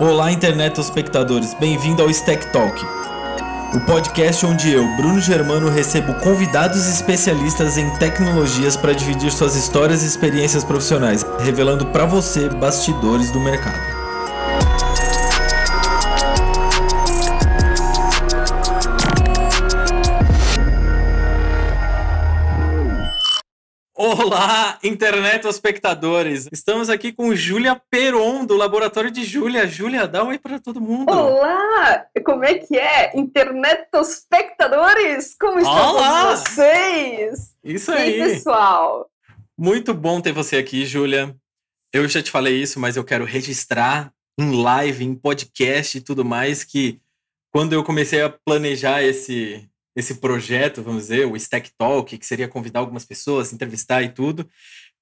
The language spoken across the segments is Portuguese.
Olá, internet espectadores, bem-vindo ao Stack Talk, o podcast onde eu, Bruno Germano, recebo convidados especialistas em tecnologias para dividir suas histórias e experiências profissionais, revelando para você bastidores do mercado. Olá, internet espectadores! Estamos aqui com Júlia Peron, do Laboratório de Júlia. Júlia, dá um oi para todo mundo. Olá! Como é que é? Internet espectadores? Como estão Olá! vocês? Isso aí! E aí, pessoal? Muito bom ter você aqui, Júlia. Eu já te falei isso, mas eu quero registrar em live, em podcast e tudo mais, que quando eu comecei a planejar esse, esse projeto, vamos dizer, o Stack Talk, que seria convidar algumas pessoas, entrevistar e tudo.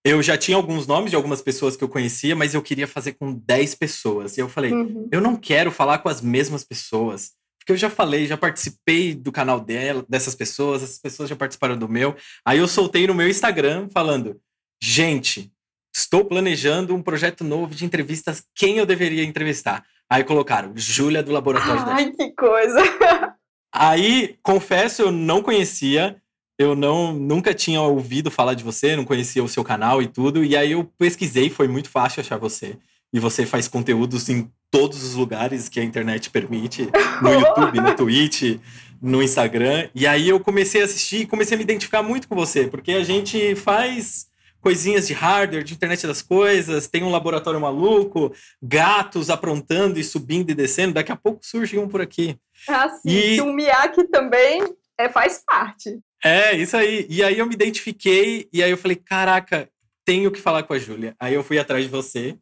Eu já tinha alguns nomes de algumas pessoas que eu conhecia, mas eu queria fazer com 10 pessoas. E eu falei, uhum. eu não quero falar com as mesmas pessoas. Porque eu já falei, já participei do canal dela, dessas pessoas, essas pessoas já participaram do meu. Aí eu soltei no meu Instagram falando: gente, estou planejando um projeto novo de entrevistas. Quem eu deveria entrevistar? Aí colocaram Júlia do Laboratório Ai, que coisa! Aí, confesso, eu não conhecia, eu não nunca tinha ouvido falar de você, não conhecia o seu canal e tudo. E aí eu pesquisei, foi muito fácil achar você. E você faz conteúdos em todos os lugares que a internet permite, no YouTube, no Twitch, no Instagram. E aí eu comecei a assistir e comecei a me identificar muito com você, porque a gente faz coisinhas de hardware, de internet das coisas, tem um laboratório maluco, gatos aprontando e subindo e descendo, daqui a pouco surge um por aqui. Ah, sim. E... O Miyake também é, faz parte. É, isso aí. E aí eu me identifiquei, e aí eu falei, caraca, tenho que falar com a Júlia. Aí eu fui atrás de você.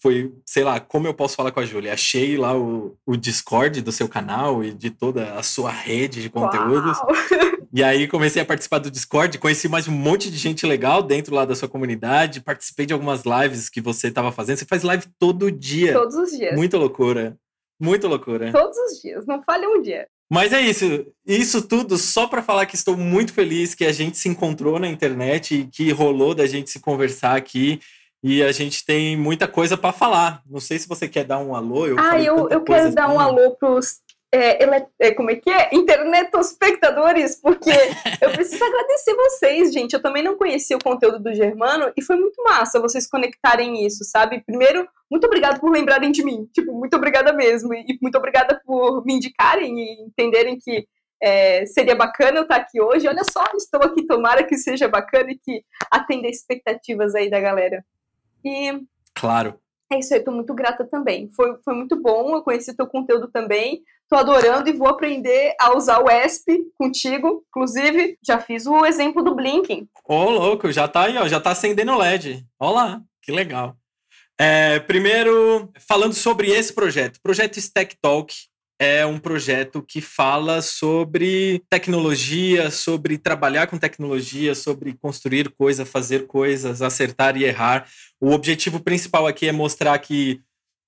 Foi, sei lá, como eu posso falar com a Júlia? Achei lá o, o Discord do seu canal e de toda a sua rede de conteúdos. Uau. E aí comecei a participar do Discord, conheci mais um monte de gente legal dentro lá da sua comunidade, participei de algumas lives que você estava fazendo. Você faz live todo dia. Todos os dias. Muita loucura. Muita loucura. Todos os dias, não falha um dia. Mas é isso. Isso tudo só para falar que estou muito feliz que a gente se encontrou na internet e que rolou da gente se conversar aqui. E a gente tem muita coisa para falar. Não sei se você quer dar um alô. Eu ah, eu, eu quero dar um alô pros é, é, como é que é? Internet espectadores, porque eu preciso agradecer vocês, gente. Eu também não conhecia o conteúdo do Germano e foi muito massa vocês conectarem isso, sabe? Primeiro, muito obrigado por lembrarem de mim. Tipo, muito obrigada mesmo. E muito obrigada por me indicarem e entenderem que é, seria bacana eu estar aqui hoje. Olha só, estou aqui, tomara que seja bacana e que atenda expectativas aí da galera. E. Claro. É isso aí, estou muito grata também. Foi, foi muito bom, eu conheci teu conteúdo também. Estou adorando e vou aprender a usar o ESP contigo. Inclusive, já fiz o exemplo do Blinking. Ô, oh, louco, já tá aí, ó, já tá acendendo o LED. Olá, que legal. É, primeiro, falando sobre esse projeto. Projeto Stack Talk é um projeto que fala sobre tecnologia, sobre trabalhar com tecnologia, sobre construir coisas, fazer coisas, acertar e errar. O objetivo principal aqui é mostrar que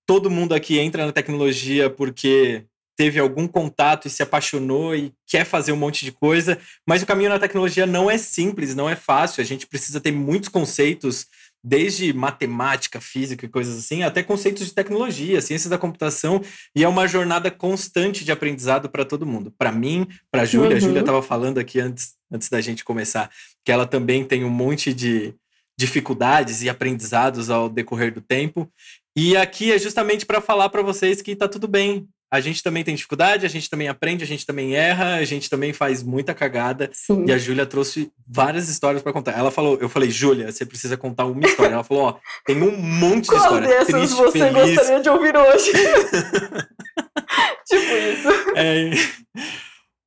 todo mundo aqui entra na tecnologia porque teve algum contato e se apaixonou e quer fazer um monte de coisa, mas o caminho na tecnologia não é simples, não é fácil. A gente precisa ter muitos conceitos desde matemática, física e coisas assim, até conceitos de tecnologia, ciências da computação, e é uma jornada constante de aprendizado para todo mundo. Para mim, para a Júlia, uhum. a Júlia estava falando aqui antes, antes da gente começar, que ela também tem um monte de dificuldades e aprendizados ao decorrer do tempo. E aqui é justamente para falar para vocês que está tudo bem, a gente também tem dificuldade, a gente também aprende, a gente também erra, a gente também faz muita cagada. Sim. E a Júlia trouxe várias histórias para contar. Ela falou, eu falei, Júlia, você precisa contar uma história. Ela falou, ó, tem um monte Qual de história. Qual dessas triste, você feliz. gostaria de ouvir hoje? tipo isso. É...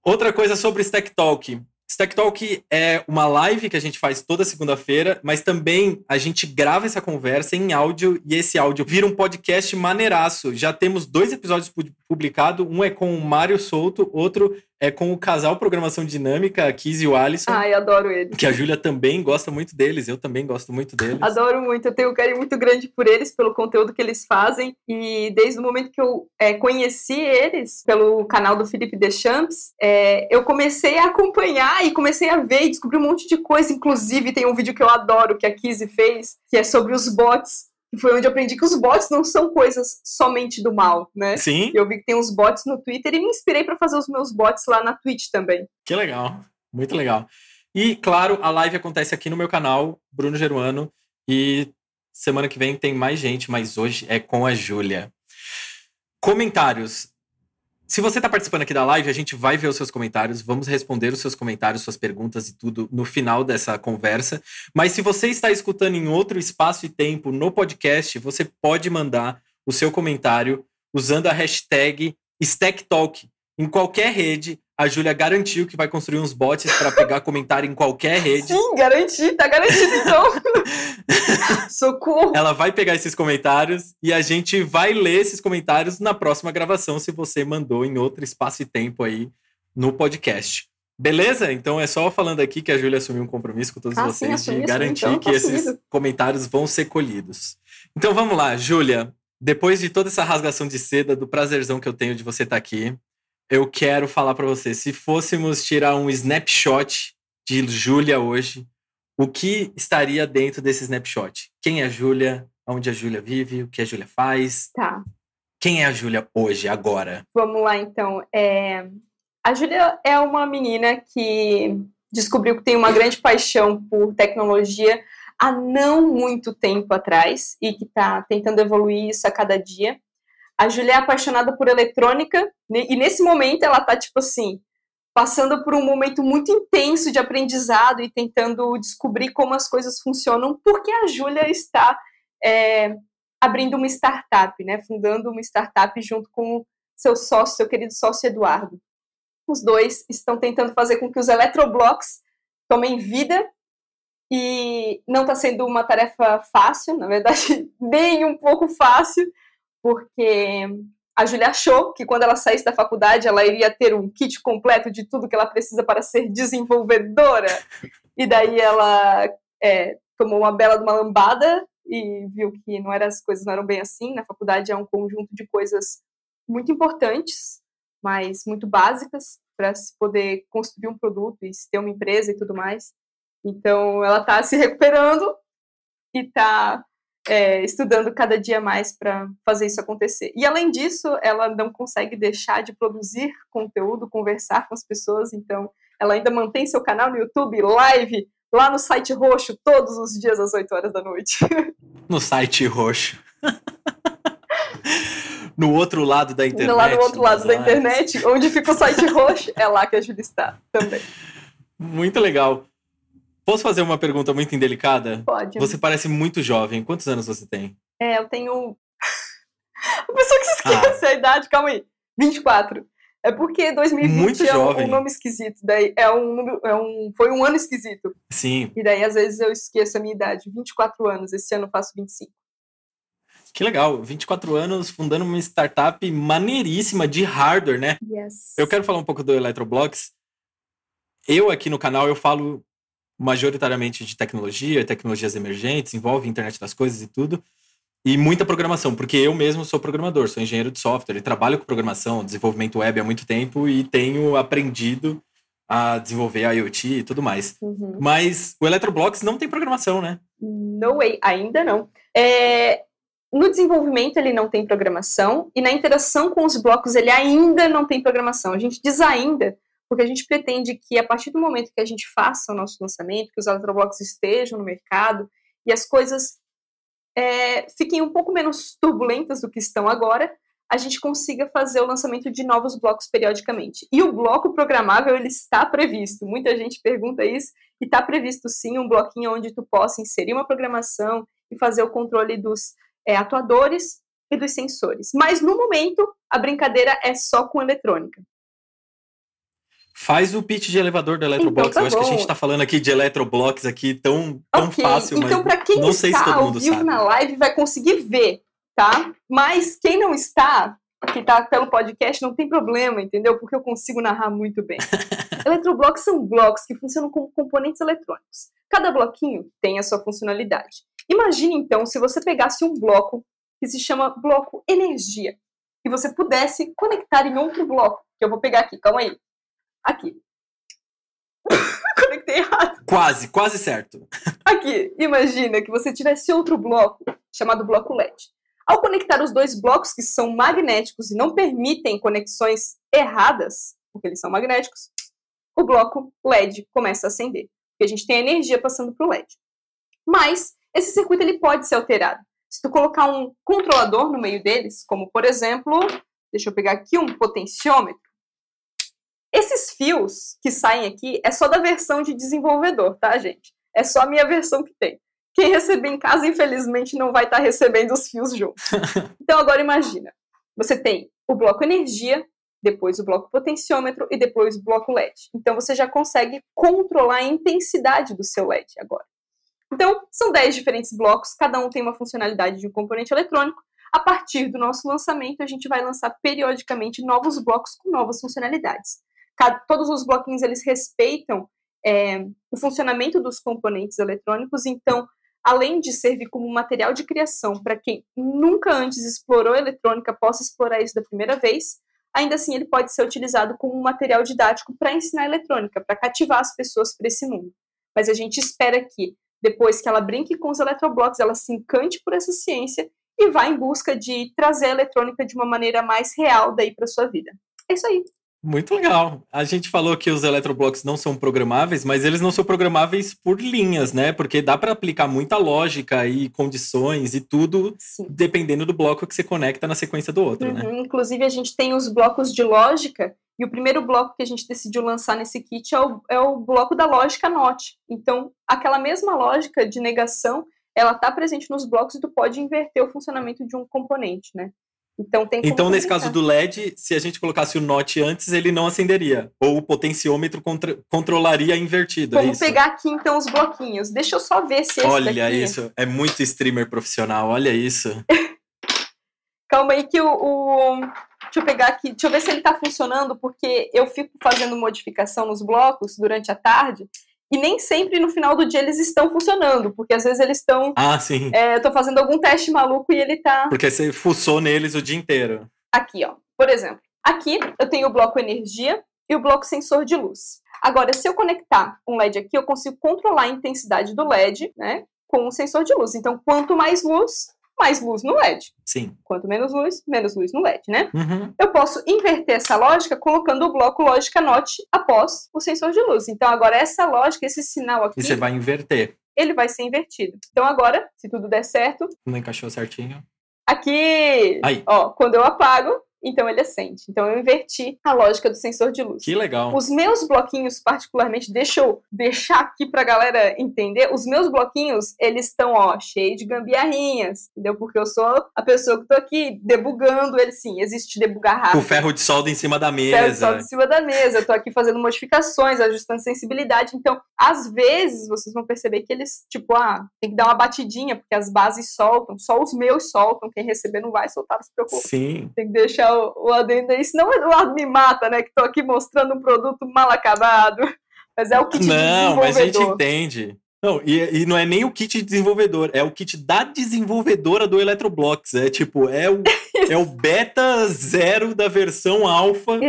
Outra coisa sobre Stack Talk. Stack Talk é uma live que a gente faz toda segunda-feira, mas também a gente grava essa conversa em áudio e esse áudio vira um podcast maneiraço. Já temos dois episódios publicados, um é com o Mário Souto, outro é com o casal Programação Dinâmica, a Kiz e o Alisson. Ai, adoro eles. Que a Júlia também gosta muito deles, eu também gosto muito deles. Adoro muito, eu tenho um carinho muito grande por eles, pelo conteúdo que eles fazem. E desde o momento que eu é, conheci eles, pelo canal do Felipe Deschamps, é, eu comecei a acompanhar e comecei a ver e descobri um monte de coisa. Inclusive, tem um vídeo que eu adoro, que a Kizzy fez, que é sobre os bots que foi onde eu aprendi que os bots não são coisas somente do mal, né? Sim. Eu vi que tem uns bots no Twitter e me inspirei para fazer os meus bots lá na Twitch também. Que legal, muito legal. E, claro, a live acontece aqui no meu canal, Bruno Geruano, e semana que vem tem mais gente, mas hoje é com a Júlia. Comentários. Se você está participando aqui da live, a gente vai ver os seus comentários, vamos responder os seus comentários, suas perguntas e tudo no final dessa conversa. Mas se você está escutando em outro espaço e tempo no podcast, você pode mandar o seu comentário usando a hashtag StackTalk em qualquer rede a Júlia garantiu que vai construir uns bots para pegar comentário em qualquer rede. Sim, garanti, tá garantido então. Socorro. Ela vai pegar esses comentários e a gente vai ler esses comentários na próxima gravação, se você mandou em outro espaço e tempo aí no podcast. Beleza? Então é só falando aqui que a Júlia assumiu um compromisso com todos Ah, sim, vocês assumi, de garantir então, que tá esses comentários vão ser colhidos. Então vamos lá, Júlia. Depois de toda essa rasgação de seda, do prazerzão que eu tenho de você estar aqui, eu quero falar para você, se fôssemos tirar um snapshot de Júlia hoje, o que estaria dentro desse snapshot? Quem é a Júlia? Onde a Júlia vive? O que a Júlia faz? Tá, Quem é a Júlia hoje, agora? vamos lá então. É, A Júlia é uma menina que descobriu que tem uma grande paixão por tecnologia há não muito tempo atrás e que está tentando evoluir isso a cada dia. A Júlia é apaixonada por eletrônica né, e nesse momento ela tá tipo assim, passando por um momento muito intenso de aprendizado e tentando descobrir como as coisas funcionam, porque a Júlia está é, abrindo uma startup, né, fundando uma startup junto com seu sócio, seu querido sócio Eduardo. Os dois estão tentando fazer com que os eletroblocks tomem vida e não está sendo uma tarefa fácil, na verdade, nem um pouco fácil, porque a Júlia achou que quando ela saísse da faculdade ela iria ter um kit completo de tudo que ela precisa para ser desenvolvedora. E daí ela é, tomou uma bela de uma lambada e viu que não era, as coisas não eram bem assim. Na faculdade é um conjunto de coisas muito importantes, mas muito básicas para se poder construir um produto e se ter uma empresa e tudo mais. Então ela está se recuperando e está é, estudando cada dia mais para fazer isso acontecer. E além disso, ela não consegue deixar de produzir conteúdo, conversar com as pessoas, então ela ainda mantém seu canal no YouTube, live, lá no site roxo, todos os dias às 8 horas da noite. No site roxo. no outro lado da internet. lá no outro lado da lives. internet, onde fica o site roxo, é lá que a Júlia está também. Muito legal. Posso fazer uma pergunta muito indelicada? Pode. Você parece muito jovem. Quantos anos você tem? É, eu tenho. a pessoa que se esquece a idade, calma aí. 24. É porque 2020 Muito é um, um nome esquisito. Daí é um, é um, foi um ano esquisito. Sim. E daí, às vezes, eu esqueço a minha idade. 24 anos. Esse ano eu faço 25. Que legal. 24 anos fundando uma startup maneiríssima de hardware, né? Yes. Eu quero falar um pouco do Electroblocks. Eu aqui no canal eu falo majoritariamente de tecnologia, tecnologias emergentes, envolve internet das coisas e tudo. E muita programação, porque eu mesmo sou programador, sou engenheiro de software e trabalho com programação, desenvolvimento web há muito tempo e tenho aprendido a desenvolver IoT e tudo mais. Uhum. Mas o Electroblocks não tem programação, né? No way, ainda não. É, no desenvolvimento ele não tem programação e na interação com os blocos ele ainda não tem programação. A gente diz ainda porque a gente pretende que a partir do momento que a gente faça o nosso lançamento, que os eletroblocos estejam no mercado e as coisas é, fiquem um pouco menos turbulentas do que estão agora, a gente consiga fazer o lançamento de novos blocos periodicamente. E o bloco programável ele está previsto. Muita gente pergunta isso e está previsto sim um bloquinho onde tu possa inserir uma programação e fazer o controle dos é, atuadores e dos sensores. Mas no momento a brincadeira é só com eletrônica. Faz o pitch de elevador do Electroblocks. Então tá eu acho que a gente tá falando aqui de Electroblocks aqui tão, tão ok, fácil, então mas para quem não sei se está todo ao mundo vivo sabe. na live vai conseguir ver, tá? Mas quem não está, que está pelo podcast, não tem problema, entendeu? Porque eu consigo narrar muito bem. Eletroblocos são blocos que funcionam como componentes eletrônicos. Cada bloquinho tem a sua funcionalidade. Imagine então se você pegasse um bloco que se chama bloco energia e você pudesse conectar em outro bloco, que eu vou pegar aqui, calma aí. Aqui. Conectei errado. Quase, quase certo. Aqui, imagina que você tivesse outro bloco chamado bloco LED. Ao conectar os dois blocos que são magnéticos e não permitem conexões erradas, porque eles são magnéticos, o bloco LED começa a acender, porque a gente tem energia passando para o LED. Mas esse circuito ele pode ser alterado. Se tu colocar um controlador no meio deles, como por exemplo, deixa eu pegar aqui um potenciômetro, esses fios que saem aqui é só da versão de desenvolvedor, tá, gente? É só a minha versão que tem. Quem receber em casa, infelizmente, não vai estar tá recebendo os fios juntos. Então, agora imagina. Você tem o bloco energia, depois o bloco potenciômetro e depois o bloco LED. Então, você já consegue controlar a intensidade do seu LED agora. Então, são 10 diferentes blocos, cada um tem uma funcionalidade de um componente eletrônico. A partir do nosso lançamento, a gente vai lançar periodicamente novos blocos com novas funcionalidades. Todos os bloquinhos eles respeitam é, o funcionamento dos componentes eletrônicos, então, além de servir como material de criação para quem nunca antes explorou eletrônica possa explorar isso da primeira vez, ainda assim ele pode ser utilizado como um material didático para ensinar eletrônica, para cativar as pessoas para esse mundo. Mas a gente espera que depois que ela brinque com os eletroblocos, ela se encante por essa ciência e vá em busca de trazer a eletrônica de uma maneira mais real daí para sua vida. É isso aí. Muito legal. A gente falou que os eletroblocos não são programáveis, mas eles não são programáveis por linhas, né? Porque dá para aplicar muita lógica e condições e tudo, Sim. dependendo do bloco que você conecta na sequência do outro, né? uhum. né? Inclusive, a gente tem os blocos de lógica e o primeiro bloco que a gente decidiu lançar nesse kit é o, é o bloco da lógica NOT. Então, aquela mesma lógica de negação, ela está presente nos blocos e tu pode inverter o funcionamento de um componente, né? Então, tem então nesse caso do LED, se a gente colocasse o NOT antes, ele não acenderia. Ou o potenciômetro contra controlaria invertido. É Vamos é pegar aqui então os bloquinhos. Deixa eu só ver se esse Olha daqui... isso, é muito streamer profissional, olha isso. Calma aí que o, o, Deixa eu pegar aqui, deixa eu ver se ele está funcionando, porque eu fico fazendo modificação nos blocos durante a tarde e nem sempre no final do dia eles estão funcionando, porque às vezes eles estão. Ah, sim. É, eu tô fazendo algum teste maluco e ele tá. Porque você fuçou neles o dia inteiro. Aqui, ó. Por exemplo, aqui eu tenho o bloco energia e o bloco sensor de luz. Agora, se eu conectar um LED aqui, eu consigo controlar a intensidade do LED, né? Com o sensor de luz. Então, quanto mais luz, mais luz no LED. Sim. Quanto menos luz, menos luz no LED, né? Uhum. Eu posso inverter essa lógica colocando o bloco lógica NOT após o sensor de luz. Então, agora essa lógica, esse sinal aqui... E você vai inverter. Ele vai ser invertido. Então, agora, se tudo der certo... Não encaixou certinho. Aqui, Aí. ó, quando eu apago, então ele acende. Então eu inverti a lógica do sensor de luz. Que legal. Os meus bloquinhos, particularmente, deixa eu deixar aqui pra galera entender, os meus bloquinhos, eles estão, ó, cheios de gambiarrinhas, entendeu? Porque eu sou a pessoa que tô aqui debugando ele, sim, existe debugar rápido. Com ferro de solda em cima da mesa. Ferro de solda em cima da mesa, eu tô aqui fazendo modificações, ajustando sensibilidade, então, às vezes, vocês vão perceber que eles, tipo, ah, tem que dar uma batidinha, porque as bases soltam, só os meus soltam, quem receber não vai soltar, não se preocupe. Sim. Tem que deixar o, o adendo aí, senão o Eduardo me mata, né? Que tô aqui mostrando um produto mal acabado. Mas é o kit não. Não, mas a gente entende. Não, e, e, não é nem o kit de desenvolvedor, é o kit da desenvolvedora do Eletroblocks. É tipo, é o, é o beta zero da versão alfa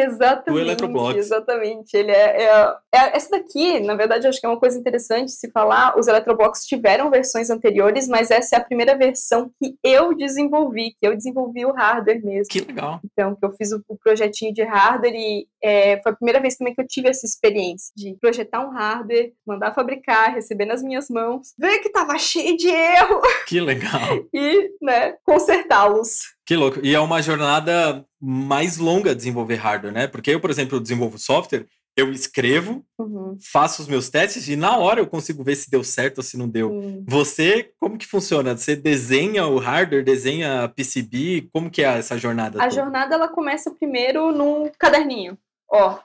do Eletroblocks. Exatamente. Ele é, é, é, Essa daqui, na verdade, acho que é uma coisa interessante se falar. Os Eletroblocks tiveram versões anteriores, mas essa é a primeira versão que eu desenvolvi, que eu desenvolvi o hardware mesmo. Que legal. Então, que eu fiz o, o projetinho de hardware e é, foi a primeira vez também que eu tive essa experiência de projetar um hardware, mandar fabricar, receber nas minhas mãos, ver que tava cheio de erro. Que legal. e, né, consertá-los. Que louco. E é uma jornada mais longa desenvolver hardware, né? Porque eu, por exemplo, desenvolvo software, eu escrevo, uhum. faço os meus testes e na hora eu consigo ver se deu certo ou se não deu. Uhum. Você, como que funciona? Você desenha o hardware, desenha PCB? Como que é essa jornada? A toda? jornada ela começa primeiro num caderninho. Ó,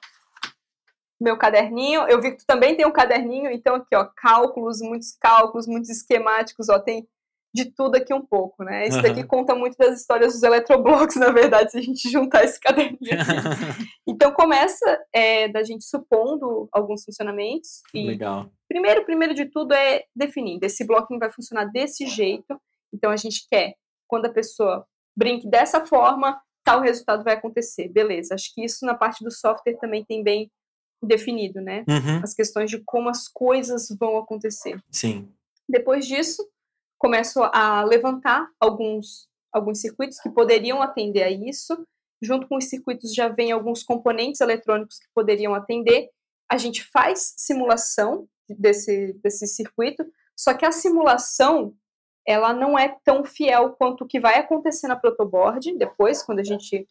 meu caderninho. Eu vi que tu também tem um caderninho, então aqui, ó, cálculos, muitos cálculos, muitos esquemáticos, ó, tem de tudo aqui um pouco, né? Isso daqui conta muito das histórias dos eletroblocos, na verdade, se a gente juntar esse caderninho. então começa é, da gente supondo alguns funcionamentos. E Legal. Primeiro, primeiro de tudo é definir. Esse bloquinho vai funcionar desse jeito. Então a gente quer, quando a pessoa brinque dessa forma, tal resultado vai acontecer. Beleza. Acho que isso na parte do software também tem bem definido, né? Uhum. As questões de como as coisas vão acontecer. Sim. Depois disso, começo a levantar alguns, alguns circuitos que poderiam atender a isso. Junto com os circuitos já vem alguns componentes eletrônicos que poderiam atender. A gente faz simulação desse, desse circuito, só que a simulação ela não é tão fiel quanto o que vai acontecer na protoboard depois, quando a gente,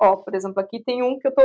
ó, por exemplo, aqui tem um que eu tô,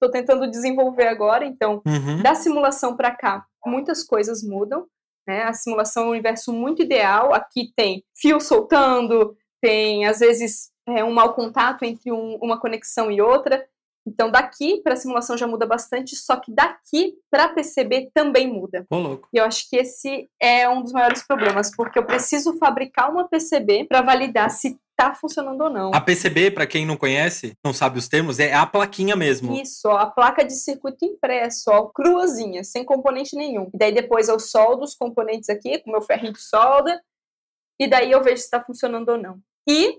tô tentando desenvolver agora, então, uhum. da simulação para cá, muitas coisas mudam, né? A simulação é um universo muito ideal, aqui tem fio soltando, tem às vezes é, um mau contato entre um, uma conexão e outra, então, daqui para a simulação já muda bastante, só que daqui para PCB também muda. Oh, louco. E eu acho que esse é um dos maiores problemas, porque eu preciso fabricar uma PCB para validar se está funcionando ou não. A PCB, para quem não conhece, não sabe os termos, é a plaquinha mesmo. Isso, ó, a placa de circuito impresso, ó, cruazinha, sem componente nenhum. E daí depois eu soldo os componentes aqui com meu ferrinho de solda, e daí eu vejo se está funcionando ou não. E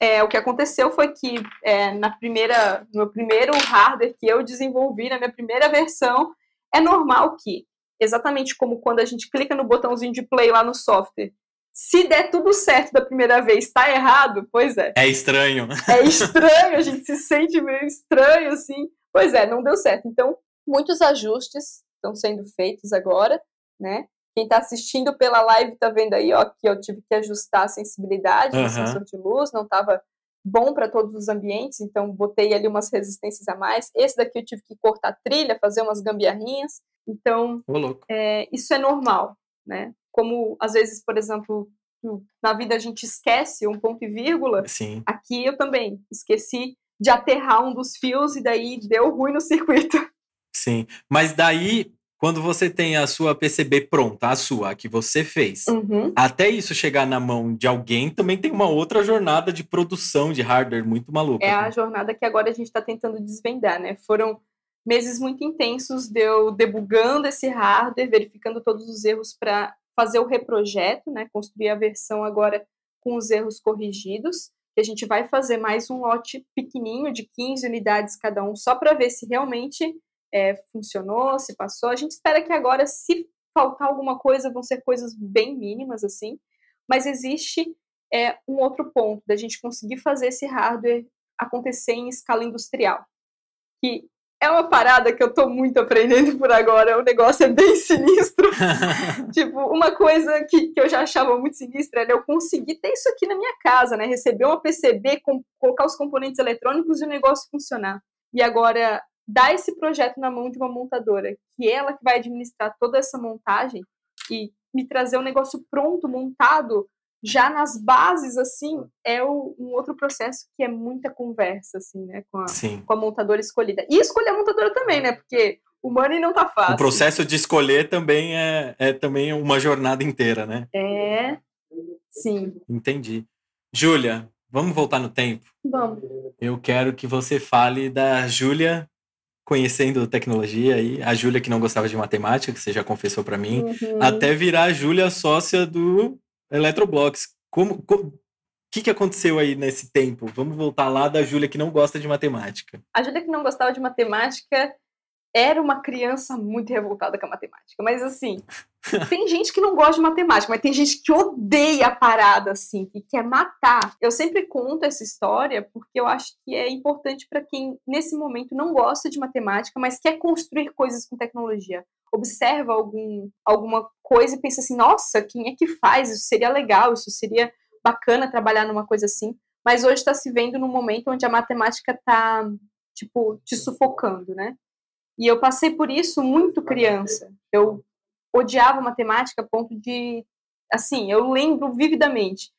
é, o que aconteceu foi que é, na primeira, no primeiro hardware que eu desenvolvi, na minha primeira versão, é normal que, exatamente como quando a gente clica no botãozinho de play lá no software, se der tudo certo da primeira vez, está errado, pois é. É estranho. É estranho, a gente se sente meio estranho, assim. Pois é, não deu certo. Então, muitos ajustes estão sendo feitos agora, né? Quem está assistindo pela live está vendo aí, ó, que eu tive que ajustar a sensibilidade uhum. do sensor de luz, não estava bom para todos os ambientes, então botei ali umas resistências a mais. Esse daqui eu tive que cortar trilha, fazer umas gambiarrinhas. Então, é, isso é normal, né? Como às vezes, por exemplo, na vida a gente esquece um ponto e vírgula. Sim. Aqui eu também esqueci de aterrar um dos fios e daí deu ruim no circuito. Sim, mas daí quando você tem a sua PCB pronta, a sua, a que você fez, uhum. até isso chegar na mão de alguém, também tem uma outra jornada de produção de hardware muito maluca. É a jornada que agora a gente está tentando desvendar, né? Foram meses muito intensos de eu debugando esse hardware, verificando todos os erros para fazer o reprojeto, né? Construir a versão agora com os erros corrigidos. Que a gente vai fazer mais um lote pequenininho de 15 unidades cada um, só para ver se realmente é, funcionou, se passou. A gente espera que agora, se faltar alguma coisa, vão ser coisas bem mínimas, assim. Mas existe é, um outro ponto da gente conseguir fazer esse hardware acontecer em escala industrial. Que é uma parada que eu estou muito aprendendo por agora. O negócio é bem sinistro. tipo, uma coisa que, que eu já achava muito sinistra era eu conseguir ter isso aqui na minha casa, né? Receber uma PCB, com, colocar os componentes eletrônicos e o negócio funcionar. E agora, dar esse projeto na mão de uma montadora, que é ela que vai administrar toda essa montagem e me trazer um negócio pronto, montado, já nas bases, assim, é o, um outro processo que é muita conversa, assim, né, com a, com a montadora escolhida. E escolher a montadora também, né, porque o money não tá fácil. O processo de escolher também é, é também uma jornada inteira, né? É, sim. Entendi. Júlia, vamos voltar no tempo? Vamos. Eu quero que você fale da Júlia conhecendo tecnologia aí, a Júlia que não gostava de matemática, que você já confessou para mim, uhum. até virar a Júlia sócia do Eletroblocks. Como, o que, que aconteceu aí nesse tempo? Vamos voltar lá da Júlia que não gosta de matemática. A Júlia que não gostava de matemática era uma criança muito revoltada com a matemática. Mas assim, tem gente que não gosta de matemática, mas tem gente que odeia a parada, assim, que quer matar. Eu sempre conto essa história porque eu acho que é importante para quem, nesse momento, não gosta de matemática, mas quer construir coisas com tecnologia. Observa algum, alguma coisa e pensa assim: nossa, quem é que faz? Isso seria legal, isso seria bacana trabalhar numa coisa assim. Mas hoje está se vendo num momento onde a matemática está, tipo, te sufocando, né? E eu passei por isso muito criança. Eu odiava matemática a ponto de, assim, eu lembro vividamente,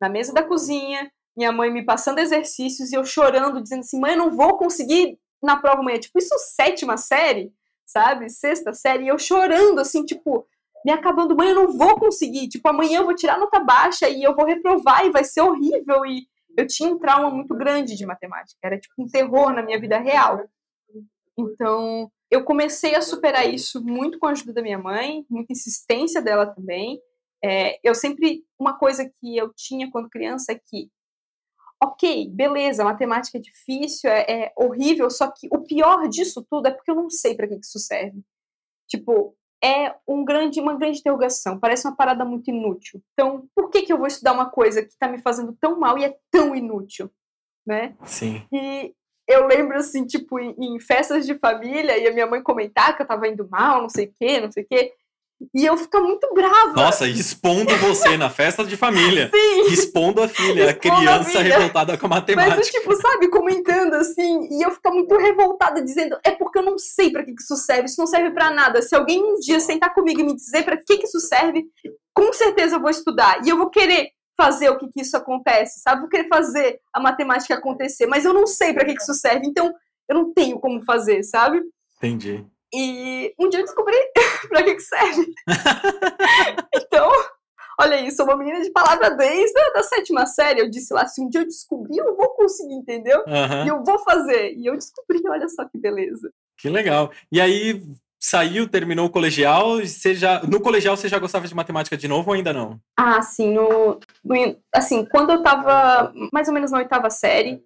na mesa da cozinha, minha mãe me passando exercícios e eu chorando, dizendo assim, mãe, eu não vou conseguir na prova amanhã. Tipo, isso sétima série, sabe? Sexta série, e eu chorando, assim, tipo, me acabando, mãe, eu não vou conseguir. Tipo, amanhã eu vou tirar nota baixa e eu vou reprovar e vai ser horrível. E eu tinha um trauma muito grande de matemática. Era tipo um terror na minha vida real. Então, eu comecei a superar isso muito com a ajuda da minha mãe, muita insistência dela também. É, eu sempre, uma coisa que eu tinha quando criança é que, ok, beleza, matemática é difícil, é, é horrível, só que o pior disso tudo é porque eu não sei para que isso serve. Tipo, é um grande, uma grande interrogação. Parece uma parada muito inútil. Então, por que, que eu vou estudar uma coisa que está me fazendo tão mal e é tão inútil? Né? Sim. E eu lembro, assim, tipo, em, em festas de família, e a minha mãe comentar que eu tava indo mal, não sei o quê, não sei o quê. E eu ficar muito brava. Nossa, expondo você na festa de família. Sim. Expondo a filha, a Expondo a criança filha. revoltada com a matemática. Mas, tipo, sabe, comentando assim, e eu ficar muito revoltada, dizendo, é porque eu não sei pra que, que isso serve, isso não serve pra nada. Se alguém um dia sentar comigo e me dizer pra que, que isso serve, com certeza eu vou estudar. E eu vou querer fazer o que, que isso acontece, sabe? Vou querer fazer a matemática acontecer, mas eu não sei pra que, que isso serve, então eu não tenho como fazer, sabe? Entendi. E um dia eu descobri pra que, que serve. então, olha isso, sou uma menina de palavra desde a da sétima série. Eu disse lá, se um dia eu descobrir, eu vou conseguir, entendeu? Aham. E eu vou fazer. E eu descobri, olha só que beleza. Que legal. E aí, saiu, terminou o colegial, você já... No colegial você já gostava de matemática de novo ou ainda não? Ah, sim, no, no- assim, quando eu tava mais ou menos na oitava série,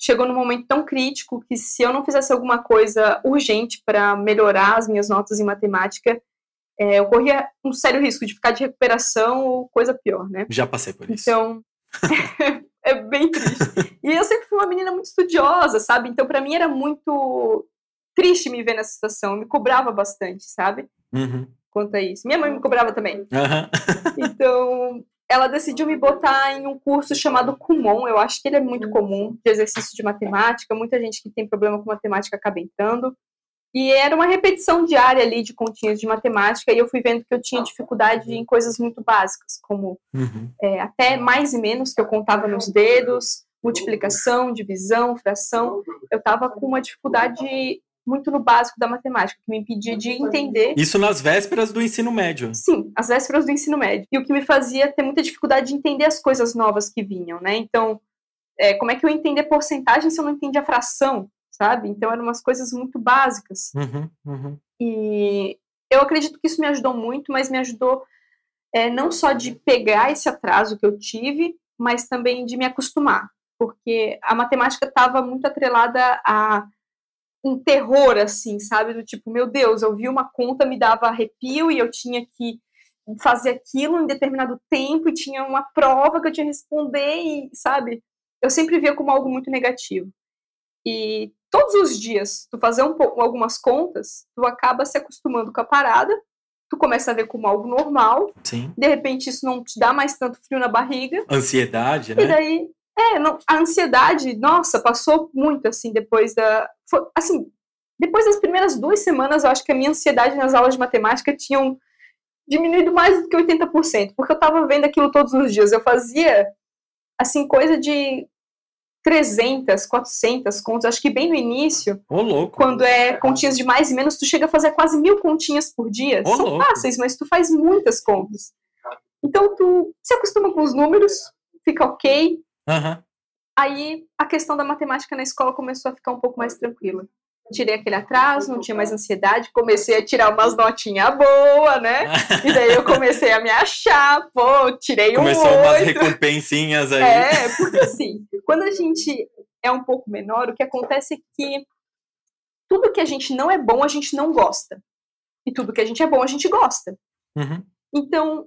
chegou num momento tão crítico que se eu não fizesse alguma coisa urgente para melhorar as minhas notas em matemática, é, eu corria um sério risco de ficar de recuperação ou coisa pior, né? Já passei por isso. Então, é bem triste. E eu sempre fui uma menina muito estudiosa, sabe? Então, para mim era muito triste me ver nessa situação. Me cobrava bastante, sabe? Uhum. Quanto a isso. Minha mãe me cobrava também. Aham. Então, ela decidiu me botar em um curso chamado Kumon. Eu acho que ele é muito comum, de exercício de matemática. Muita gente que tem problema com matemática acaba entrando. E era uma repetição diária ali de continhas de matemática. E eu fui vendo que eu tinha dificuldade em coisas muito básicas, como Uhum. é, até mais e menos que eu contava nos dedos, multiplicação, divisão, fração. Eu estava com uma dificuldade muito no básico da matemática, que me impedia de entender Isso nas vésperas do ensino médio. Sim, as vésperas do ensino médio. E o que me fazia ter muita dificuldade de entender as coisas novas que vinham, né? Então, é, como é que eu entender porcentagem se eu não entendia fração, sabe? Então, eram umas coisas muito básicas. Uhum. Uhum. E eu acredito que isso me ajudou muito, mas me ajudou é, não só de pegar esse atraso que eu tive, mas também de me acostumar. Porque a matemática estava muito atrelada a um terror, assim, sabe? Do tipo, meu Deus, eu vi uma conta, me dava arrepio e eu tinha que fazer aquilo em determinado tempo e tinha uma prova que eu tinha que responder e, sabe? Eu sempre via como algo muito negativo. E todos os dias, tu fazer um pouco, algumas contas, tu acaba se acostumando com a parada, tu começa a ver como algo normal, Sim. de repente isso não te dá mais tanto frio na barriga, Ansiedade, e né? daí, é, não- a ansiedade, nossa, passou muito, assim, depois da, foi- assim, depois das primeiras duas semanas, eu acho que a minha ansiedade nas aulas de matemática tinham diminuído mais do que 80%, porque eu tava vendo aquilo todos os dias, eu fazia, assim, coisa de 300, 400 contas, acho que bem no início, Ô, louco. quando é continhas de mais e menos, tu chega a fazer quase mil continhas por dia. Ô, São louco. fáceis, mas tu faz muitas contas. Então tu se acostuma com os números, fica ok. Aham. Aí a questão da matemática na escola começou a ficar um pouco mais tranquila. Tirei aquele atraso, não tinha mais ansiedade, comecei a tirar umas notinhas boas, né? E daí eu comecei a me achar, pô, tirei um Começou umas recompensinhas aí. É, porque assim, quando a gente é um pouco menor, o que acontece é que tudo que a gente não é bom, a gente não gosta. E tudo que a gente é bom, a gente gosta. Uhum. Então,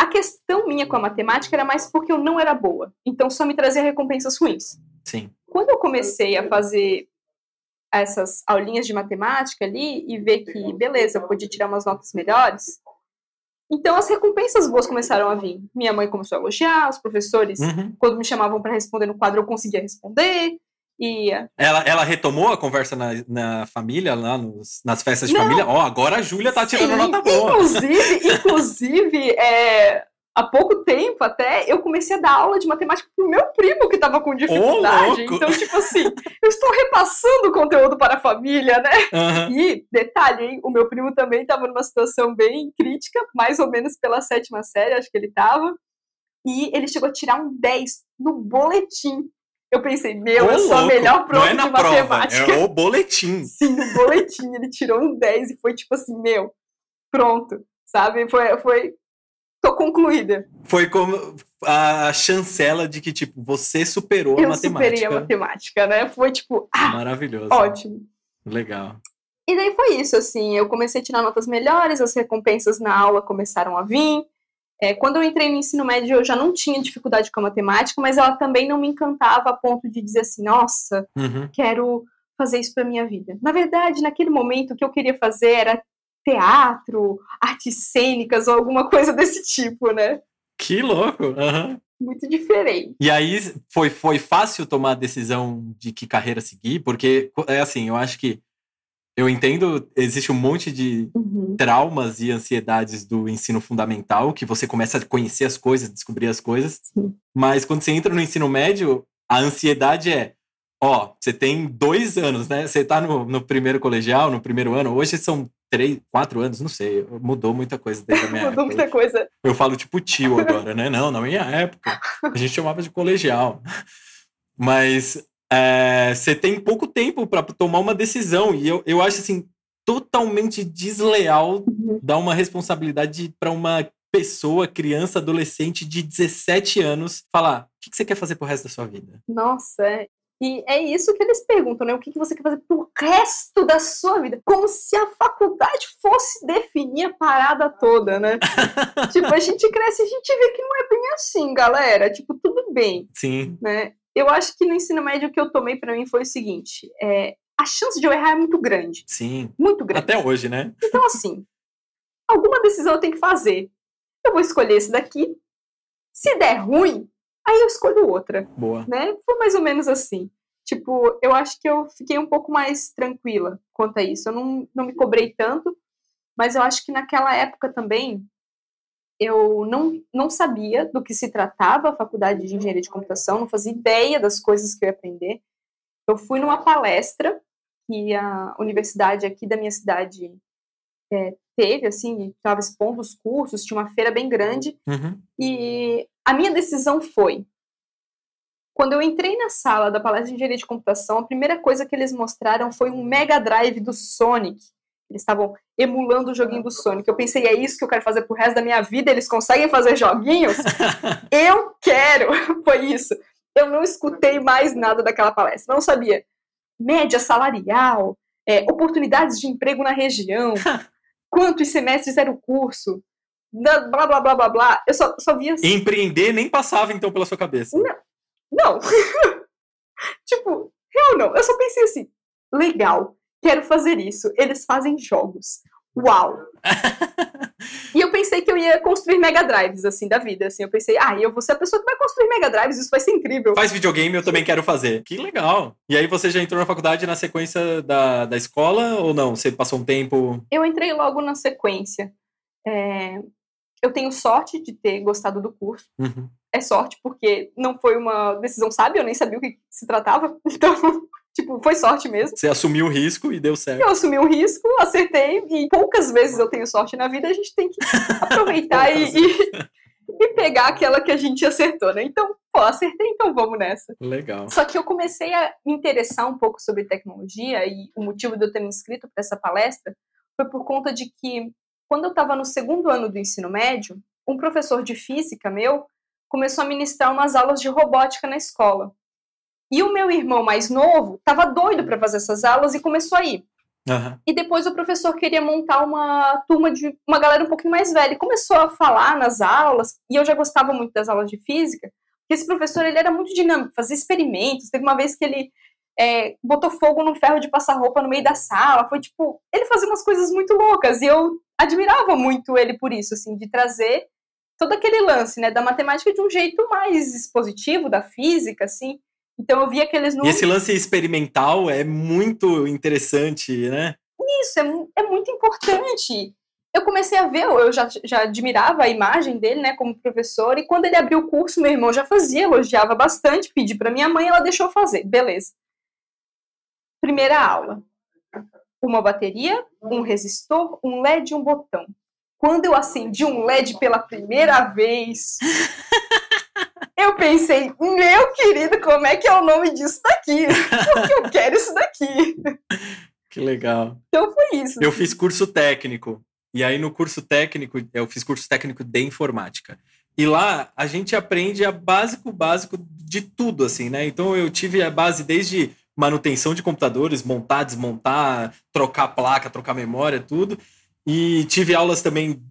a questão minha com a matemática era mais porque eu não era boa. Então, só me trazia recompensas ruins. Sim. Quando eu comecei a fazer essas aulinhas de matemática ali e ver que, beleza, eu podia tirar umas notas melhores, então as recompensas boas começaram a vir. Minha mãe começou a elogiar, os professores Uhum. quando me chamavam para responder no quadro, eu conseguia responder. E Ela, ela retomou a conversa na, na família, lá nos- nas festas de Não. família? Ó, agora a Júlia tá tirando Sim, nota boa. Inclusive, inclusive é, há pouco tempo até, eu comecei a dar aula de matemática pro meu primo que estava com dificuldade. louco! então, tipo assim, eu estou repassando o conteúdo para a família, né? Aham. E, detalhe, hein, o meu primo também estava numa situação bem crítica, mais ou menos pela sétima série, acho que ele estava. E ele chegou a tirar um 10 no boletim. Eu pensei, meu, Ô, eu sou a louco, melhor prof Não é na de prova, matemática. é o boletim. Sim, no boletim ele tirou um 10 e foi tipo assim, meu, pronto, sabe? Foi, foi, tô concluída. Foi como a chancela de que, tipo, você superou a Eu matemática. superei a matemática, né? Foi tipo, ah, Maravilhoso. ótimo. Legal. E daí foi isso, assim, eu comecei a tirar notas melhores, as recompensas na aula começaram a vir. É, quando eu entrei no ensino médio, eu já não tinha dificuldade com a matemática, mas ela também não me encantava a ponto de dizer assim, nossa, Uhum. quero fazer isso para minha vida. Na verdade, naquele momento, o que eu queria fazer era teatro, artes cênicas ou alguma coisa desse tipo, né? Que louco! aham. Muito diferente. E aí foi, foi fácil tomar a decisão de que carreira seguir, porque é assim, eu acho que eu entendo, existe um monte de Uhum. traumas e ansiedades do ensino fundamental, que você começa a conhecer as coisas, descobrir as coisas, Sim. mas quando você entra no ensino médio, a ansiedade é, ó, você tem dois anos, né? Você tá no, no primeiro colegial, no primeiro ano, hoje são três, quatro anos, não sei, mudou muita coisa desde a minha Mudou época. muita coisa. Eu falo tipo tio agora, né? Não, na minha época. A gente chamava de colegial. Mas é, você tem pouco tempo para tomar uma decisão. E eu, eu acho assim, totalmente desleal Uhum. dar uma responsabilidade para uma pessoa, criança, adolescente de 17 anos, falar: o que que você quer fazer pro resto da sua vida? Nossa, é. E é isso que eles perguntam, né? O que que você quer fazer pro resto da sua vida? Como se a faculdade fosse definir a parada toda, né? tipo, a gente cresce e a gente vê que não é bem assim, galera. Tipo, tudo bem, Sim, né? Eu acho que no ensino médio o que eu tomei pra mim foi o seguinte: é, a chance de eu errar é muito grande. sim. Muito grande. Até hoje, né? Então, assim, alguma decisão eu tenho que fazer. Eu vou escolher esse daqui. Se der ruim, aí eu escolho outra Boa. né? Foi mais ou menos assim. Tipo, eu acho que eu fiquei um pouco mais tranquila quanto a isso. Eu não, não me cobrei tanto, mas eu acho que naquela época também eu não, não sabia do que se tratava a faculdade de engenharia de computação, não fazia ideia das coisas que eu ia aprender. Eu fui numa palestra que a universidade aqui da minha cidade é, teve, assim, estava expondo os cursos, tinha uma feira bem grande, Uhum. e a minha decisão foi: quando eu entrei na sala da palestra de engenharia de computação, a primeira coisa que eles mostraram foi um Mega Drive do Sonic. Eles estavam emulando o joguinho do Sonic. Eu pensei, é isso que eu quero fazer pro resto da minha vida? Eles conseguem fazer joguinhos? eu quero! Foi isso. Eu não escutei mais nada daquela palestra. Não sabia. Média salarial, é, oportunidades de emprego na região, quantos semestres era o curso, blá blá blá blá blá. Eu só, só via assim. Empreender nem passava então pela sua cabeça. Não. tipo, eu não. Eu só pensei assim, legal, quero fazer isso. Eles fazem jogos. Uau! e eu pensei que eu ia construir Mega Drives, assim, da vida. Assim, eu pensei, ah, eu vou ser a pessoa que vai construir Mega Drives, isso vai ser incrível. Faz videogame, eu também quero fazer. Que legal. E aí você já entrou na faculdade na sequência da, da escola ou não? Você passou um tempo. Eu entrei logo na sequência. É, Eu tenho sorte de ter gostado do curso. Uhum. É sorte, porque não foi uma decisão sábia, eu nem sabia o que se tratava. Então, tipo, foi sorte mesmo. Você assumiu o risco e deu certo. Eu assumi um risco, acertei, e poucas vezes eu tenho sorte na vida, a gente tem que aproveitar e, e, e pegar aquela que a gente acertou, né? Então, pô, acertei, então vamos nessa. Legal. Só que eu comecei a me interessar um pouco sobre tecnologia, e o motivo de eu ter me inscrito para essa palestra foi por conta de que, quando eu estava no segundo ano do ensino médio, um professor de física meu começou a ministrar umas aulas de robótica na escola. E o meu irmão mais novo estava doido para fazer essas aulas e começou a ir. Aham. E depois o professor queria montar uma turma de uma galera um pouquinho mais velha. E começou a falar nas aulas, e eu já gostava muito das aulas de física, porque esse professor ele era muito dinâmico, fazia experimentos. Teve uma vez que ele é, botou fogo num ferro de passar roupa no meio da sala. Foi tipo, ele fazia umas coisas muito loucas, e eu admirava muito ele por isso, assim, de trazer todo aquele lance, né, da matemática de um jeito mais expositivo, da física, assim. Então eu via aqueles E números. esse lance experimental é muito interessante, né? isso é, é muito importante. Eu comecei a ver, eu já, já admirava a imagem dele, né, como professor, e quando ele abriu o curso, meu irmão já fazia, elogiava bastante, pedi para minha mãe, ela deixou fazer, beleza. Primeira aula. Uma bateria, um resistor, um LED e um botão. Quando eu acendi um LED pela primeira vez, eu pensei, meu querido, como é que é o nome disso daqui? Porque eu quero isso daqui. Que legal. Então foi isso. Eu assim. fiz curso técnico. E aí, no curso técnico, eu fiz curso técnico de informática. E lá a gente aprende a básico, básico de tudo, assim, né? Então eu tive a base desde manutenção de computadores, montar, desmontar, trocar placa, trocar memória, tudo. E tive aulas também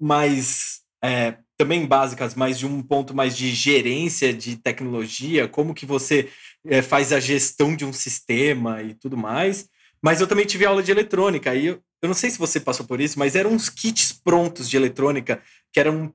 mais é, também básicas, mas de um ponto mais de gerência de tecnologia, como que você é, faz a gestão de um sistema e tudo mais. Mas eu também tive aula de eletrônica, aí eu, eu não sei se você passou por isso, mas eram uns kits prontos de eletrônica, que eram um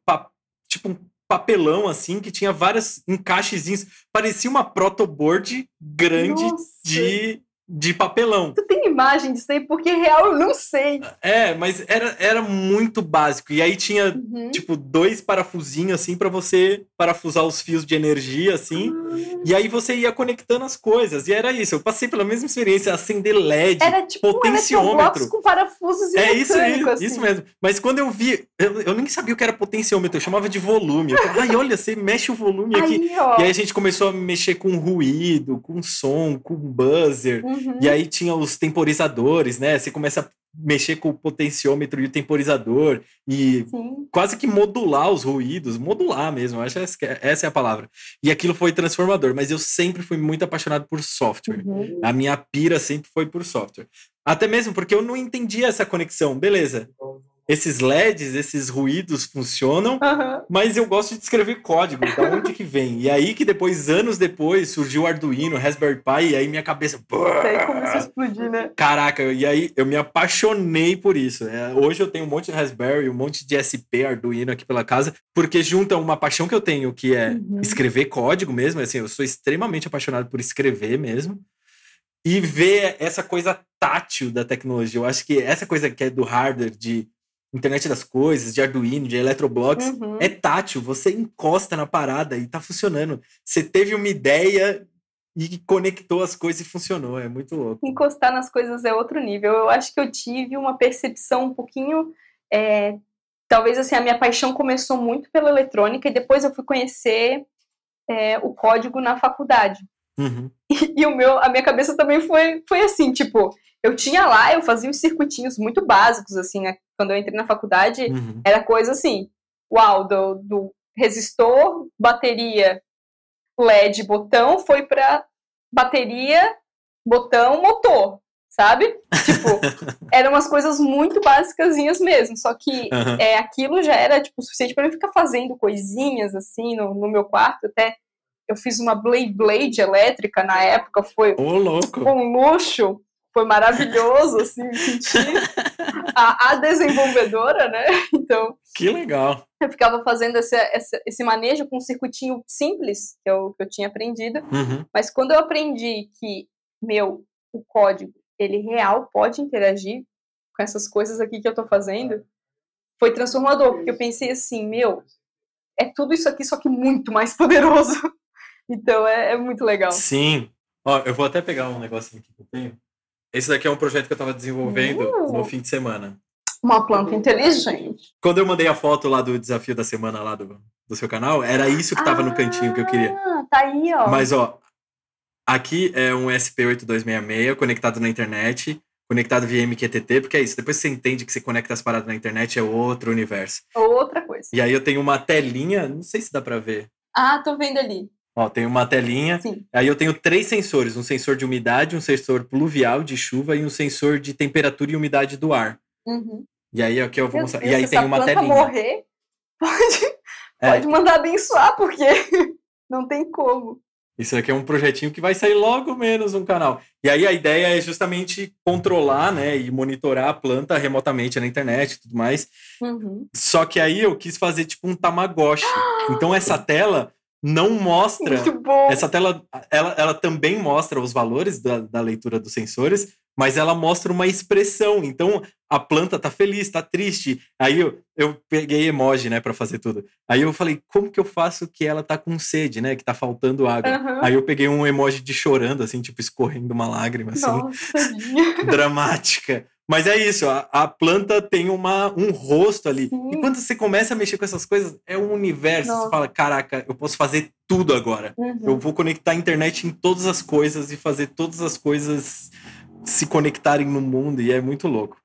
tipo um papelão assim, que tinha vários encaixezinhos, parecia uma protoboard grande Nossa. de de papelão. Tu tem imagem disso aí? Porque real eu não sei. É, mas era, era muito básico. E aí tinha, uhum. tipo, dois parafusinhos, assim, para você parafusar os fios de energia, assim. Uhum. E aí você ia conectando as coisas. E era isso. Eu passei pela mesma experiência, acender LED, era, tipo, potenciômetro. Um com parafusos e É isso aí, assim. isso mesmo. Mas quando eu vi, eu, eu nem sabia o que era potenciômetro, eu chamava de volume. Eu ai, olha, você mexe o volume aqui. E aí a gente começou a mexer com ruído, com som, com buzzer. Uhum. Uhum. E aí tinha os temporizadores, né? Você começa a mexer com o potenciômetro e o temporizador e Sim. quase que modular os ruídos, modular mesmo, acho que essa é a palavra. E aquilo foi transformador, mas eu sempre fui muito apaixonado por software. Uhum. A minha pira sempre foi por software. Até mesmo porque eu não entendia essa conexão. Beleza esses LEDs, esses ruídos funcionam, uhum. mas eu gosto de escrever código, da onde que vem? E aí que depois, anos depois, surgiu o Arduino, Raspberry Pi, e aí minha cabeça... Aí começou a explodir, né? Caraca, e aí eu me apaixonei por isso. É, hoje eu tenho um monte de Raspberry, um monte de SP, Arduino aqui pela casa, porque junta uma paixão que eu tenho, que é uhum. escrever código mesmo, assim, eu sou extremamente apaixonado por escrever mesmo, e ver essa coisa tátil da tecnologia. Eu acho que essa coisa que é do hardware, de internet das coisas, de Arduino, de Eletroblocks, uhum. é tátil. Você encosta na parada e tá funcionando. Você teve uma ideia e conectou as coisas e funcionou. É muito louco. Encostar nas coisas é outro nível. Eu acho que eu tive uma percepção um pouquinho. É, talvez assim, a minha paixão começou muito pela eletrônica e depois eu fui conhecer é, o código na faculdade. Uhum. E, e, o meu, a minha cabeça também foi, foi assim, tipo, eu tinha lá, eu fazia uns circuitinhos muito básicos, assim, né? Quando eu entrei na faculdade, uhum. era coisa assim, uau, do, do resistor, bateria, LED, botão, foi para bateria, botão, motor, sabe? Tipo, eram umas coisas muito básicas mesmo, só que uhum. é, aquilo já era, tipo, suficiente para eu ficar fazendo coisinhas, assim, no, no meu quarto, até eu fiz uma Blade Blade elétrica na época, foi oh, louco. um luxo, foi maravilhoso, assim, me senti a, a, desenvolvedora, né? Então. Que legal. Eu ficava fazendo esse, esse, esse manejo com um circuitinho simples que eu, que eu tinha aprendido, uhum. mas quando eu aprendi que, meu, o código, ele real pode interagir com essas coisas aqui que eu tô fazendo, foi transformador, porque eu pensei assim, meu, é tudo isso aqui, só que muito mais poderoso. Então é, é muito legal. Sim. Ó, eu vou até pegar um negocinho aqui que eu tenho. Esse daqui é um projeto que eu estava desenvolvendo uh, no fim de semana. Uma planta inteligente. Quando eu mandei a foto lá do desafio da semana lá do, do seu canal, era isso que estava ah, no cantinho que eu queria. Ah, tá aí, ó. Mas, ó, aqui é um SP8266 conectado na internet, conectado via MQTT, porque é isso. Depois você entende que você conecta as paradas na internet, é outro universo. Outra coisa. E aí eu tenho uma telinha, não sei se dá para ver. Ah, tô vendo ali. Ó, tem uma telinha. Sim. Aí eu tenho três sensores: um sensor de umidade, um sensor pluvial de chuva e um sensor de temperatura e umidade do ar. Uhum. E aí aqui eu vou mostrar. Deus, e aí tem uma telinha. morrer, pode, é. pode mandar abençoar, porque não tem como. Isso aqui é um projetinho que vai sair logo menos um canal. E aí a ideia é justamente controlar, né, e monitorar a planta remotamente na internet e tudo mais. Uhum. Só que aí eu quis fazer tipo um Tamagotchi. então essa tela não mostra. Essa tela, ela, ela também mostra os valores da, da leitura dos sensores, mas ela mostra uma expressão. Então, a planta tá feliz, tá triste. Aí eu, eu peguei emoji, né, para fazer tudo. Aí eu falei, como que eu faço que ela tá com sede, né, que tá faltando água? Uhum. Aí eu peguei um emoji de chorando, assim, tipo, escorrendo uma lágrima, assim, Nossa, dramática. Mas é isso, a, a, planta tem uma, um rosto ali. Sim. E quando você começa a mexer com essas coisas, é um universo. Nossa. Você fala, caraca, eu posso fazer tudo agora. Uhum. Eu vou conectar a internet em todas as coisas e fazer todas as coisas se conectarem no mundo. E é muito louco.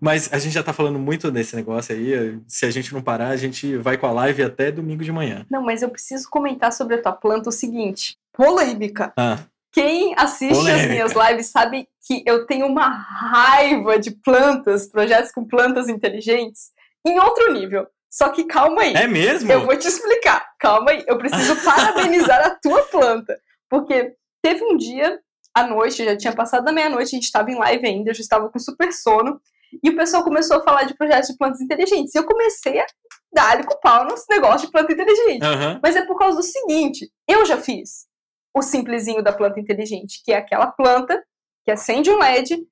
Mas a gente já tá falando muito desse negócio aí. Se a gente não parar, a gente vai com a live até domingo de manhã. Não, mas eu preciso comentar sobre a tua planta o seguinte. Polêmica. Ah. Quem assiste Polêmica. as minhas lives sabe que eu tenho uma raiva de plantas, projetos com plantas inteligentes, em outro nível. Só que calma aí. É mesmo? Eu vou te explicar. Calma aí. Eu preciso parabenizar a tua planta. Porque teve um dia, à noite, já tinha passado da meia-noite, a gente estava em live ainda, eu já estava com super sono. E o pessoal começou a falar de projetos de plantas inteligentes. E eu comecei a dar-lhe com o pau nos negócios de planta inteligente. Aham. Mas é por causa do seguinte: eu já fiz o simplesinho da planta inteligente, que é aquela planta que acende um LED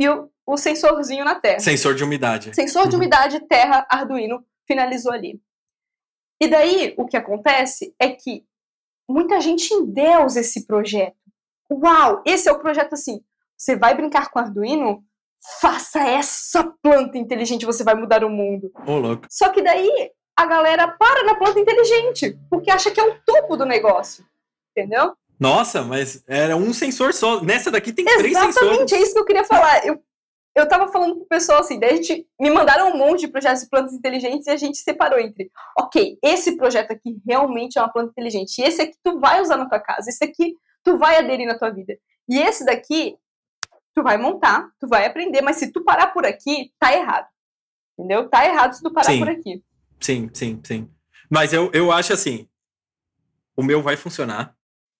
e o, o sensorzinho na terra. Sensor de umidade. Sensor de Uhum. umidade, terra, Arduino, finalizou ali. E daí, o que acontece é que muita gente endeusa esse projeto. Uau, esse é o projeto assim. Você vai brincar com Arduino? Faça essa planta inteligente, você vai mudar o mundo. Ô, louco. Só que daí a galera para na planta inteligente, porque acha que é o topo do negócio. Entendeu? Nossa, mas era um sensor só. Nessa daqui tem três sensores. Exatamente, é isso que eu queria falar. Eu, eu tava falando pro pessoal assim, daí a gente me mandaram um monte de projetos de plantas inteligentes e a gente separou entre, ok, esse projeto aqui realmente é uma planta inteligente, e esse aqui tu vai usar na tua casa, esse aqui tu vai aderir na tua vida. E esse daqui tu vai montar, tu vai aprender, mas se tu parar por aqui, tá errado. Entendeu? Tá errado se tu parar Sim. por aqui. Sim, sim, sim. Mas eu, eu acho assim: o meu vai funcionar.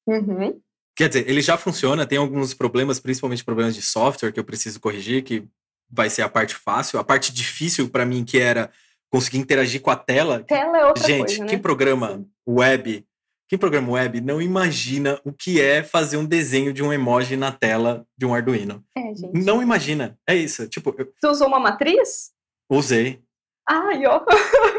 Uhum. Quer dizer, ele já funciona, tem alguns problemas, principalmente problemas de software que eu preciso corrigir, que vai ser a parte fácil. A parte difícil pra mim, que era conseguir interagir com a tela. Tela é outra Gente, coisa, né? quem programa Sim. web, quem programa web não imagina o que é fazer um desenho de um emoji na tela de um Arduino. É, gente. Não imagina. É isso. Tipo, eu Tu usou uma matriz? usei. Ai, ó.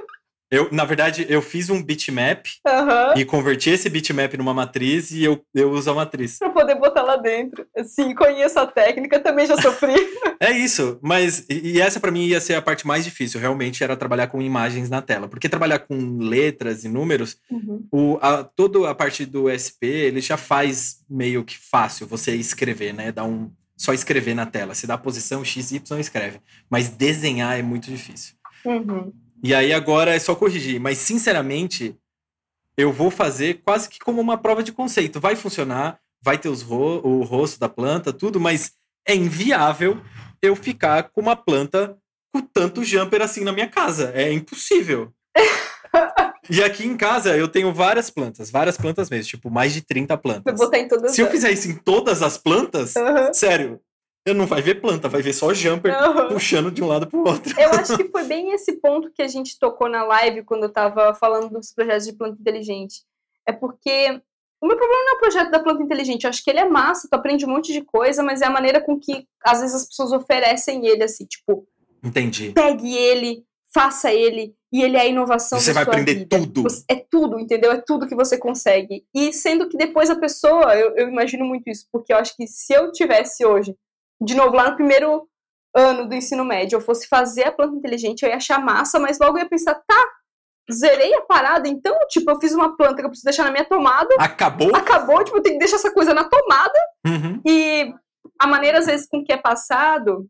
Eu, na verdade, eu fiz um bitmap Aham. e converti esse bitmap numa matriz e eu, eu uso a matriz. Pra poder botar lá dentro. Sim, conheço a técnica, também já sofri. É isso, mas e essa pra mim ia ser a parte mais difícil, realmente era trabalhar com imagens na tela, porque trabalhar com letras e números, Uhum. o, a, toda a parte do SP, ele já faz meio que fácil você escrever, né? Dá um só escrever na tela, você dá a posição x, y escreve, mas desenhar é muito difícil. Uhum. E aí agora é só corrigir, mas sinceramente, eu vou fazer quase que como uma prova de conceito. Vai funcionar, vai ter os ro o rosto da planta, tudo, mas é inviável eu ficar com uma planta com tanto jumper assim na minha casa. É impossível. e aqui em casa eu tenho várias plantas, várias plantas mesmo, tipo mais de 30 Vou plantas. todas Se eu fizer isso em todas as plantas, Aham. sério, eu não vai ver planta, vai ver só jumper puxando de um lado pro outro. Eu acho que foi bem esse ponto que a gente tocou na live quando eu tava falando dos projetos de planta inteligente. É porque o meu problema não é o projeto da planta inteligente. Eu acho que ele é massa, tu aprende um monte de coisa, mas é a maneira com que às vezes as pessoas oferecem ele, assim, tipo, Entendi. pegue ele, faça ele, e ele é a inovação Você vai aprender vida. tudo. É tudo, entendeu? É tudo que você consegue. E sendo que depois a pessoa, eu, eu imagino muito isso, porque eu acho que se eu tivesse hoje, de novo, lá no primeiro ano do ensino médio, eu fosse fazer a planta inteligente, eu ia achar massa, mas logo eu ia pensar, tá, zerei a parada, então, tipo, eu fiz uma planta que eu preciso deixar na minha tomada, Acabou? acabou, tipo, eu tenho que deixar essa coisa na tomada, Uhum. e a maneira, às vezes, com que é passado,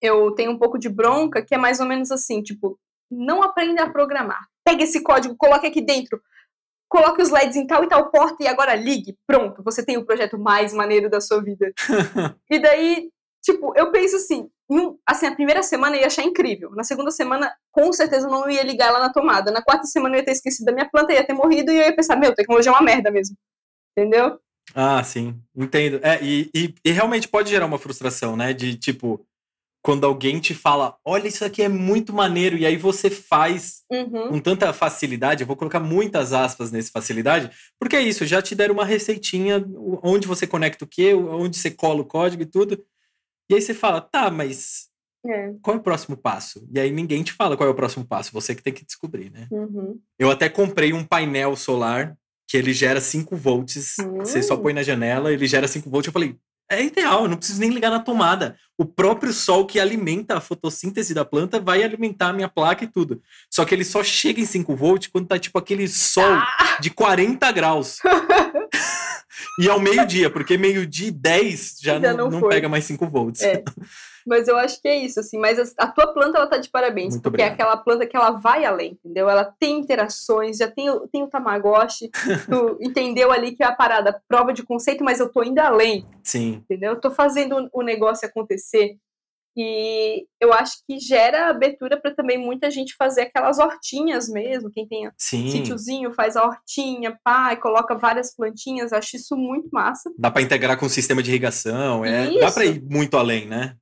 eu tenho um pouco de bronca, que é mais ou menos assim, tipo, não aprenda a programar. Pega esse código, coloque aqui dentro, coloque os LEDs em tal e tal porta e agora ligue. Pronto, você tem o projeto mais maneiro da sua vida. e daí, tipo, eu penso assim, um- assim, a primeira semana eu ia achar incrível. Na segunda semana, com certeza, eu não ia ligar ela na tomada. Na quarta semana eu ia ter esquecido da minha planta, ia ter morrido e eu ia pensar, meu, tecnologia é uma merda mesmo. Entendeu? Ah, sim, entendo. É, e, e, e realmente pode gerar uma frustração, né? De tipo, quando alguém te fala, olha, isso aqui é muito maneiro, e aí você faz Uhum. com tanta facilidade, eu vou colocar muitas aspas nesse facilidade, porque é isso, já te deram uma receitinha onde você conecta o quê, onde você cola o código e tudo. E aí você fala, tá, mas É. qual é o próximo passo? E aí ninguém te fala qual é o próximo passo, você que tem que descobrir, né? Uhum. Eu até comprei um painel solar que ele gera 5 volts. Você só Hum. põe na janela, ele gera 5 volts. Eu falei, é ideal, eu não preciso nem ligar na tomada. O próprio sol que alimenta a fotossíntese da planta vai alimentar a minha placa e tudo. Só que ele só chega em 5 volts quando tá tipo aquele sol Ah! de 40 graus. e ao meio-dia, porque meio-dia e 10 já, Já não, não não pega mais 5 volts. É. Mas eu acho que é isso, assim. Mas a, a tua planta, ela tá de parabéns. Muito porque obrigado. é aquela planta que ela vai além, entendeu? Ela tem interações, já tem, o- tem o Tamagotchi. tu entendeu ali que é a parada, prova de conceito, mas eu tô indo além, Sim, entendeu? Eu tô fazendo o negócio acontecer. E eu acho que gera abertura para também muita gente fazer aquelas hortinhas mesmo. Quem tem sim. sítiozinho faz a hortinha, pá, e coloca várias plantinhas. Acho isso muito massa. Dá pra integrar com o sistema de irrigação. É, Isso. dá pra ir muito além, né?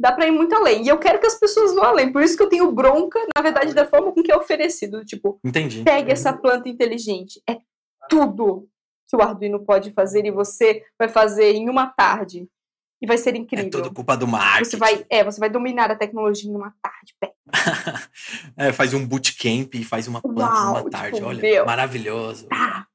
Dá pra ir muito além. E eu quero que as pessoas vão além. Por isso que eu tenho bronca, na verdade, da forma com que é oferecido. Tipo, Entendi. pegue essa planta inteligente. É tudo que o Arduino pode fazer e você vai fazer em uma tarde. E vai ser É incrível. tudo culpa do marketing. Você vai, é, você vai dominar a tecnologia em uma tarde. É, faz um bootcamp e faz uma planta Uau, numa tipo, tarde. Olha, meu. maravilhoso. Ah,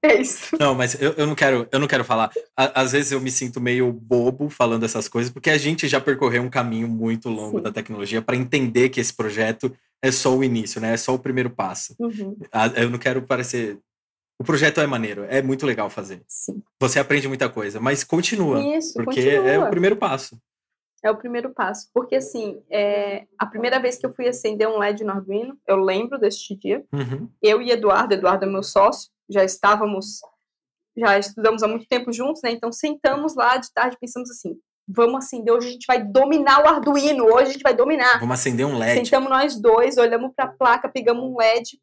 é isso. Não, mas eu, eu não quero, eu não quero falar. À- Às vezes eu me sinto meio bobo falando essas coisas, porque a gente já percorreu um caminho muito longo Sim. da tecnologia para entender que esse projeto é só o início, né? É só o primeiro passo. Uhum, Eu não quero parecer. O projeto é maneiro, é muito legal fazer. sim. Você aprende muita coisa, mas continua, Isso, porque continua. é o primeiro passo. É o primeiro passo. Porque, assim, é, a primeira vez que eu fui acender um LED no Arduino, eu lembro deste dia, Uhum. eu e Eduardo, Eduardo é meu sócio, já estávamos, já estudamos há muito tempo juntos, né? Então sentamos lá de tarde, pensamos assim, vamos acender, hoje a gente vai dominar o Arduino, hoje a gente vai dominar. Vamos acender um LED. Sentamos nós dois, olhamos para a placa, pegamos um LED.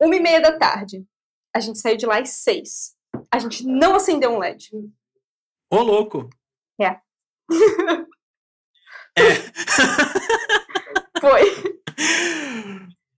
Uma e meia da tarde. A gente saiu de lá às seis. A gente não acendeu um LED. Ô, louco! É. É. Foi.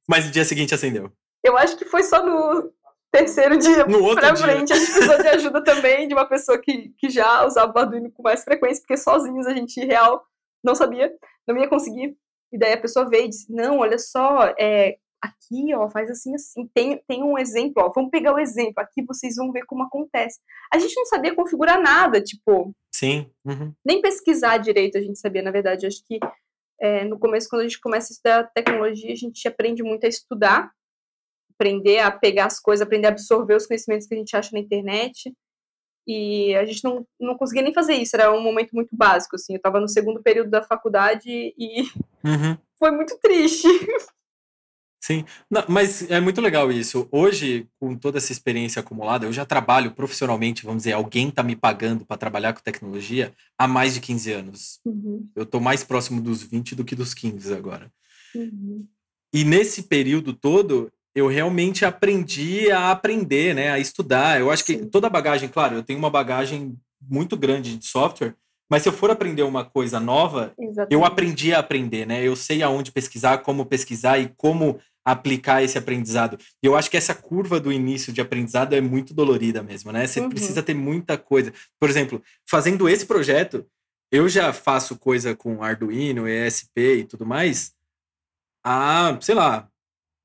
Mas no dia seguinte acendeu. Eu acho que foi só no terceiro dia No pra dia. frente. A gente precisou de ajuda também de uma pessoa que, que já usava o Arduino com mais frequência, porque sozinhos a gente, real, não sabia, não ia conseguir. E daí a pessoa veio e disse, não, olha só, é, aqui, ó, faz assim, assim. Tem, tem um exemplo, ó, vamos pegar o exemplo. Aqui vocês vão ver como acontece. A gente não sabia configurar nada, tipo, Sim. uhum. nem pesquisar direito a gente sabia, na verdade. Acho que é, no começo, quando a gente começa a estudar tecnologia, a gente aprende muito a estudar, aprender a pegar as coisas, aprender a absorver os conhecimentos que a gente acha na internet. E a gente não, não conseguia nem fazer isso, era um momento muito básico, assim. Eu estava no segundo período da faculdade e Uhum. foi muito triste. Sim, Não, mas é muito legal isso. Hoje, com toda essa experiência acumulada, eu já trabalho profissionalmente, vamos dizer, alguém está me pagando para trabalhar com tecnologia há mais de 15 anos. Uhum, Eu estou mais próximo dos 20 do que dos 15 agora. uhum. E nesse período todo, eu realmente aprendi a aprender, né, a estudar. Eu acho que Sim. toda a bagagem, claro, eu tenho uma bagagem muito grande de software, mas se eu for aprender uma coisa nova, Exatamente. eu aprendi a aprender, né? Eu sei aonde pesquisar, como pesquisar e como aplicar esse aprendizado. E eu acho que essa curva do início de aprendizado é muito dolorida mesmo, né? Você Uhum. precisa ter muita coisa. Por exemplo, fazendo esse projeto, eu já faço coisa com Arduino, ESP e tudo mais há, sei lá,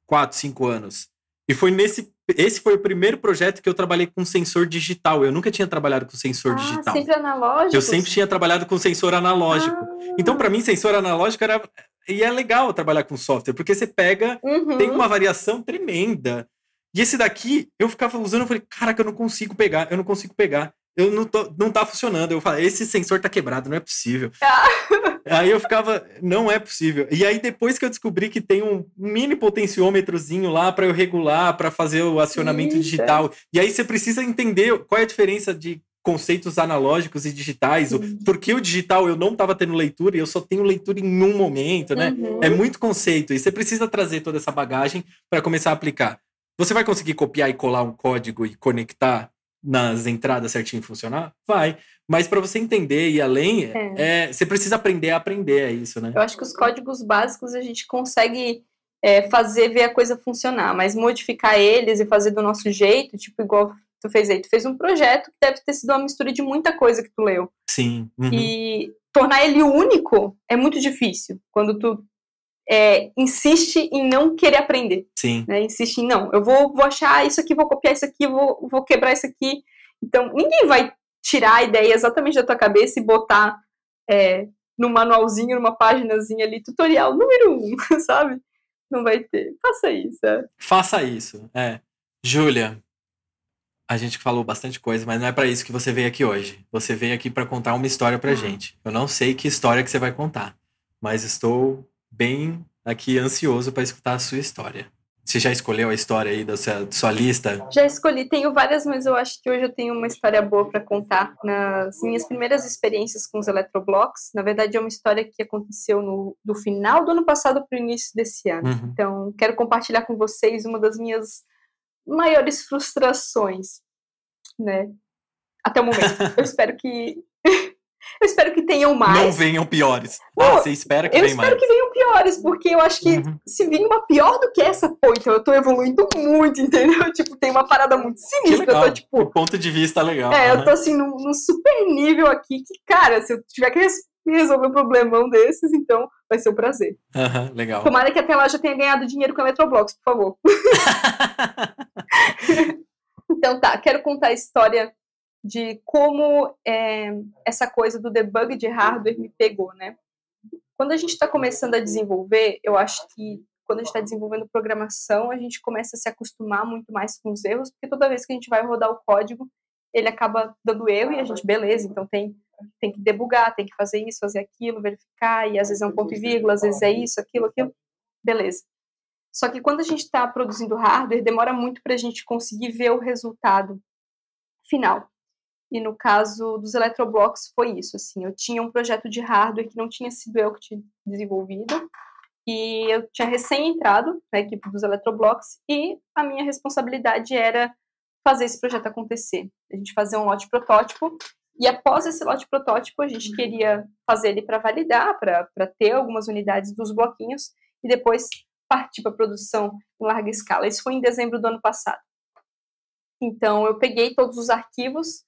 quatro, cinco anos. E foi nesse. Esse foi o primeiro projeto que eu trabalhei com sensor digital. Eu nunca tinha trabalhado com sensor ah, digital. sempre analógico. Eu sempre tinha trabalhado com sensor analógico. Ah, Então, para mim, sensor analógico era. E é legal trabalhar com software, porque você pega, uhum. tem uma variação tremenda. E esse daqui, eu ficava usando, eu falei, caraca, eu não consigo pegar, eu não consigo pegar. Eu não, tô, não tá funcionando. Eu falei, esse sensor tá quebrado, não é possível. aí eu ficava, não é possível. E aí, depois que eu descobri que tem um mini potenciômetrozinho lá para eu regular, para fazer o acionamento digital. E aí você precisa entender qual é a diferença de conceitos analógicos e digitais. Uhum. Porque o digital eu não estava tendo leitura e eu só tenho leitura em um momento, né? Uhum. É muito conceito e você precisa trazer toda essa bagagem para começar a aplicar. Você vai conseguir copiar e colar um código e conectar nas entradas certinho funcionar? Vai. Mas para você entender e ir além, é, você precisa aprender a aprender, é isso, né? Eu acho que os códigos básicos a gente consegue é, fazer ver a coisa funcionar, mas modificar eles e fazer do nosso jeito, tipo, igual tu fez aí. Tu fez um projeto que deve ter sido uma mistura de muita coisa que tu leu. Sim. uhum. E tornar ele único é muito difícil. Quando tu é, insiste em não querer aprender. Sim. Né? Insiste em não, eu vou, vou achar isso aqui, vou copiar isso aqui, vou, vou quebrar isso aqui. Então, ninguém vai tirar a ideia exatamente da tua cabeça e botar é, no manualzinho, numa páginazinha ali, tutorial número um, sabe? Não vai ter. Faça isso. É. Faça isso. É. Júlia, A gente falou bastante coisa, mas não é para isso que você veio aqui hoje. Você veio aqui para contar uma história pra uhum. gente. Eu não sei que história que você vai contar, mas estou bem aqui ansioso para escutar a sua história. Você já escolheu a história aí da sua, da sua, lista? Já escolhi, tenho várias, mas eu acho que hoje eu tenho uma história boa para contar. Nas minhas primeiras experiências com os eletroblocks, na verdade é uma história que aconteceu no, do final do ano passado para o início desse ano. Uhum. Então, quero compartilhar com vocês uma das minhas maiores frustrações, né? Até o momento. eu espero que eu espero que tenham mais. Não venham piores. Ah, você espera que venham mais. Eu espero que venham piores, porque eu acho que uhum. se vir uma pior do que essa, pô, então eu tô evoluindo muito, entendeu? Tipo, tem uma parada muito sinistra. Eu tô, tipo. O ponto de vista legal. É, uhum. eu tô assim, num, num, super nível aqui que, cara, se eu tiver que resolver um problemão desses, então vai ser um prazer. Uhum, legal. Tomara que até lá já tenha ganhado dinheiro com a Eletroblocks, por favor. então tá, quero contar a história de como é, essa coisa do debug de hardware me pegou, né? Quando a gente está começando a desenvolver, eu acho que quando a gente está desenvolvendo programação, a gente começa a se acostumar muito mais com os erros, porque toda vez que a gente vai rodar o código, ele acaba dando erro e a gente, beleza, então tem, tem que debugar, tem que fazer isso, fazer aquilo, verificar, e às vezes é um ponto e vírgula, às vezes é isso, aquilo, aquilo, beleza. Só que quando a gente está produzindo hardware, demora muito para a gente conseguir ver o resultado final. E no caso dos eletroblocks foi isso, assim, eu tinha um projeto de hardware que não tinha sido eu que tinha desenvolvido, e eu tinha recém entrado na equipe dos eletroblocks e a minha responsabilidade era fazer esse projeto acontecer. A gente fazer um lote protótipo e após esse lote protótipo a gente queria fazer ele para validar, para ter algumas unidades dos bloquinhos e depois partir para produção em larga escala. Isso foi em dezembro do ano passado. Então eu peguei todos os arquivos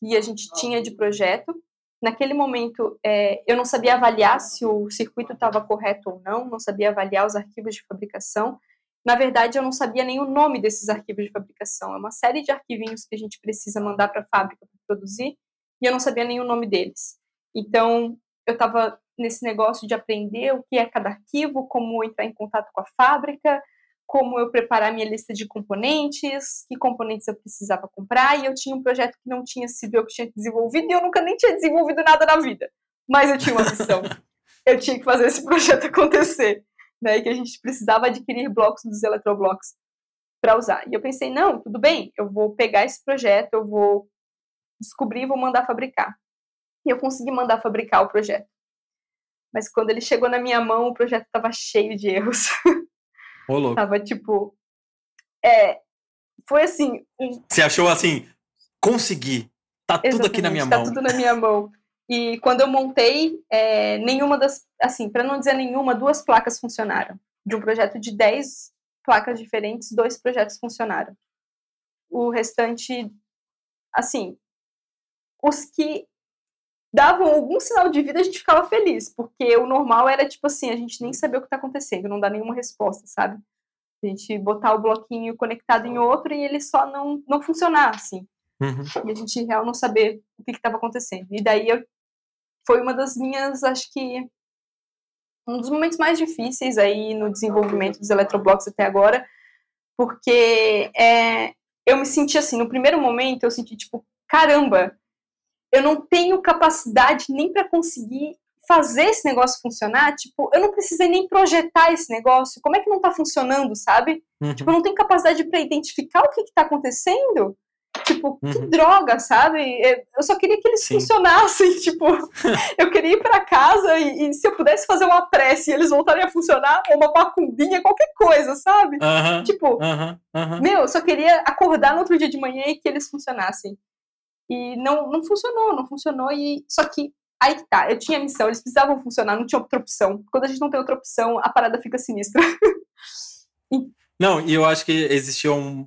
que a gente tinha de projeto. Naquele momento, é, eu não sabia avaliar se o circuito estava correto ou não, não sabia avaliar os arquivos de fabricação. Na verdade, eu não sabia nem o nome desses arquivos de fabricação. É uma série de arquivinhos que a gente precisa mandar para a fábrica para produzir, e eu não sabia nem o nome deles. Então, eu estava nesse negócio de aprender o que é cada arquivo, como entrar em contato com a fábrica, como eu preparar minha lista de componentes, que componentes eu precisava comprar, e eu tinha um projeto que não tinha sido eu que tinha desenvolvido, e eu nunca nem tinha desenvolvido nada na vida. Mas eu tinha uma missão. eu tinha que fazer esse projeto acontecer, né? E que a gente precisava adquirir blocos dos eletroblocos para usar. E eu pensei, não, tudo bem, eu vou pegar esse projeto, eu vou descobrir e vou mandar fabricar. E eu consegui mandar fabricar o projeto. Mas quando ele chegou na minha mão, o projeto estava cheio de erros. Ô. Tava tipo. É. Foi assim. Um... Você achou assim, consegui. Tá tudo Exatamente, aqui na minha tá mão. Tá tudo na minha mão. E quando eu montei, é, nenhuma das. Assim, para não dizer nenhuma, duas placas funcionaram. De um projeto de 10 placas diferentes, dois projetos funcionaram. O restante, assim, os que davam algum sinal de vida, a gente ficava feliz, porque o normal era tipo assim, a gente nem sabia o que está acontecendo, não dá nenhuma resposta, sabe? A gente botar o bloquinho conectado em outro e ele só não, não funcionar, assim. Uhum. E a gente real não saber o que estava acontecendo. E daí eu, foi uma das minhas, acho que um dos momentos mais difíceis aí no desenvolvimento dos eletroblocos até agora, porque é, eu me senti assim, no primeiro momento eu senti tipo, caramba, eu não tenho capacidade nem para conseguir fazer esse negócio funcionar, tipo, eu não precisei nem projetar esse negócio, como é que não tá funcionando, sabe? Uhum. Tipo, eu não tenho capacidade para identificar o que que tá acontecendo. Tipo, uhum. que droga, sabe? Eu só queria que eles Sim. funcionassem, tipo, eu queria ir para casa e, e, se eu pudesse fazer uma prece e eles voltarem a funcionar, ou uma macumbinha, qualquer coisa, sabe? Uhum. Tipo, meu, eu só queria acordar no outro dia de manhã e que eles funcionassem. E não, não funcionou, não funcionou. E só que aí que tá, eu tinha missão, eles precisavam funcionar, não tinha outra opção. Quando a gente não tem outra opção, a parada fica sinistra. e... Não, e eu acho que existia um.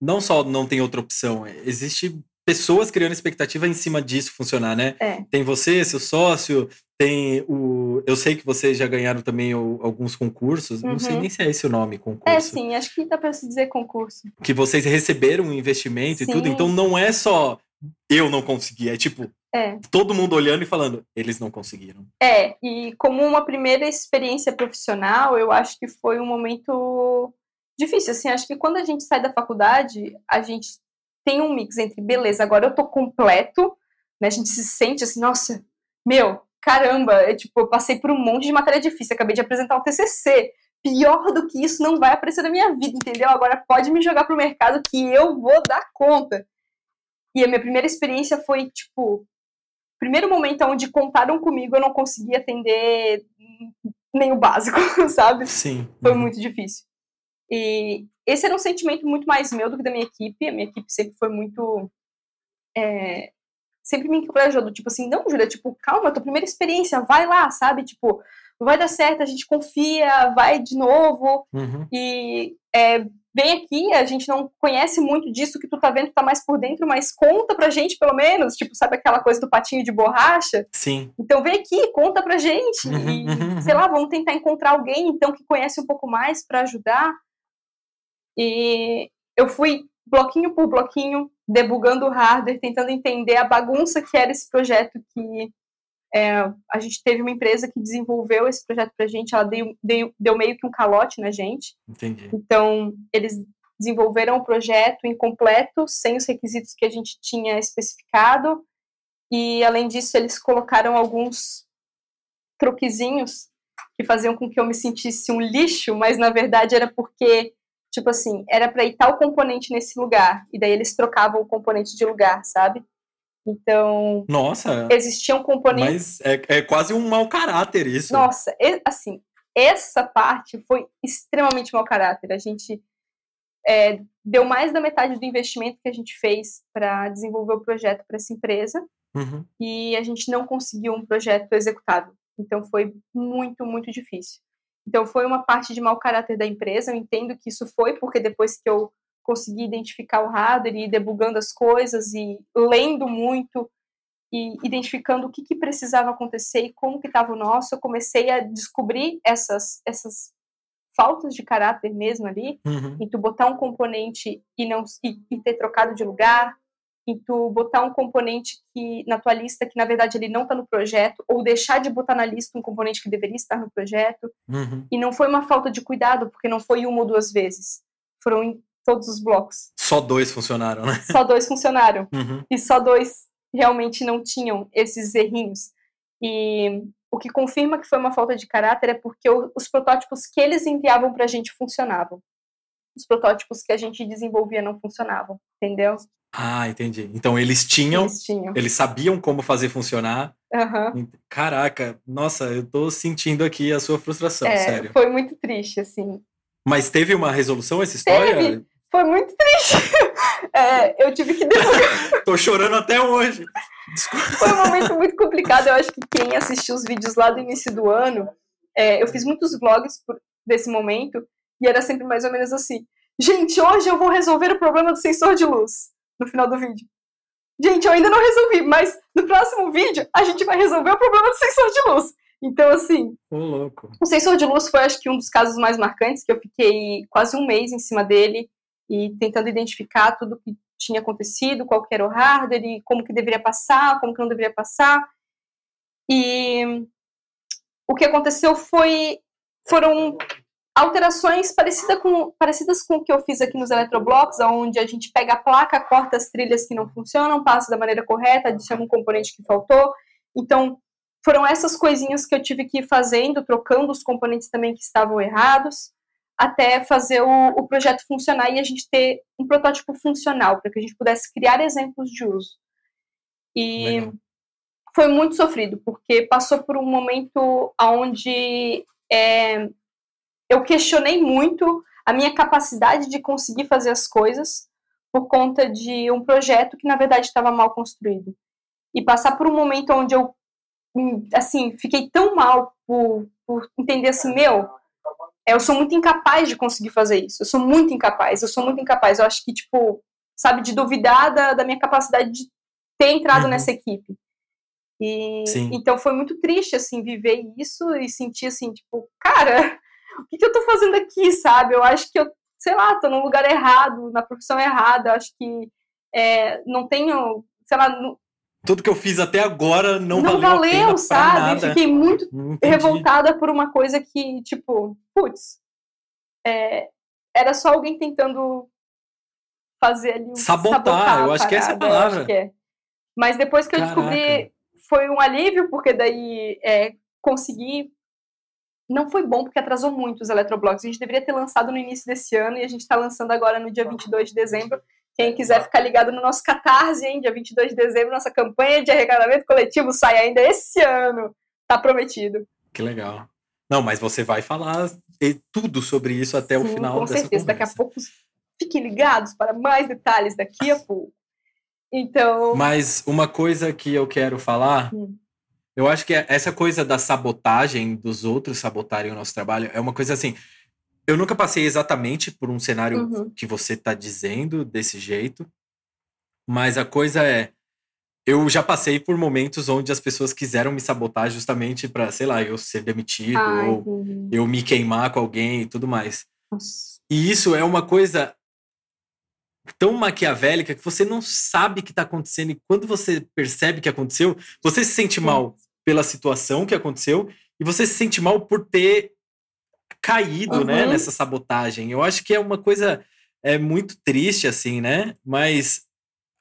Não só não tem outra opção, existe pessoas criando expectativa em cima disso funcionar, né? É. Tem você, seu sócio, tem o. Eu sei que vocês já ganharam também o, alguns concursos. Uhum. Não sei uhum. nem se é esse o nome, concurso. É, sim, acho que dá para se dizer concurso. Que vocês receberam um investimento sim. e tudo. Então não é só eu não consegui. É tipo, é. todo mundo olhando e falando, eles não conseguiram. É, e como uma primeira experiência profissional, eu acho que foi um momento difícil. Assim, acho que quando a gente sai da faculdade, a gente tem um mix entre, beleza, agora eu tô completo, né? A gente se sente assim, nossa, meu, caramba, é, tipo, eu passei por um monte de matéria difícil, acabei de apresentar um TCC. Pior do que isso não vai aparecer na minha vida, entendeu? Agora pode me jogar pro mercado que eu vou dar conta. E a minha primeira experiência foi, tipo, primeiro momento onde contaram comigo, eu não conseguia atender nem o básico, sabe? Sim. Foi uhum. muito difícil. E esse era um sentimento muito mais meu do que da minha equipe. A minha equipe sempre foi muito. É, sempre me encorajou, tipo assim, não, Júlia, tipo, calma, tua primeira experiência, vai lá, sabe? Tipo, vai dar certo, a gente confia, vai de novo. Uhum. E é, vem aqui, a gente não conhece muito disso que tu tá vendo, tá mais por dentro, mas conta pra gente, pelo menos, tipo, sabe aquela coisa do patinho de borracha? Sim. Então vem aqui, conta pra gente, uhum, e, uhum, sei lá, vamos tentar encontrar alguém, então, que conhece um pouco mais para ajudar. E eu fui bloquinho por bloquinho, debugando o hardware, tentando entender a bagunça que era esse projeto que é, a gente teve uma empresa que desenvolveu esse projeto para a gente, ela deu, deu, deu, meio que um calote na gente. Entendi. Então, eles desenvolveram o projeto incompleto, sem os requisitos que a gente tinha especificado, e além disso, eles colocaram alguns truquezinhos que faziam com que eu me sentisse um lixo, mas na verdade era porque, tipo assim, era para ir tal componente nesse lugar, e daí eles trocavam o componente de lugar, sabe? Então. Nossa! Existiam componentes. Mas é, é quase um mau caráter isso. Nossa, assim, essa parte foi extremamente mau caráter. A gente é, deu mais da metade do investimento que a gente fez para desenvolver o projeto para essa empresa uhum. e a gente não conseguiu um projeto executável. Então foi muito, muito difícil. Então foi uma parte de mau caráter da empresa. Eu entendo que isso foi porque depois que eu conseguir identificar o hardware e ir debugando as coisas e lendo muito e identificando o que, que precisava acontecer e como que estava o nosso, eu comecei a descobrir essas, essas faltas de caráter mesmo ali, uhum. em tu botar um componente e não e, e, ter trocado de lugar, em tu botar um componente que na tua lista que na verdade ele não está no projeto, ou deixar de botar na lista um componente que deveria estar no projeto. Uhum. E não foi uma falta de cuidado, porque não foi uma ou duas vezes. Foram todos os blocos. Só dois funcionaram, né? Só dois funcionaram. Uhum. E só dois realmente não tinham esses errinhos. E o que confirma que foi uma falta de caráter é porque os protótipos que eles enviavam para a gente funcionavam. Os protótipos que a gente desenvolvia não funcionavam, entendeu? Ah, entendi. Então eles tinham, eles, tinham. eles sabiam como fazer funcionar. Uhum. Caraca, nossa, eu tô sentindo aqui a sua frustração, é, sério. Foi muito triste, assim. Mas teve uma resolução essa história? Teve. Foi muito triste. É, eu tive que Tô chorando até hoje. Desculpa. Foi um momento muito complicado. Eu acho que quem assistiu os vídeos lá do início do ano, é, eu fiz muitos vlogs por, desse momento e era sempre mais ou menos assim: gente, hoje eu vou resolver o problema do sensor de luz no final do vídeo. Gente, eu ainda não resolvi, mas no próximo vídeo a gente vai resolver o problema do sensor de luz. Então, assim. Ô, louco. O sensor de luz foi, acho que, um dos casos mais marcantes, que eu fiquei quase um mês em cima dele e tentando identificar tudo que tinha acontecido, qual era o hardware e como que deveria passar, como que não deveria passar. E o que aconteceu foi foram alterações parecida com, parecidas com o que eu fiz aqui nos eletroblocks, onde a gente pega a placa, corta as trilhas que não funcionam, passa da maneira correta, adiciona um componente que faltou. Então, foram essas coisinhas que eu tive que ir fazendo, trocando os componentes também que estavam errados até fazer o, o projeto funcionar e a gente ter um protótipo funcional, para que a gente pudesse criar exemplos de uso. E Legal. foi muito sofrido, porque passou por um momento onde é, eu questionei muito a minha capacidade de conseguir fazer as coisas por conta de um projeto que, na verdade, estava mal construído. E passar por um momento onde eu, assim, fiquei tão mal por, por entender assim, meu, eu sou muito incapaz de conseguir fazer isso. Eu sou muito incapaz, eu sou muito incapaz. Eu acho que, tipo, sabe, de duvidar da, da minha capacidade de ter entrado uhum. nessa equipe. E, Sim. então foi muito triste, assim, viver isso e sentir, assim, tipo, cara, o que, que eu tô fazendo aqui, sabe? Eu acho que eu, sei lá, tô no lugar errado, na profissão errada. Eu acho que é, não tenho, sei lá, tudo que eu fiz até agora não, não valeu, valeu sabe? Nada. Fiquei muito revoltada por uma coisa que, tipo, putz, é, era só alguém tentando fazer ali um sabotar, sabotar eu acho que é essa palavra. É. Mas depois que eu Caraca. descobri, foi um alívio, porque daí é, consegui. Não foi bom porque atrasou muito os eletroblogs. A gente deveria ter lançado no início desse ano e a gente está lançando agora no dia 22 de dezembro. Quem quiser ficar ligado no nosso Catarse, hein, dia 22 de dezembro, nossa campanha de arrecadamento coletivo sai ainda esse ano. Tá prometido. Que legal. Não, mas você vai falar tudo sobre isso até Sim, o final com dessa certeza. Daqui a pouco fiquem ligados para mais detalhes daqui a pouco. Então. Mas uma coisa que eu quero falar, hum. eu acho que essa coisa da sabotagem dos outros sabotarem o nosso trabalho é uma coisa assim. Eu nunca passei exatamente por um cenário uhum. que você está dizendo desse jeito, mas a coisa é eu já passei por momentos onde as pessoas quiseram me sabotar justamente para, sei lá, eu ser demitido Ai, ou uhum. eu me queimar com alguém e tudo mais. Nossa. E isso é uma coisa tão maquiavélica que você não sabe o que está acontecendo. E quando você percebe que aconteceu, você se sente mal pela situação que aconteceu e você se sente mal por ter caído, uhum. né, nessa sabotagem. Eu acho que é uma coisa é muito triste assim, né? Mas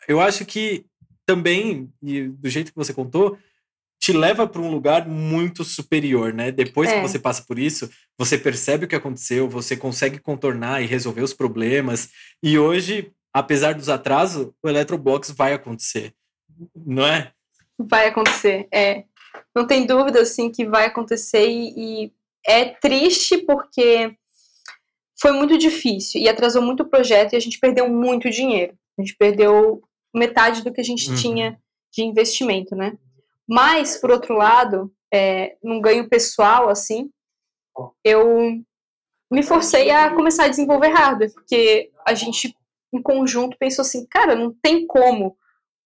eu acho que também, e do jeito que você contou, te leva para um lugar muito superior, né? Depois é. que você passa por isso, você percebe o que aconteceu, você consegue contornar e resolver os problemas. E hoje, apesar dos atrasos, o Electrobox vai acontecer, não é? Vai acontecer, é. Não tem dúvida, assim, que vai acontecer e, e é triste porque foi muito difícil e atrasou muito o projeto e a gente perdeu muito dinheiro. A gente perdeu metade do que a gente uhum. tinha de investimento, né? Mas, por outro lado, é, num ganho pessoal, assim, eu me forcei a começar a desenvolver hardware, porque a gente, em conjunto, pensou assim, cara, não tem como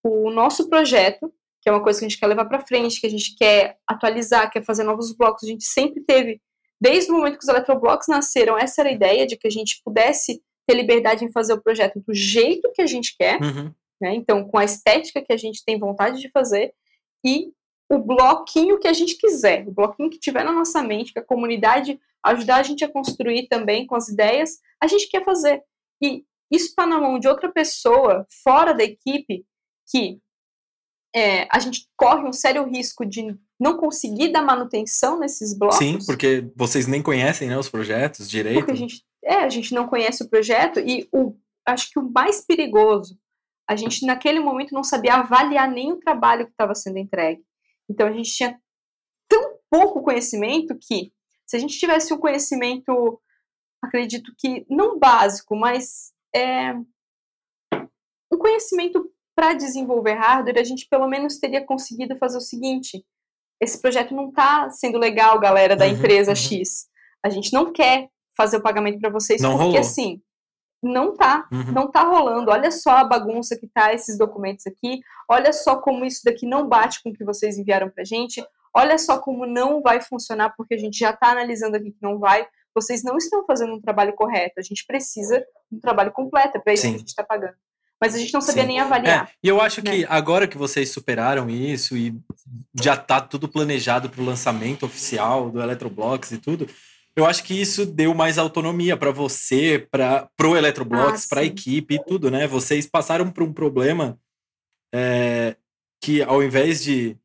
o nosso projeto, que é uma coisa que a gente quer levar para frente, que a gente quer atualizar, quer fazer novos blocos, a gente sempre teve, desde o momento que os eletroblocos nasceram, essa era a ideia de que a gente pudesse ter liberdade em fazer o projeto do jeito que a gente quer, uhum. né? Então, com a estética que a gente tem vontade de fazer, e o bloquinho que a gente quiser, o bloquinho que tiver na nossa mente, que a comunidade ajudar a gente a construir também com as ideias, a gente quer fazer. E isso está na mão de outra pessoa, fora da equipe, que é, a gente corre um sério risco de não conseguir dar manutenção nesses blocos. Sim, porque vocês nem conhecem né, os projetos direito. Porque a gente, é, a gente não conhece o projeto e o, acho que o mais perigoso a gente naquele momento não sabia avaliar nem o trabalho que estava sendo entregue. Então a gente tinha tão pouco conhecimento que, se a gente tivesse um conhecimento, acredito que não básico, mas é, um conhecimento para desenvolver hardware, a gente pelo menos teria conseguido fazer o seguinte: esse projeto não está sendo legal, galera da uhum, empresa uhum. X. A gente não quer fazer o pagamento para vocês não porque rolou. assim não tá, uhum. não tá rolando. Olha só a bagunça que tá esses documentos aqui. Olha só como isso daqui não bate com o que vocês enviaram pra gente. Olha só como não vai funcionar porque a gente já tá analisando aqui que não vai. Vocês não estão fazendo um trabalho correto. A gente precisa de um trabalho completo, é para isso Sim. que a gente está pagando. Mas a gente não sabia Sim. nem avaliar. É, e eu acho né? que agora que vocês superaram isso e já tá tudo planejado para o lançamento oficial do Eletroblocks e tudo, eu acho que isso deu mais autonomia para você, para pro Eletroblocks, ah, para a equipe e tudo, né? Vocês passaram por um problema é, que ao invés de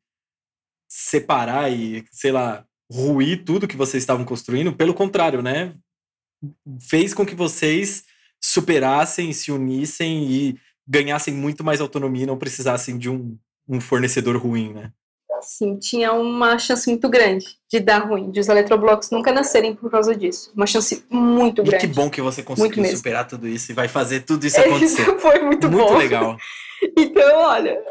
separar e, sei lá, ruir tudo que vocês estavam construindo, pelo contrário, né? Fez com que vocês superassem, se unissem e ganhassem muito mais autonomia e não precisassem de um, um fornecedor ruim, né? Sim, tinha uma chance muito grande de dar ruim, de os eletroblocos nunca nascerem por causa disso. Uma chance muito grande. E que bom que você conseguiu superar tudo isso e vai fazer tudo isso acontecer. Isso foi muito, muito bom. Muito legal. então, olha,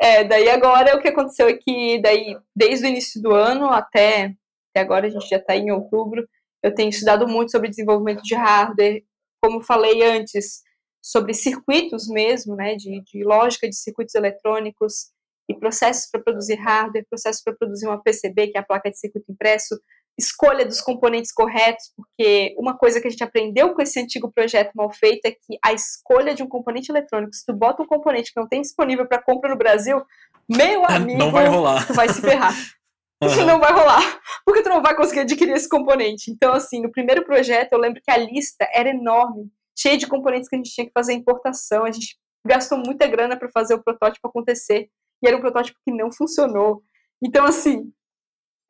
é, daí agora o que aconteceu é que daí, desde o início do ano até, até agora, a gente já está em outubro, eu tenho estudado muito sobre desenvolvimento de hardware, como falei antes, sobre circuitos mesmo, né, de, de lógica de circuitos eletrônicos, e processos para produzir hardware, processos para produzir uma PCB, que é a placa de circuito impresso, escolha dos componentes corretos, porque uma coisa que a gente aprendeu com esse antigo projeto mal feito é que a escolha de um componente eletrônico, se tu bota um componente que não tem disponível para compra no Brasil, meu amigo, não vai rolar. tu vai se ferrar. Uhum. Não vai rolar, porque tu não vai conseguir adquirir esse componente. Então, assim, no primeiro projeto, eu lembro que a lista era enorme cheia de componentes que a gente tinha que fazer importação. A gente gastou muita grana para fazer o protótipo acontecer e era um protótipo que não funcionou. Então, assim,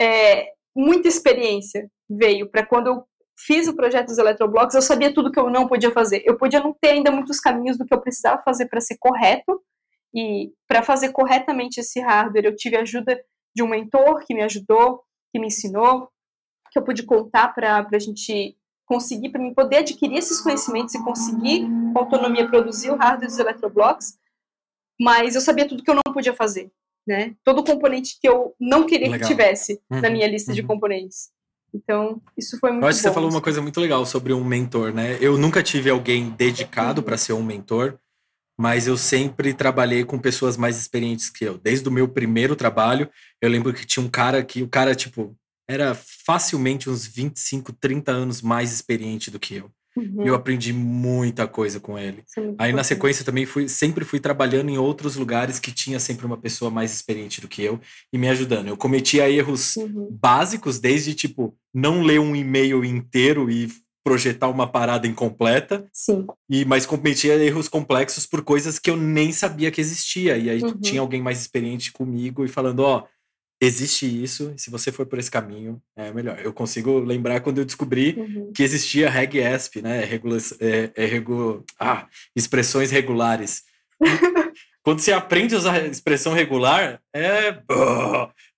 é, muita experiência veio para quando eu fiz o projeto dos eletroblocos, eu sabia tudo que eu não podia fazer. Eu podia não ter ainda muitos caminhos do que eu precisava fazer para ser correto, e para fazer corretamente esse hardware, eu tive a ajuda de um mentor que me ajudou, que me ensinou, que eu pude contar para a gente conseguir, para mim poder adquirir esses conhecimentos e conseguir, com autonomia, produzir o hardware dos eletroblocos. Mas eu sabia tudo que eu não podia fazer, né? Todo componente que eu não queria Legal. que tivesse uhum. na minha lista uhum. de componentes. Então, isso foi muito Eu acho bom. que você falou uma coisa muito legal sobre um mentor, né? Eu nunca tive alguém dedicado uhum. para ser um mentor, mas eu sempre trabalhei com pessoas mais experientes que eu. Desde o meu primeiro trabalho, eu lembro que tinha um cara que o cara, tipo, era facilmente uns 25, 30 anos mais experiente do que eu. Uhum. Eu aprendi muita coisa com ele. É Aí na sequência também fui, sempre fui trabalhando em outros lugares que tinha sempre uma pessoa mais experiente do que eu e me ajudando. Eu cometia erros uhum. básicos, desde tipo não ler um e-mail inteiro e projetar uma parada incompleta. Sim. E mas cometia erros complexos por coisas que eu nem sabia que existia. E aí uhum. tinha alguém mais experiente comigo e falando, ó, oh, existe isso, se você for por esse caminho, é melhor. Eu consigo lembrar quando eu descobri uhum. que existia RegESP, né? Regula é, é regu ah, expressões regulares. quando você aprende a usar expressão regular, é,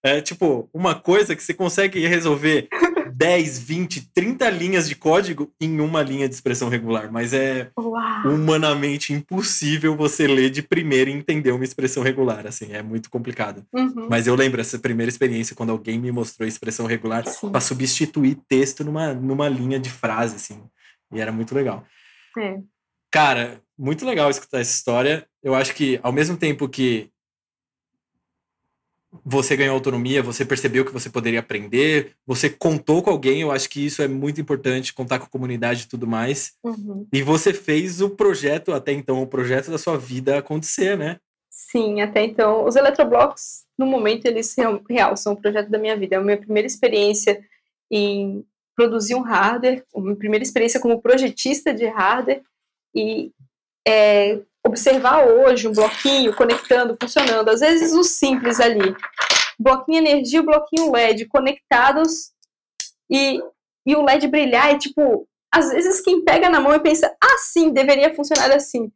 é tipo uma coisa que você consegue resolver 10, 20, 30 linhas de código em uma linha de expressão regular, mas é Uau. humanamente impossível você ler de primeira e entender uma expressão regular, assim, é muito complicado. Uhum. Mas eu lembro essa primeira experiência quando alguém me mostrou a expressão regular para substituir texto numa, numa linha de frase, assim, e era muito legal. É. Cara, muito legal escutar essa história. Eu acho que ao mesmo tempo que você ganhou autonomia, você percebeu que você poderia aprender, você contou com alguém, eu acho que isso é muito importante, contar com a comunidade e tudo mais. Uhum. E você fez o projeto, até então, o projeto da sua vida acontecer, né? Sim, até então. Os eletroblocos, no momento, eles real, são o projeto da minha vida. É a minha primeira experiência em produzir um hardware, a minha primeira experiência como projetista de hardware e é, observar hoje um bloquinho conectando, funcionando, às vezes o simples ali, bloquinho energia e bloquinho LED conectados e, e o LED brilhar é tipo, às vezes quem pega na mão e pensa, ah, sim, deveria funcionar assim.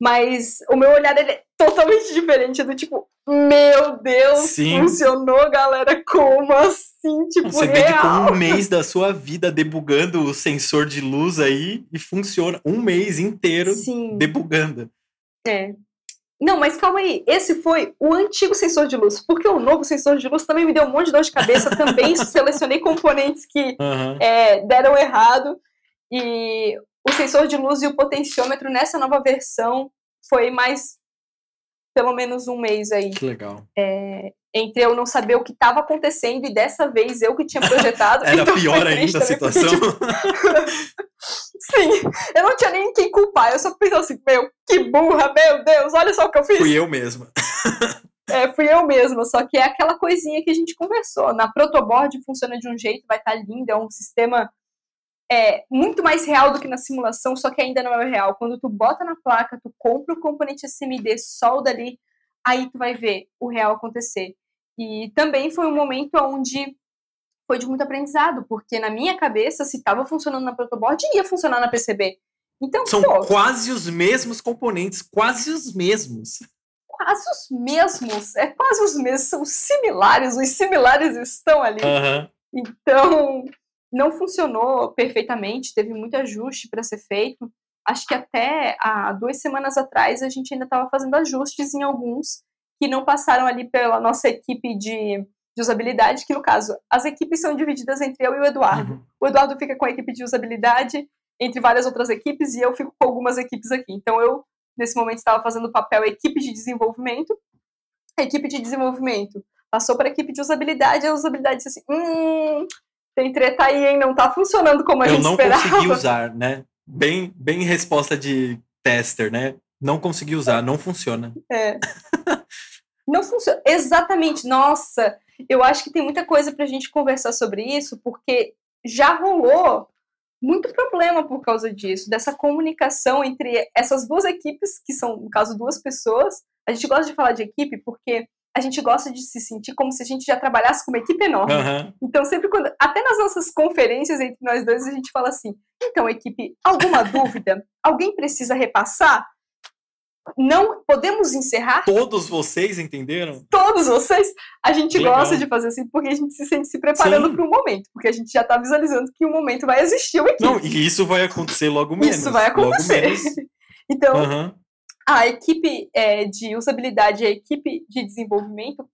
Mas o meu olhar ele é totalmente diferente do tipo, meu Deus, Sim. funcionou, galera, como assim? Tipo, Você real. dedicou um mês da sua vida debugando o sensor de luz aí e funciona um mês inteiro Sim. debugando. É. Não, mas calma aí. Esse foi o antigo sensor de luz, porque o novo sensor de luz também me deu um monte de dor de cabeça. também selecionei componentes que uhum. é, deram errado. E o sensor de luz e o potenciômetro nessa nova versão foi mais pelo menos um mês aí. Que legal. É, entre eu não saber o que estava acontecendo e dessa vez eu que tinha projetado. Era então pior ainda a situação. Porque, tipo... Sim, eu não tinha nem quem culpar. Eu só pensei assim, meu, que burra, meu Deus, olha só o que eu fiz. Fui eu mesma. é, fui eu mesma, só que é aquela coisinha que a gente conversou. Na protoboard funciona de um jeito, vai estar tá lindo, é um sistema é, muito mais real do que na simulação, só que ainda não é real. Quando tu bota na placa, tu compra o componente SMD, solda ali, aí tu vai ver o real acontecer. E também foi um momento onde foi de muito aprendizado, porque na minha cabeça, se estava funcionando na protoboard, ia funcionar na PCB. Então, São pô, quase os mesmos componentes, quase os mesmos. Quase os mesmos, é quase os mesmos, são similares, os similares estão ali. Uhum. Então, não funcionou perfeitamente, teve muito ajuste para ser feito. Acho que até há duas semanas atrás a gente ainda estava fazendo ajustes em alguns que não passaram ali pela nossa equipe de, de, usabilidade, que no caso, as equipes são divididas entre eu e o Eduardo. Uhum. O Eduardo fica com a equipe de usabilidade, entre várias outras equipes, e eu fico com algumas equipes aqui. Então eu, nesse momento, estava fazendo o papel equipe de desenvolvimento. A equipe de desenvolvimento passou para a equipe de usabilidade, e a usabilidade disse assim, hum, tem treta aí, hein? Não tá funcionando como a eu gente esperava. Eu não consegui usar, né? Bem, bem resposta de tester, né? Não consegui usar, não funciona. É. não funciona. Exatamente. Nossa, eu acho que tem muita coisa pra gente conversar sobre isso, porque já rolou muito problema por causa disso, dessa comunicação entre essas duas equipes, que são, no caso, duas pessoas. A gente gosta de falar de equipe porque a gente gosta de se sentir como se a gente já trabalhasse com uma equipe enorme. Aham. Então, sempre quando. Até nas nossas conferências entre nós dois, a gente fala assim: então, equipe, alguma dúvida? Alguém precisa repassar? Não podemos encerrar? Todos vocês entenderam? Todos vocês? A gente Legal. gosta de fazer assim porque a gente se sente se preparando para um momento, porque a gente já está visualizando que o momento vai existir uma equipe. Não, e isso vai acontecer logo menos. Isso vai acontecer. Então, Aham. A equipe é, de usabilidade e a equipe de desenvolvimento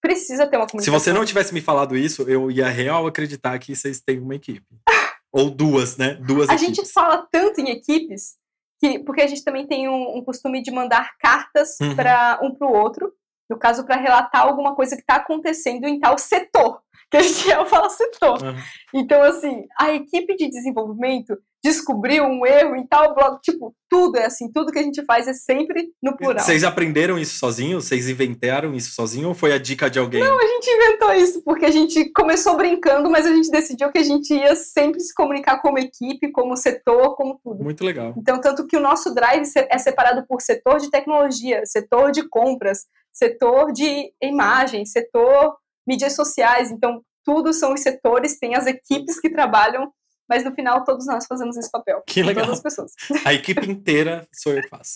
precisa ter uma Se comunicação. você não tivesse me falado isso, eu ia real acreditar que vocês têm uma equipe. Ou duas, né? Duas A equipes. gente fala tanto em equipes que porque a gente também tem um, um costume de mandar cartas Uhum. para um para o outro, no caso para relatar alguma coisa que está acontecendo em tal setor, que a gente eu falo setor. Aham. Então assim, a equipe de desenvolvimento descobriu um erro em tal bloco, tipo tudo é assim, tudo que a gente faz é sempre no plural. Vocês aprenderam isso sozinhos? Vocês inventaram isso sozinho ou foi a dica de alguém? A gente inventou isso porque a gente começou brincando, mas a gente decidiu que a gente ia sempre se comunicar como equipe, como setor, como tudo. Muito legal. Então, tanto que o nosso drive é separado por setor de tecnologia, setor de compras, setor de imagem, setor mídias sociais. Então, tudo são os setores, tem as equipes que trabalham, mas no final todos nós fazemos esse papel. Que legal. Todas as pessoas. A equipe inteira sou eu que faço.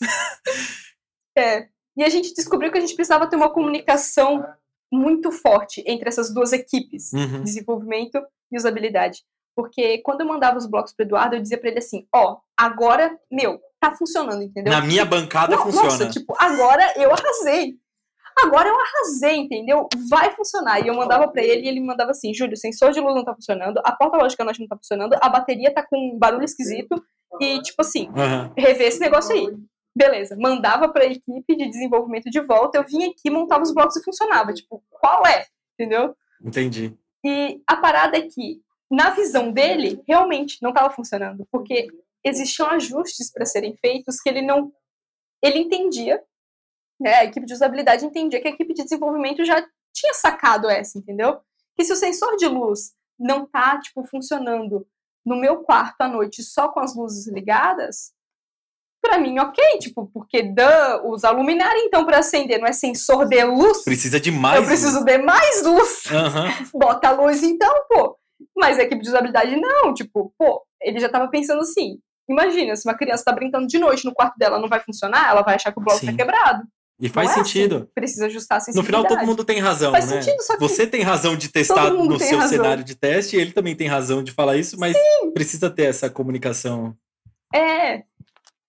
É. E a gente descobriu que a gente precisava ter uma comunicação muito forte entre essas duas equipes, Uhum. desenvolvimento e usabilidade. Porque quando eu mandava os blocos pro Eduardo, eu dizia para ele assim: ó, agora, meu, tá funcionando, entendeu? Na minha bancada funciona. Nossa, tipo, agora eu arrasei. Agora eu arrasei, entendeu? Vai funcionar. E eu mandava pra ele e ele mandava assim: Júlio, o sensor de luz não tá funcionando, a porta lógica não tá funcionando, a bateria tá com um barulho esquisito. E, tipo assim, Aham. rever esse negócio aí. Beleza, mandava pra equipe de desenvolvimento de volta, eu vinha aqui, montava os blocos e funcionava. Tipo, qual é? Entendeu? Entendi. E a parada é que, na visão dele, realmente não estava funcionando, porque existiam ajustes para serem feitos que ele não. Ele entendia, né? A equipe de usabilidade entendia que a equipe de desenvolvimento já tinha sacado essa, entendeu? Que se o sensor de luz não tá, tipo, funcionando no meu quarto à noite só com as luzes ligadas, para mim, ok, tipo, porque duh, usa luminária então para acender, não é sensor de luz? Precisa de mais. eu preciso de mais luz Aham. bota a luz então, pô. Mas a equipe de usabilidade não, tipo, pô, ele já tava pensando assim. Imagina, se uma criança tá brincando de noite no quarto dela, não vai funcionar, ela vai achar que o bloco Sim. tá quebrado. E faz é sentido. assim. Precisa ajustar a No sensibilidade. final, todo mundo tem razão, Faz né? sentido, só que Você tem razão de testar no seu razão. cenário de teste, e ele também tem razão de falar isso, mas precisa ter essa comunicação. É.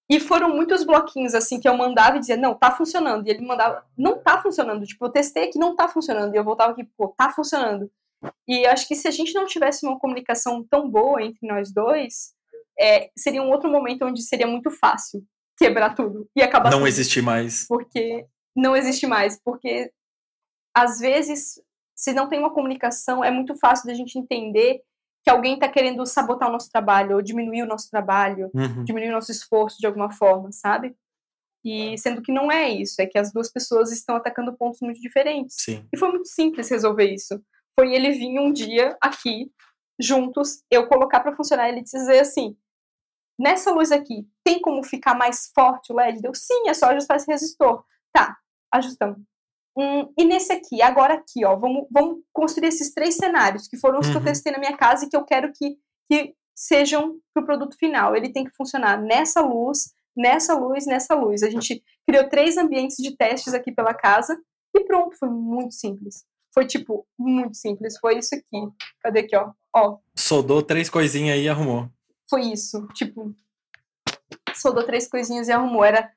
E foram muitos bloquinhos assim que eu mandava e dizia, não, tá funcionando. E ele mandava, não tá funcionando. Tipo, eu testei aqui, não tá funcionando. E eu voltava aqui, pô, tá funcionando. E acho que se a gente não tivesse uma comunicação tão boa entre nós dois, é, seria um outro momento onde seria muito fácil quebrar tudo e acabar Não tudo. existe mais. porque não existe mais, porque às vezes se não tem uma comunicação é muito fácil da gente entender que alguém está querendo sabotar o nosso trabalho ou diminuir o nosso trabalho, Uhum. diminuir o nosso esforço de alguma forma, sabe? E sendo que não é isso, é que as duas pessoas estão atacando pontos muito diferentes. Sim. E foi muito simples resolver isso. Foi ele vir um dia aqui, juntos, eu colocar para funcionar, ele dizer assim: nessa luz aqui, tem como ficar mais forte o LED? Deu sim, é só ajustar esse resistor. Tá, ajustamos. Hum, e nesse aqui, agora aqui, ó, vamos, vamos construir esses três cenários, que foram os que eu Uhum. testei na minha casa e que eu quero que, que sejam para o produto final. Ele tem que funcionar nessa luz, nessa luz, nessa luz. A gente criou três ambientes de testes aqui pela casa e pronto, foi muito simples. Foi tipo, muito simples. Foi isso aqui. Cadê aqui, ó? Ó, Soldou três coisinhas aí e arrumou. Foi isso. Tipo, soldou três coisinhas e arrumou. Era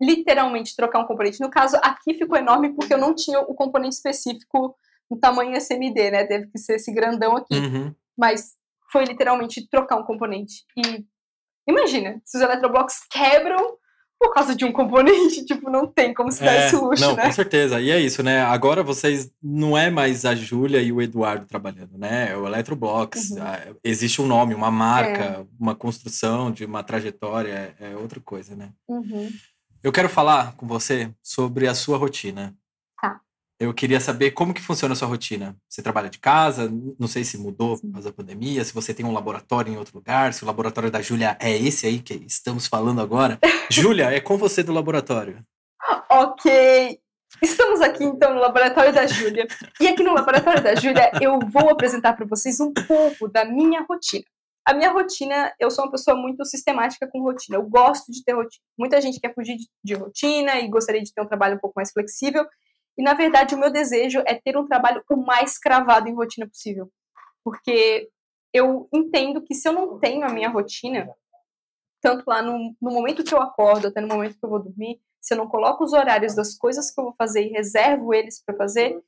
literalmente trocar um componente. No caso, aqui ficou enorme porque eu não tinha o componente específico no tamanho SMD, né? Teve que ser esse grandão aqui. Uhum. Mas foi literalmente trocar um componente. E imagina, se os eletroblocos quebram por causa de um componente, tipo, não tem como se dar É, esse luxo, não, né? com certeza. E é isso, né? Agora vocês não é mais a Júlia e o Eduardo trabalhando, né? É o Electroblox. Uhum. Existe um nome, uma marca, uma construção de uma trajetória, é, é outra coisa, né? Uhum. Eu quero falar com você sobre a sua rotina. Eu queria saber como que funciona a sua rotina. Você trabalha de casa? Não sei se mudou por causa da pandemia, se você tem um laboratório em outro lugar, se o laboratório da Júlia é esse aí que estamos falando agora. Júlia, é com você do laboratório. Ok. Estamos aqui então no laboratório da Júlia. E aqui no laboratório da Júlia eu vou apresentar para vocês um pouco da minha rotina. A minha rotina, eu sou uma pessoa muito sistemática com rotina. Eu gosto de ter rotina. Muita gente quer fugir de, de rotina e gostaria de ter um trabalho um pouco mais flexível. E na verdade, o meu desejo é ter um trabalho o mais cravado em rotina possível. Porque eu entendo que se eu não tenho a minha rotina, tanto lá no, no momento que eu acordo até no momento que eu vou dormir, se eu não coloco os horários das coisas que eu vou fazer e reservo eles para fazer,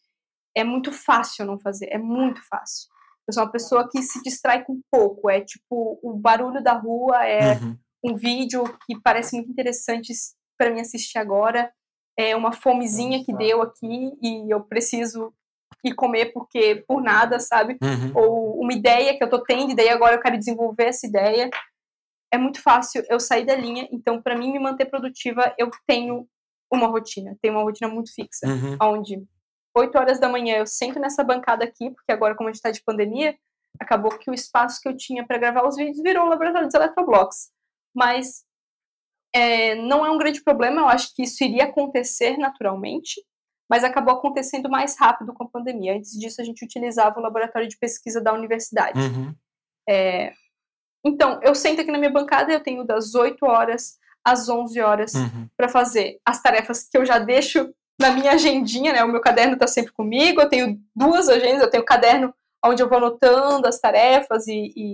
é muito fácil não fazer, é muito fácil. Eu sou uma pessoa que se distrai com pouco, é tipo o barulho da rua, é uhum. um vídeo que parece muito interessante para mim assistir agora, é uma fomezinha que deu aqui e eu preciso ir comer porque por nada, sabe? Uhum. Ou uma ideia que eu tô tendo e daí agora eu quero desenvolver essa ideia. É muito fácil eu sair da linha, então para mim me manter produtiva, eu tenho uma rotina, tenho uma rotina muito fixa, uhum. onde 8 horas da manhã eu sento nessa bancada aqui, porque agora como a gente tá de pandemia, acabou que o espaço que eu tinha para gravar os vídeos virou o laboratório dos eletroblocos. Mas é, não é um grande problema, eu acho que isso iria acontecer naturalmente, mas acabou acontecendo mais rápido com a pandemia. Antes disso, a gente utilizava o laboratório de pesquisa da universidade. Uhum. É, então, eu sento aqui na minha bancada, eu tenho das 8 horas às 11 horas uhum. para fazer as tarefas que eu já deixo na minha agendinha, né? O meu caderno está sempre comigo, eu tenho duas agendas, eu tenho o caderno onde eu vou anotando as tarefas e, e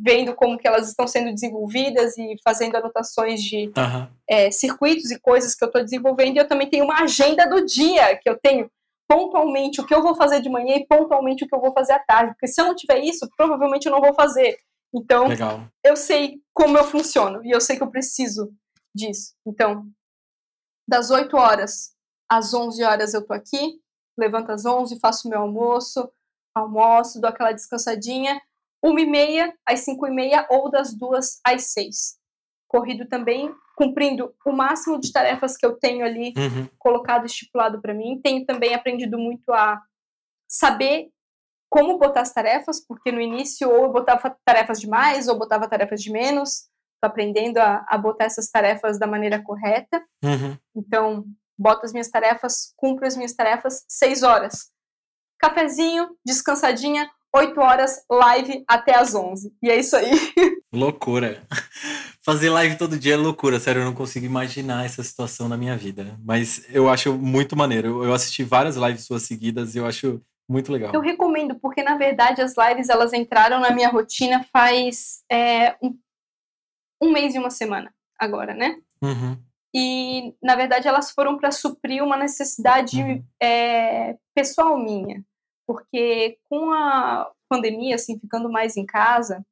vendo como que elas estão sendo desenvolvidas e fazendo anotações de uhum. é, circuitos e coisas que eu estou desenvolvendo. E eu também tenho uma agenda do dia, que eu tenho pontualmente o que eu vou fazer de manhã e pontualmente o que eu vou fazer à tarde. Porque se eu não tiver isso, provavelmente eu não vou fazer. Então, Legal. eu sei como eu funciono e eu sei que eu preciso disso. Então, das 8 horas às 11 horas eu tô aqui, levanto às 11, faço meu almoço, almoço, dou aquela descansadinha, uma e meia às cinco e meia ou das duas às seis. Corrido também, cumprindo o máximo de tarefas que eu tenho ali uhum. colocado, estipulado para mim. Tenho também aprendido muito a saber como botar as tarefas, porque no início ou eu botava tarefas de mais ou botava tarefas de menos. Estou aprendendo a, a, botar essas tarefas da maneira correta. Uhum. Então, boto as minhas tarefas, cumpro as minhas tarefas seis horas. Cafezinho, descansadinha, 8 horas, live até as 11. E é isso aí. Loucura. Fazer live todo dia é loucura, sério, eu não consigo imaginar essa situação na minha vida. Mas eu acho muito maneiro. Eu assisti várias lives suas seguidas e eu acho muito legal. Eu recomendo, porque na verdade as lives elas entraram na minha rotina faz é, um, um mês e uma semana agora, né? Uhum. E na verdade elas foram para suprir uma necessidade uhum. é, pessoal minha porque com a pandemia, assim, ficando mais em casa,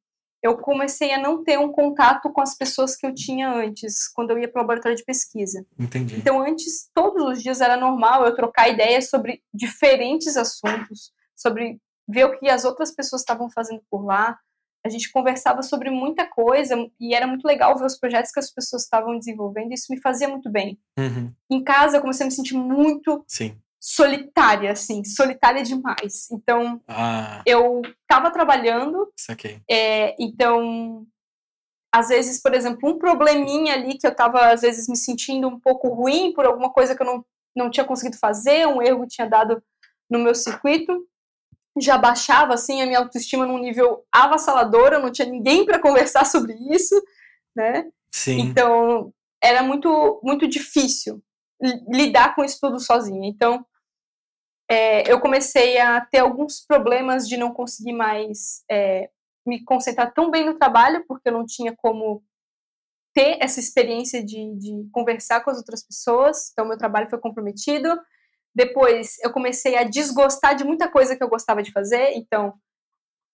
eu comecei a não ter um contato com as pessoas que eu tinha antes, quando eu ia para o laboratório de pesquisa. Entendi. Então, antes, todos os dias era normal eu trocar ideias sobre diferentes assuntos, sobre ver o que as outras pessoas estavam fazendo por lá. A gente conversava sobre muita coisa e era muito legal ver os projetos que as pessoas estavam desenvolvendo. Isso me fazia muito bem. Uhum. Em casa, eu comecei a me sentir muito Sim solitária, assim, solitária demais. Então, ah. eu tava trabalhando. É, então, às vezes, por exemplo, um probleminha ali que eu tava, às vezes, me sentindo um pouco ruim por alguma coisa que eu não, não tinha conseguido fazer, um erro que tinha dado no meu circuito, já baixava, assim, a minha autoestima num nível avassalador, eu não tinha ninguém para conversar sobre isso, né? Sim. Então, era muito, muito difícil lidar com isso tudo sozinha. Então, é, eu comecei a ter alguns problemas de não conseguir mais é, me concentrar tão bem no trabalho, porque eu não tinha como ter essa experiência de, de conversar com as outras pessoas, então meu trabalho foi comprometido. Depois eu comecei a desgostar de muita coisa que eu gostava de fazer, então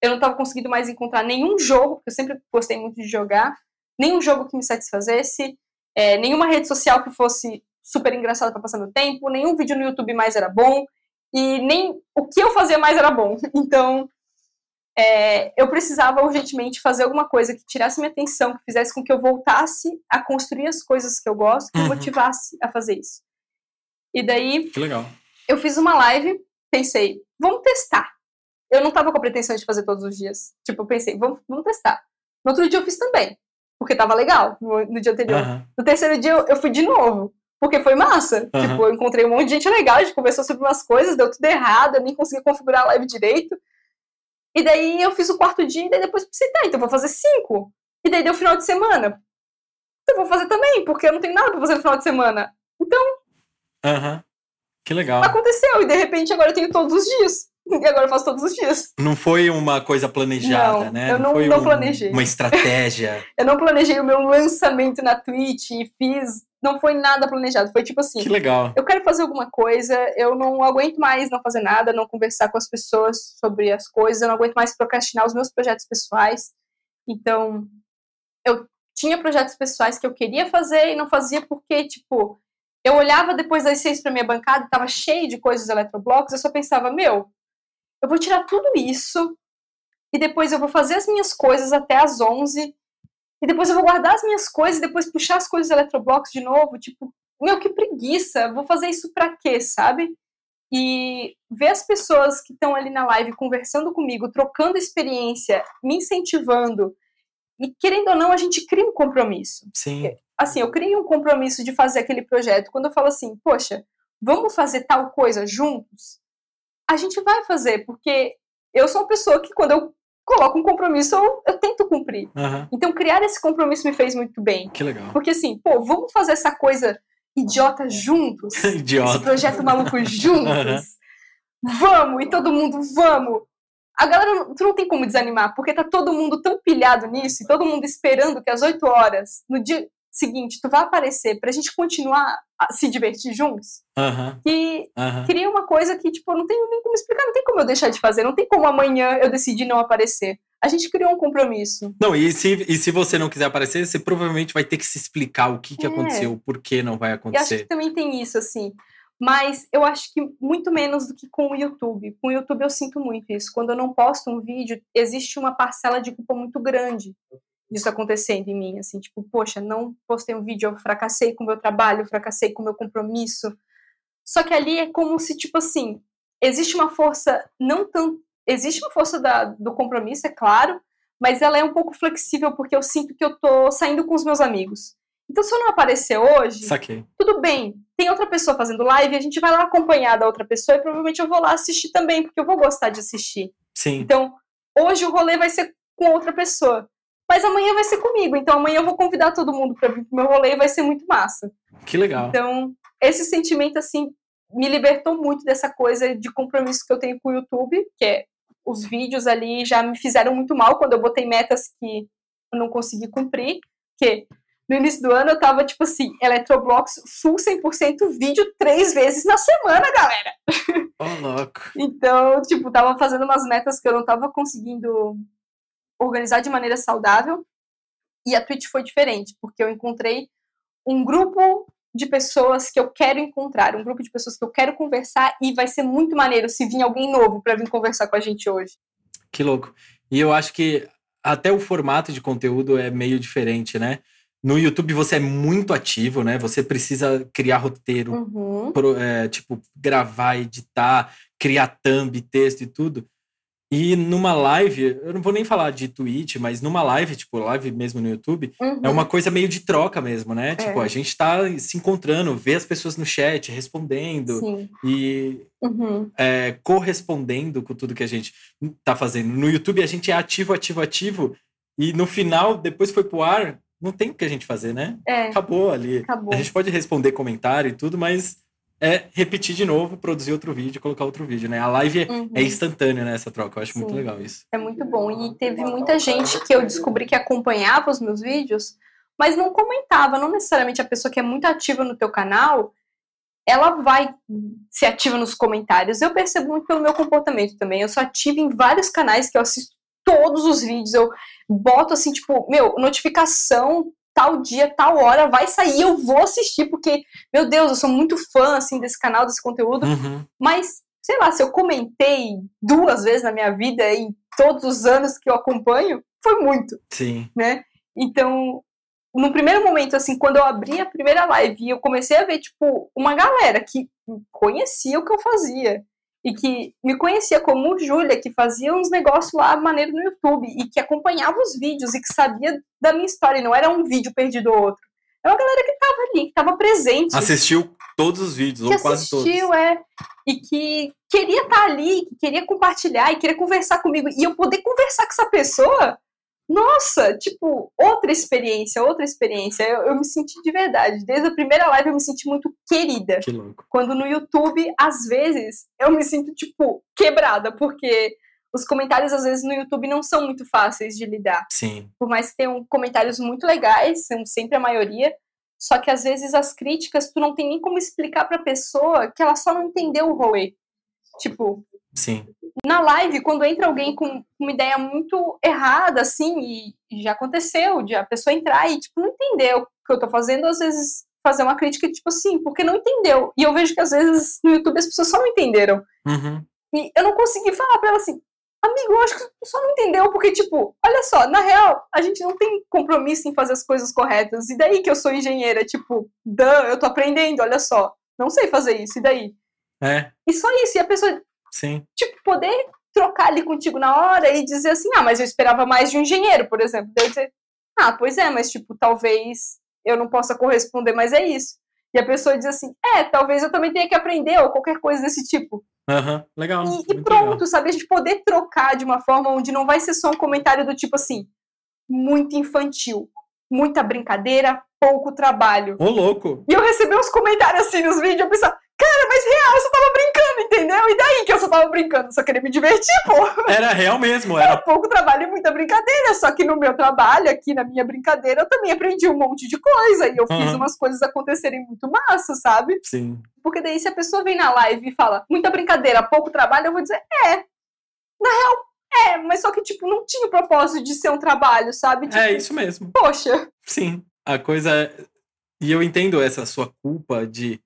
eu não estava conseguindo mais encontrar nenhum jogo, porque eu sempre gostei muito de jogar, nenhum jogo que me satisfazesse, é, nenhuma rede social que fosse super engraçada para passar meu tempo, nenhum vídeo no YouTube mais era bom e nem o que eu fazia mais era bom. Então, é, eu precisava urgentemente fazer alguma coisa que tirasse minha atenção, que fizesse com que eu voltasse a construir as coisas que eu gosto, que uhum. motivasse a fazer isso. E daí, que legal. eu fiz uma live, pensei, vamos testar. Eu não tava com a pretensão de fazer todos os dias. Tipo, eu pensei, vamos, vamos testar. No outro dia eu fiz também, porque tava legal no, no dia anterior. Aham. No terceiro dia eu, eu fui de novo, porque foi massa. Aham. Tipo, eu encontrei um monte de gente legal, a gente conversou sobre umas coisas, deu tudo errado, eu nem consegui configurar a live direito. E daí eu fiz o quarto dia, e daí depois pensei, tá, então vou fazer cinco. E daí deu final de semana. Então vou fazer também, porque eu não tenho nada pra fazer no final de semana. Então Aham. Que legal. aconteceu, e de repente agora eu tenho todos os dias. E agora eu faço todos os dias. Não foi uma coisa planejada, Não, né? eu não- foi não um- planejei. Uma estratégia. Eu não planejei o meu lançamento na Twitch e fiz. Não foi nada planejado. Foi tipo assim. que legal. eu quero fazer alguma coisa, eu não aguento mais não fazer nada, não conversar com as pessoas sobre as coisas, eu não aguento mais procrastinar os meus projetos pessoais. Então, eu tinha projetos pessoais que eu queria fazer e não fazia porque, tipo, eu olhava depois das seis para minha bancada, tava cheio de coisas eletroblocos, eu só pensava, meu, eu vou tirar tudo isso e depois eu vou fazer as minhas coisas até as 11 e depois eu vou guardar as minhas coisas e depois puxar as coisas eletroblocos de novo, tipo, meu, que preguiça, vou fazer isso pra quê, sabe? E ver as pessoas que estão ali na live conversando comigo, trocando experiência, me incentivando, e querendo ou não, a gente cria um compromisso. Sim. Assim, eu criei um compromisso de fazer aquele projeto. Quando eu falo assim, poxa, vamos fazer tal coisa juntos, a gente vai fazer, porque eu sou uma pessoa que quando eu coloco um compromisso, eu, eu tento cumprir. Aham. Então, criar esse compromisso me fez muito bem. Que legal. Porque assim, pô, vamos fazer essa coisa idiota juntos? Esse Idiota. projeto maluco juntos? Vamos! E todo mundo, vamos! A galera, tu não tem como desanimar, porque tá todo mundo tão pilhado nisso, e todo mundo esperando que às 8 horas, no dia seguinte, tu vai aparecer pra gente continuar a se divertir juntos. Aham. E Aham. queria uma coisa que, tipo, eu não tenho nem como explicar, não tem como eu deixar de fazer, não tem como amanhã eu decidir não aparecer. A gente criou um compromisso. Não, e se, e se você não quiser aparecer, você provavelmente vai ter que se explicar o que, que É. aconteceu, por que não vai E acho que acontecer. também tem isso, assim. Mas eu acho que muito menos do que com o YouTube. Com o YouTube eu sinto muito isso. Quando eu não posto um vídeo, existe uma parcela de culpa muito grande disso acontecendo em mim. Assim, tipo, poxa, não postei um vídeo, eu fracassei com o meu trabalho, fracassei com o meu compromisso. Só que ali é como se, tipo assim, existe uma força não tão. Existe uma força da, do compromisso, é claro, mas ela é um pouco flexível porque eu sinto que eu tô saindo com os meus amigos. Então, se eu não aparecer hoje, Saquei. tudo bem, tem outra pessoa fazendo live, a gente vai lá acompanhar da outra pessoa e provavelmente eu vou lá assistir também, porque eu vou gostar de assistir. Sim. Então, hoje o rolê vai ser com outra pessoa, mas amanhã vai ser comigo, então amanhã eu vou convidar todo mundo para vir pro meu rolê e vai ser muito massa. Que legal. Então, esse sentimento, assim, me libertou muito dessa coisa de compromisso que eu tenho com o YouTube, que é os vídeos ali já me fizeram muito mal quando eu botei metas que eu não consegui cumprir, que no início do ano eu tava, tipo assim, Eletroblox full 100% vídeo três vezes na semana, galera! Ô, louco. Então, tipo, tava fazendo umas metas que eu não tava conseguindo organizar de maneira saudável. E a Twitch foi diferente, porque eu encontrei um grupo de pessoas que eu quero encontrar, um grupo de pessoas que eu quero conversar e vai ser muito maneiro se vir alguém novo para vir conversar com a gente hoje. Que louco. E eu acho que até o formato de conteúdo é meio diferente, né? No YouTube você é muito ativo, né? Você precisa criar roteiro, Uhum. pro- é, tipo, gravar, editar, criar thumb, texto e tudo. E numa live, eu não vou nem falar de Twitch, mas numa live, tipo, live mesmo no YouTube, Uhum. é uma coisa meio de troca mesmo, né? Tipo, a gente tá se encontrando, vê as pessoas no chat, respondendo Sim. e Uhum. é, correspondendo com tudo que a gente tá fazendo. No YouTube a gente é ativo, ativo, ativo, e no final, depois foi pro ar, não tem o que a gente fazer, né? É, Acabou ali. acabou. A gente pode responder comentário e tudo, mas é repetir de novo, produzir outro vídeo, colocar outro vídeo, né? A live é, Uhum. é instantânea nessa troca, eu acho muito Sim. legal isso. É muito bom. E teve muita gente que eu descobri que acompanhava os meus vídeos, mas não comentava. Não necessariamente a pessoa que é muito ativa no teu canal, ela vai ser ativa nos comentários. Eu percebo muito pelo meu comportamento também. Eu sou ativa em vários canais que eu assisto todos os vídeos. Eu boto assim, tipo, meu, notificação, tal dia, tal hora, vai sair, eu vou assistir, porque, meu Deus, eu sou muito fã, assim, desse canal, desse conteúdo. Uhum. Mas, sei lá, se eu comentei duas vezes na minha vida, em todos os anos que eu acompanho, foi muito, Sim. né? Então, no primeiro momento, assim, quando eu abri a primeira live, eu comecei a ver, tipo, uma galera que conhecia o que eu fazia. E que me conhecia como Júlia, que fazia uns negócios lá maneiro no YouTube, e que acompanhava os vídeos e que sabia da minha história, e não era um vídeo perdido ou outro. É uma galera que tava ali, que tava presente. Assistiu todos os vídeos, ou quase todos. assistiu, é. E que queria estar ali, que queria compartilhar e queria conversar comigo. E eu poder conversar com essa pessoa, nossa, tipo, outra experiência, outra experiência. Eu, eu me senti de verdade. Desde a primeira live eu me senti muito querida. Que louco. Quando no YouTube, às vezes, eu me sinto, tipo, quebrada, porque os comentários, às vezes, no YouTube não são muito fáceis de lidar. Sim. Por mais que tenham comentários muito legais, são sempre a maioria, só que às vezes as críticas tu não tem nem como explicar pra pessoa que ela só não entendeu o rolê. Tipo, Sim. na live, quando entra alguém com uma ideia muito errada, assim, e, já aconteceu, de a pessoa entrar e, tipo, não entendeu o que eu tô fazendo, às vezes fazer uma crítica, tipo assim, porque não entendeu. E eu vejo que às vezes no YouTube as pessoas só não entenderam. Uhum. E eu não consegui falar pra ela assim, amigo, eu acho que tu só não entendeu, porque, tipo, olha só, na real, a gente não tem compromisso em fazer as coisas corretas. E daí que eu sou engenheira, tipo, dan, eu tô aprendendo, olha só. Não sei fazer isso, e daí? É, E só isso, e a pessoa, sim. tipo, poder trocar ali contigo na hora e dizer assim, ah, mas eu esperava mais de um engenheiro, por exemplo. Daí eu dizer, ah, pois é, mas, tipo, talvez eu não possa corresponder, mas é isso. E a pessoa diz assim, é, talvez eu também tenha que aprender, ou qualquer coisa desse tipo. Aham, legal. E, e pronto, legal. sabe? A gente poder trocar de uma forma onde não vai ser só um comentário do tipo assim, muito infantil, muita brincadeira, pouco trabalho. Ô, louco. E eu recebi uns comentários assim nos vídeos, eu pensava, cara, mas real, eu só tava brincando, entendeu? E daí que eu só tava brincando, só queria me divertir, pô. Era real mesmo, Era era. pouco trabalho e muita brincadeira, só que no meu trabalho, aqui na minha brincadeira, eu também aprendi um monte de coisa e eu fiz Uhum. umas coisas acontecerem muito massa, sabe? Sim. Porque daí se a pessoa vem na live e fala muita brincadeira, pouco trabalho, eu vou dizer, é. Na real, é, mas só que, tipo, não tinha o propósito de ser um trabalho, sabe? Tipo, É isso mesmo. poxa. Sim. A coisa. é- E eu entendo essa sua culpa de.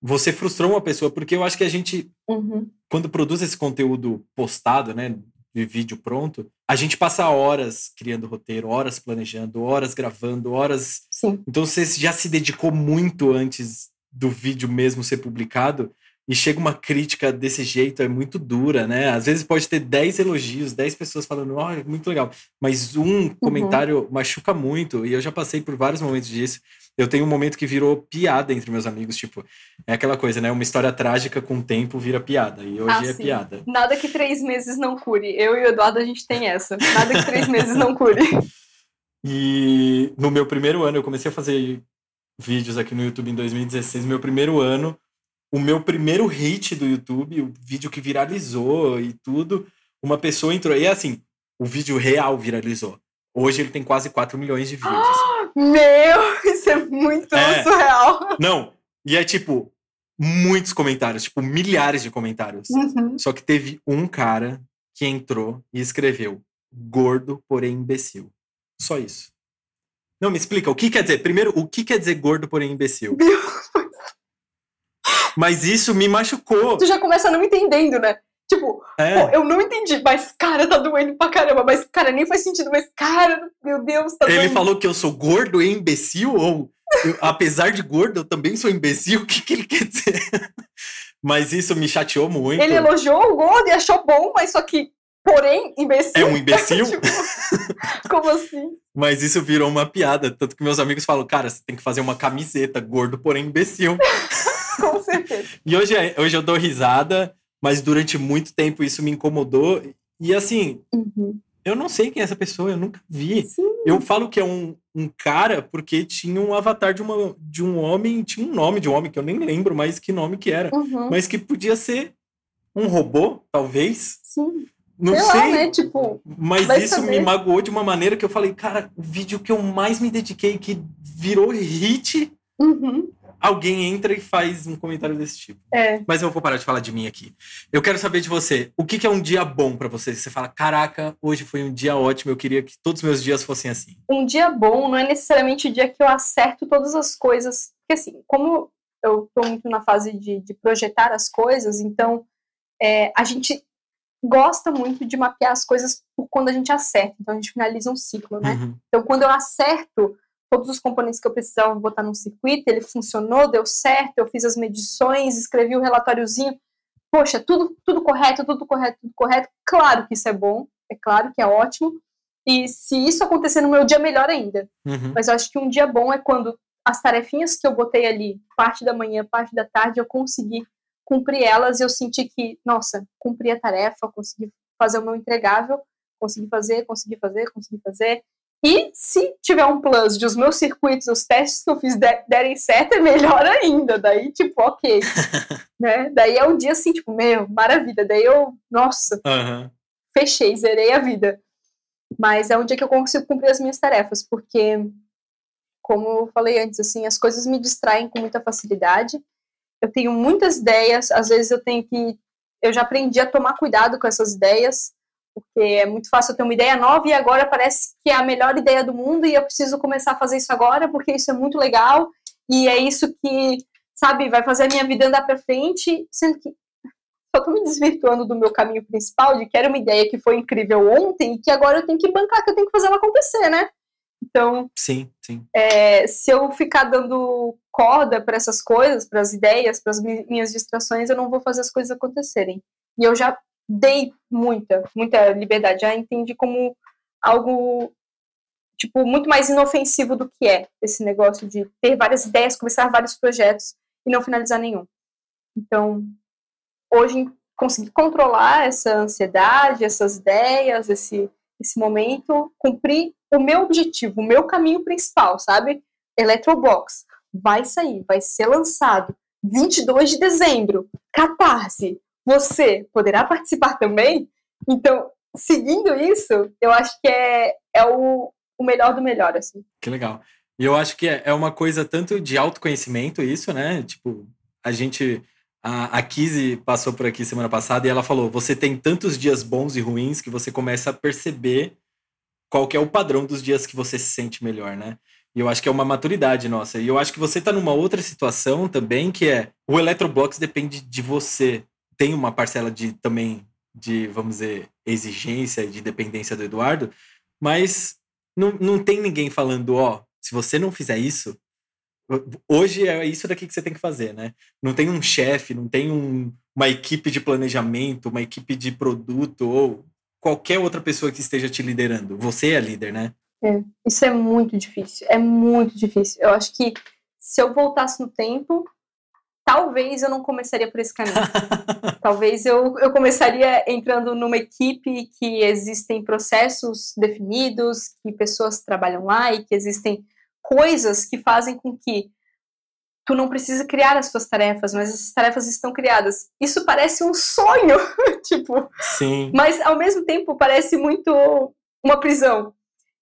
Você frustrou uma pessoa, porque eu acho que a gente Uhum. quando produz esse conteúdo postado, né, de vídeo pronto, a gente passa horas criando roteiro, horas planejando, horas gravando, horas. Sim. Então você já se dedicou muito antes do vídeo mesmo ser publicado e chega uma crítica desse jeito, é muito dura, né? Às vezes pode ter 10 elogios, 10 pessoas falando, ó, é muito legal, mas um comentário machuca muito e eu já passei por vários momentos disso. Eu tenho um momento que virou piada entre meus amigos, tipo, é aquela coisa, né? Uma história trágica com o tempo vira piada. E hoje Ah, é sim. piada. Nada que três meses não cure. Eu e o Eduardo, a gente tem essa. Nada que três meses não cure. E no meu primeiro ano, eu comecei a fazer vídeos aqui no YouTube em 2016. Meu primeiro ano, o meu primeiro hit do YouTube, o vídeo que viralizou e tudo, uma pessoa entrou. E assim, o vídeo real viralizou. Hoje ele tem quase 4 milhões de vídeos. Meu, isso é muito É. surreal. Não, e é tipo, muitos comentários, tipo, milhares de comentários. Uhum. Só que teve um cara que entrou e escreveu gordo, porém imbecil. Só isso. Não, me explica, o que quer dizer? Primeiro, o que quer dizer gordo, porém imbecil? Meu. Mas isso me machucou. Tu já começa não entendendo, né? Tipo, É, pô, eu não entendi, mas cara, tá doendo pra caramba. Mas, cara, nem faz sentido, mas, cara, meu Deus, tá ele doendo. falou que eu sou gordo e imbecil? Ou, eu- apesar de gordo, eu também sou imbecil? O que, que ele quer dizer? Mas isso me chateou muito. Ele elogiou o gordo e achou bom, mas só que, porém, imbecil. É um imbecil? Tipo, como assim? Mas isso virou uma piada. Tanto que meus amigos falam, cara, você tem que fazer uma camiseta, gordo, porém imbecil. Com certeza. E hoje, é- hoje eu dou risada, mas durante muito tempo isso me incomodou. E assim, eu não sei quem é essa pessoa, eu nunca vi. Sim. Eu falo que é um, um cara porque tinha um avatar de, uma, de um homem, tinha um nome de um homem que eu nem lembro mais que nome que era. Uhum. Mas que podia ser um robô, talvez. Sim. Não sei, sei. lá, né? Tipo, Mas isso saber. me magoou de uma maneira que eu falei, cara, o vídeo que eu mais me dediquei, que virou hit, uhum. Alguém entra e faz um comentário desse tipo. é. Mas eu vou parar de falar de mim aqui. Eu quero saber de você. O que, que é um dia bom pra você? Você fala, caraca, hoje foi um dia ótimo. Eu queria que todos os meus dias fossem assim. um dia bom não é necessariamente o dia que eu acerto todas as coisas. Porque, assim, como eu tô muito na fase de, de projetar as coisas, então é, a gente gosta muito de mapear as coisas por quando a gente acerta. Então a gente finaliza um ciclo, né? Uhum. Então quando eu acerto todos os componentes que eu precisava botar no circuito, ele funcionou, deu certo, eu fiz as medições, escrevi o relatóriozinho. Poxa, tudo, tudo correto, tudo correto, tudo correto. Claro que isso é bom, é claro que é ótimo. E se isso acontecer no meu dia, melhor ainda. Uhum. Mas eu acho que um dia bom é quando as tarefinhas que eu botei ali, parte da manhã, parte da tarde, eu consegui cumprir elas e eu senti que, nossa, cumpri a tarefa, consegui fazer o meu entregável, consegui fazer, consegui fazer, consegui fazer. E se tiver um plus de os meus circuitos, os testes que eu fiz derem certo, é melhor ainda. Daí, tipo, ok. né? Daí é um dia assim, tipo, meu, maravilha. Daí eu, nossa, uhum. fechei, zerei a vida. Mas é um dia que eu consigo cumprir as minhas tarefas, porque, como eu falei antes, assim, as coisas me distraem com muita facilidade. Eu tenho muitas ideias, às vezes eu tenho que. Eu já aprendi a tomar cuidado com essas ideias porque é muito fácil eu ter uma ideia nova e agora parece que é a melhor ideia do mundo e eu preciso começar a fazer isso agora porque isso é muito legal e é isso que, sabe, vai fazer a minha vida andar para frente, sendo que só tô me desvirtuando do meu caminho principal, de que era uma ideia que foi incrível ontem e que agora eu tenho que bancar, que eu tenho que fazer ela acontecer, né? Então, sim, sim. É, se eu ficar dando corda para essas coisas, para as ideias, para as minhas distrações, eu não vou fazer as coisas acontecerem. E eu já dei muita, muita liberdade. Já entendi como algo tipo muito mais inofensivo do que é esse negócio de ter várias ideias, começar vários projetos e não finalizar nenhum. Então, hoje consegui controlar essa ansiedade, essas ideias, esse esse momento, cumprir o meu objetivo, o meu caminho principal, sabe? Electrobox vai sair, vai ser lançado 22 de dezembro, Catarse, você poderá participar também. Então, seguindo isso, eu acho que é, é o, o melhor do melhor, assim. Que legal. E eu acho que é, é uma coisa tanto de autoconhecimento isso, né? Tipo, a gente... A, a Kizzy passou por aqui semana passada e ela falou: você tem tantos dias bons e ruins que você começa a perceber qual que é o padrão dos dias que você se sente melhor, né? E eu acho que é uma maturidade nossa. E eu acho que você tá numa outra situação também, que é o Electroblox depende de você tem uma parcela de também de, vamos dizer, exigência e de dependência do Eduardo, mas não, não tem ninguém falando, ó, oh, se você não fizer isso, hoje é isso daqui que você tem que fazer, né? Não tem um chefe, não tem um, uma equipe de planejamento, uma equipe de produto ou qualquer outra pessoa que esteja te liderando. Você é líder, né? É, isso é muito difícil, é muito difícil. Eu acho que se eu voltasse no tempo, talvez eu não começaria por esse caminho. talvez eu, eu começaria entrando numa equipe que existem processos definidos, que pessoas trabalham lá e que existem coisas que fazem com que tu não precisa criar as tuas tarefas, mas essas tarefas estão criadas. Isso parece um sonho, tipo. Sim. Mas ao mesmo tempo parece muito uma prisão.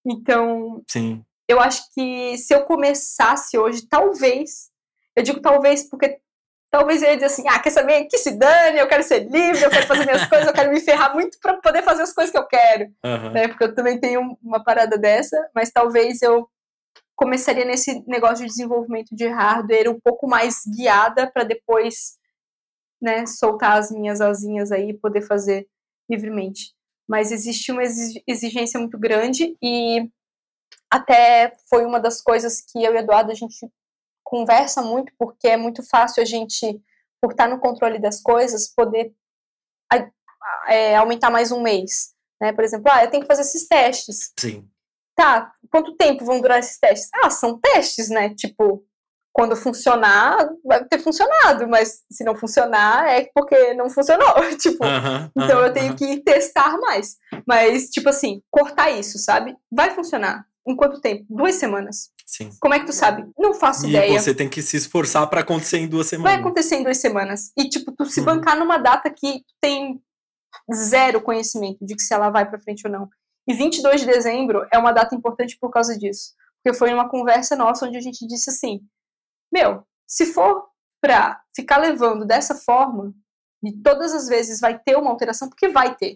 Então, Sim. eu acho que se eu começasse hoje, talvez, eu digo talvez porque talvez eu ia dizer assim, ah, quer saber? Que se dane, eu quero ser livre, eu quero fazer minhas coisas, eu quero me ferrar muito para poder fazer as coisas que eu quero. Uhum. Né? Porque eu também tenho uma parada dessa, mas talvez eu começaria nesse negócio de desenvolvimento de hardware um pouco mais guiada para depois né, soltar as minhas asinhas aí e poder fazer livremente. Mas existe uma exigência muito grande e até foi uma das coisas que eu e Eduardo a gente conversa muito, porque é muito fácil a gente, por estar no controle das coisas, poder é, aumentar mais um mês. Né? Por exemplo, ah, eu tenho que fazer esses testes. Sim. Tá, quanto tempo vão durar esses testes? Ah, são testes, né? Tipo, quando funcionar, vai ter funcionado, mas se não funcionar, é porque não funcionou. tipo, uh -huh, então uh -huh, eu tenho uh -huh. que testar mais. Mas, tipo assim, cortar isso, sabe? Vai funcionar. Em quanto tempo? Duas semanas. Sim. Como é que tu sabe? Não faço e ideia. E você tem que se esforçar para acontecer em duas semanas. Vai acontecer em duas semanas. E, tipo, tu se uhum. bancar numa data que tem zero conhecimento de que se ela vai para frente ou não. E 22 de dezembro é uma data importante por causa disso. Porque foi uma conversa nossa onde a gente disse assim: Meu, se for pra ficar levando dessa forma, e todas as vezes vai ter uma alteração, porque vai ter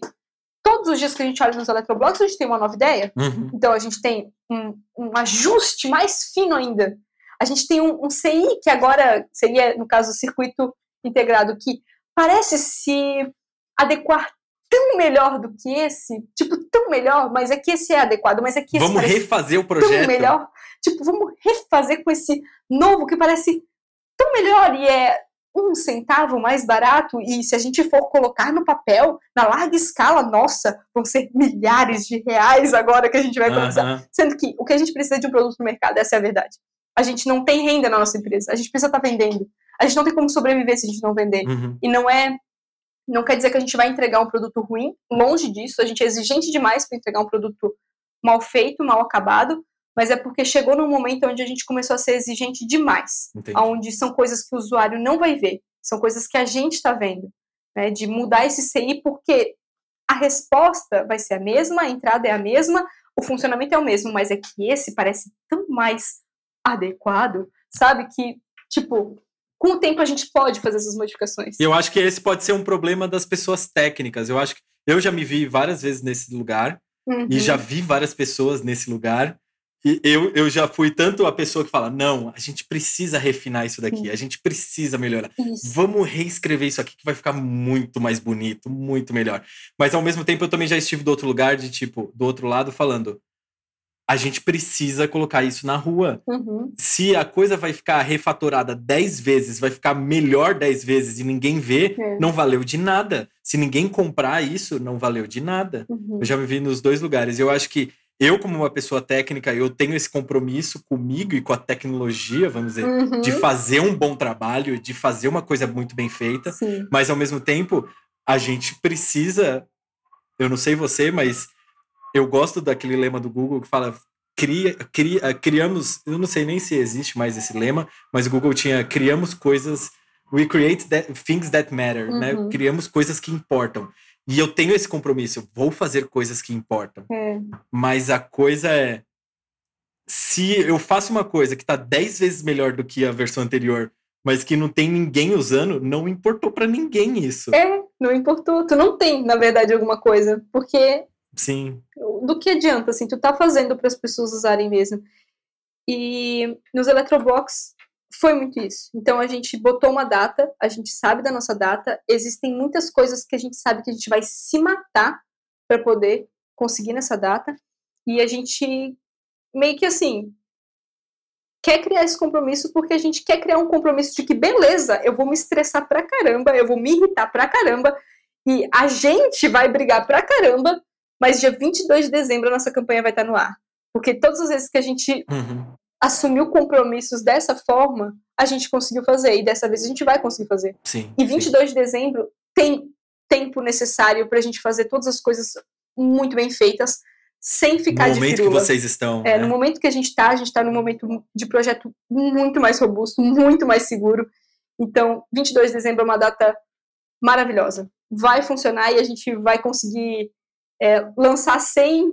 todos os dias que a gente olha nos eletroblocos, a gente tem uma nova ideia. Uhum. Então, a gente tem um, um, ajuste mais fino ainda. A gente tem um, um, CI, que agora seria, no caso, o circuito integrado, que parece se adequar tão melhor do que esse, tipo, tão melhor, mas é que esse é adequado, mas é que esse Vamos refazer o projeto. Tão melhor. Tipo, vamos refazer com esse novo que parece tão melhor e é um centavo mais barato e se a gente for colocar no papel, na larga escala, nossa, vão ser milhares de reais agora que a gente vai começar. Uhum. Sendo que o que a gente precisa de um produto no mercado, essa é a verdade. A gente não tem renda na nossa empresa, a gente precisa estar tá vendendo. A gente não tem como sobreviver se a gente não vender. Uhum. E não é não quer dizer que a gente vai entregar um produto ruim, longe disso, a gente é exigente demais para entregar um produto mal feito, mal acabado, mas é porque chegou num momento onde a gente começou a ser exigente demais, Entendi. onde são coisas que o usuário não vai ver, são coisas que a gente está vendo, né, de mudar esse CI porque a resposta vai ser a mesma, a entrada é a mesma, o funcionamento é o mesmo, mas é que esse parece tão mais adequado, sabe, que, tipo, com o tempo a gente pode fazer essas modificações. Eu acho que esse pode ser um problema das pessoas técnicas, eu acho que eu já me vi várias vezes nesse lugar, uhum. e já vi várias pessoas nesse lugar, e eu, eu já fui tanto a pessoa que fala: não, a gente precisa refinar isso daqui, a gente precisa melhorar. Isso. Vamos reescrever isso aqui que vai ficar muito mais bonito, muito melhor. Mas ao mesmo tempo eu também já estive do outro lugar, de tipo, do outro lado, falando: a gente precisa colocar isso na rua. Uhum. Se a coisa vai ficar refatorada 10 vezes, vai ficar melhor 10 vezes e ninguém vê, é. não valeu de nada. Se ninguém comprar isso, não valeu de nada. Uhum. Eu já me vi nos dois lugares. Eu acho que eu, como uma pessoa técnica, eu tenho esse compromisso comigo e com a tecnologia, vamos dizer, uhum. de fazer um bom trabalho, de fazer uma coisa muito bem feita, Sim. mas ao mesmo tempo, a gente precisa, eu não sei você, mas eu gosto daquele lema do Google que fala cria, cria, criamos, eu não sei nem se existe mais esse lema, mas o Google tinha criamos coisas, we create that, things that matter, né? uhum. né? Criamos coisas que importam. E eu tenho esse compromisso, eu vou fazer coisas que importam. É. Mas a coisa é. Se eu faço uma coisa que está 10 vezes melhor do que a versão anterior, mas que não tem ninguém usando, não importou para ninguém isso. É, não importou. Tu não tem, na verdade, alguma coisa. Porque. Sim. Do que adianta, assim, tu tá fazendo para as pessoas usarem mesmo. E nos Electrobox foi muito isso. Então a gente botou uma data, a gente sabe da nossa data, existem muitas coisas que a gente sabe que a gente vai se matar para poder conseguir nessa data, e a gente meio que assim quer criar esse compromisso porque a gente quer criar um compromisso de que beleza, eu vou me estressar pra caramba, eu vou me irritar pra caramba, e a gente vai brigar pra caramba, mas dia 22 de dezembro a nossa campanha vai estar no ar. Porque todas as vezes que a gente uhum assumiu compromissos dessa forma, a gente conseguiu fazer. E dessa vez a gente vai conseguir fazer. Sim, e 22 sim. de dezembro tem tempo necessário para a gente fazer todas as coisas muito bem feitas, sem ficar de No momento que vocês estão. É, né? no momento que a gente está, a gente está num momento de projeto muito mais robusto, muito mais seguro. Então, 22 de dezembro é uma data maravilhosa. Vai funcionar e a gente vai conseguir é, lançar sem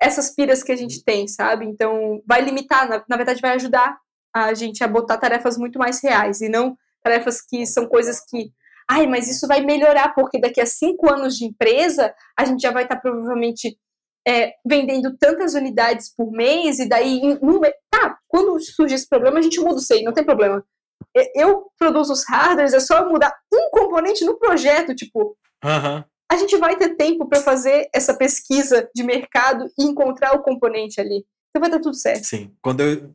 essas piras que a gente tem, sabe? Então, vai limitar, na, na verdade, vai ajudar a gente a botar tarefas muito mais reais e não tarefas que são coisas que ai, mas isso vai melhorar, porque daqui a cinco anos de empresa, a gente já vai estar tá, provavelmente é, vendendo tantas unidades por mês, e daí, um, tá, quando surge esse problema, a gente muda o SEI, não tem problema. Eu produzo os hardwares, é só mudar um componente no projeto, tipo, uhum a gente vai ter tempo para fazer essa pesquisa de mercado e encontrar o componente ali. Então vai dar tudo certo. Sim. Quando eu,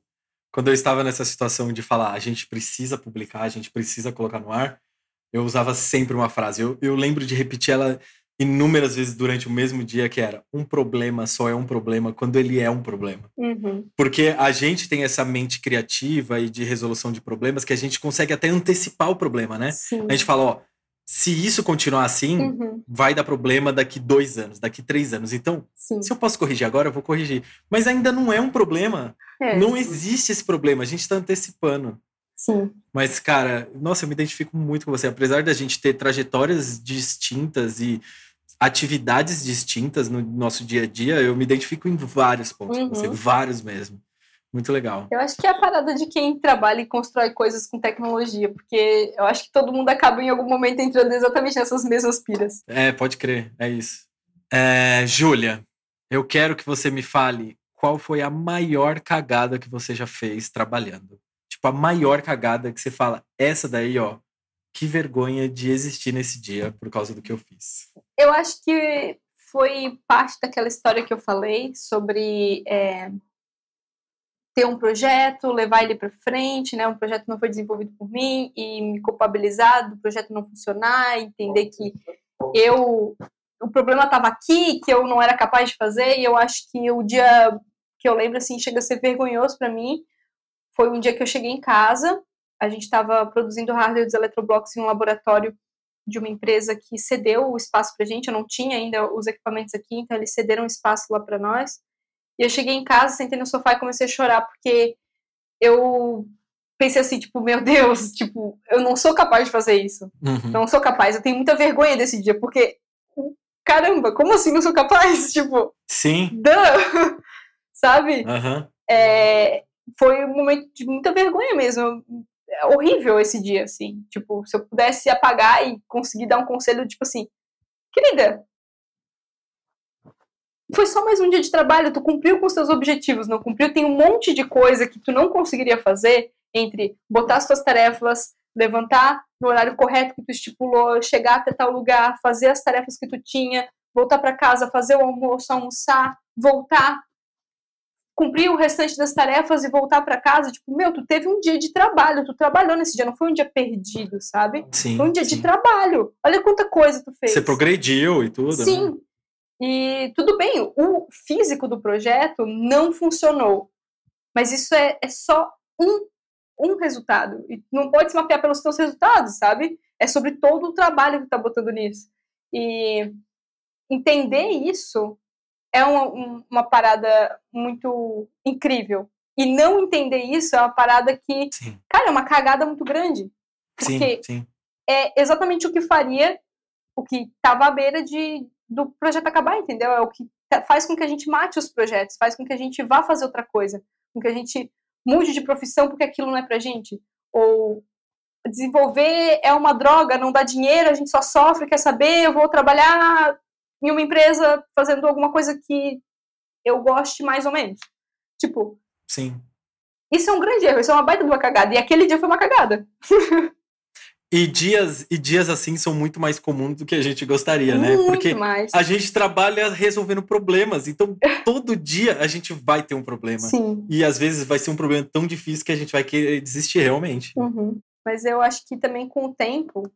quando eu estava nessa situação de falar, a gente precisa publicar, a gente precisa colocar no ar, eu usava sempre uma frase. Eu, eu lembro de repetir ela inúmeras vezes durante o mesmo dia, que era um problema só é um problema quando ele é um problema. Uhum. Porque a gente tem essa mente criativa e de resolução de problemas que a gente consegue até antecipar o problema, né? Sim. A gente fala, ó, se isso continuar assim, uhum. vai dar problema daqui dois anos, daqui três anos. Então, Sim. se eu posso corrigir agora, eu vou corrigir. Mas ainda não é um problema. É. Não existe esse problema. A gente está antecipando. Sim. Mas, cara, nossa, eu me identifico muito com você. Apesar da gente ter trajetórias distintas e atividades distintas no nosso dia a dia, eu me identifico em vários pontos uhum. com você, uhum. vários mesmo. Muito legal. Eu acho que é a parada de quem trabalha e constrói coisas com tecnologia, porque eu acho que todo mundo acaba em algum momento entrando exatamente nessas mesmas piras. É, pode crer, é isso. É, Júlia, eu quero que você me fale qual foi a maior cagada que você já fez trabalhando. Tipo, a maior cagada que você fala, essa daí, ó, que vergonha de existir nesse dia por causa do que eu fiz. Eu acho que foi parte daquela história que eu falei sobre. É ter um projeto, levar ele para frente, né? Um projeto não foi desenvolvido por mim e me culpabilizar do projeto não funcionar, entender que eu o problema estava aqui, que eu não era capaz de fazer, e eu acho que o dia que eu lembro assim chega a ser vergonhoso para mim. Foi um dia que eu cheguei em casa, a gente estava produzindo hardware dos eletroblocos em um laboratório de uma empresa que cedeu o espaço para gente. Eu não tinha ainda os equipamentos aqui, então eles cederam espaço lá para nós. E eu cheguei em casa, sentei no sofá e comecei a chorar, porque eu pensei assim, tipo, meu Deus, tipo, eu não sou capaz de fazer isso. Uhum. Não sou capaz. Eu tenho muita vergonha desse dia, porque caramba, como assim não sou capaz? Tipo, sim. Duh! Sabe? Uhum. É, foi um momento de muita vergonha mesmo. É horrível esse dia, assim. Tipo, se eu pudesse apagar e conseguir dar um conselho, tipo assim, querida, foi só mais um dia de trabalho, tu cumpriu com os seus objetivos, não cumpriu? Tem um monte de coisa que tu não conseguiria fazer entre botar as tuas tarefas, levantar no horário correto que tu estipulou, chegar até tal lugar, fazer as tarefas que tu tinha, voltar para casa, fazer o almoço, almoçar, voltar, cumprir o restante das tarefas e voltar para casa. Tipo, meu, tu teve um dia de trabalho, tu trabalhou nesse dia, não foi um dia perdido, sabe? Sim, foi um dia sim. de trabalho. Olha quanta coisa tu fez. Você progrediu e tudo. Sim. Né? E tudo bem, o físico do projeto não funcionou. Mas isso é, é só um, um resultado. E não pode se mapear pelos seus resultados, sabe? É sobre todo o trabalho que tu tá botando nisso. E entender isso é uma, uma parada muito incrível. E não entender isso é uma parada que, Sim. cara, é uma cagada muito grande. Porque Sim, sim. é exatamente o que faria, o que estava à beira de, do projeto acabar, entendeu? É o que faz com que a gente mate os projetos, faz com que a gente vá fazer outra coisa, com que a gente mude de profissão porque aquilo não é pra gente. Ou desenvolver é uma droga, não dá dinheiro, a gente só sofre, quer saber, eu vou trabalhar em uma empresa fazendo alguma coisa que eu goste mais ou menos. Tipo, Sim. isso é um grande erro, isso é uma baita de uma cagada. E aquele dia foi uma cagada. E dias, e dias assim são muito mais comuns do que a gente gostaria, né? Muito Porque mais. a gente trabalha resolvendo problemas, então todo dia a gente vai ter um problema. Sim. E às vezes vai ser um problema tão difícil que a gente vai querer desistir realmente. Uhum. Mas eu acho que também com o tempo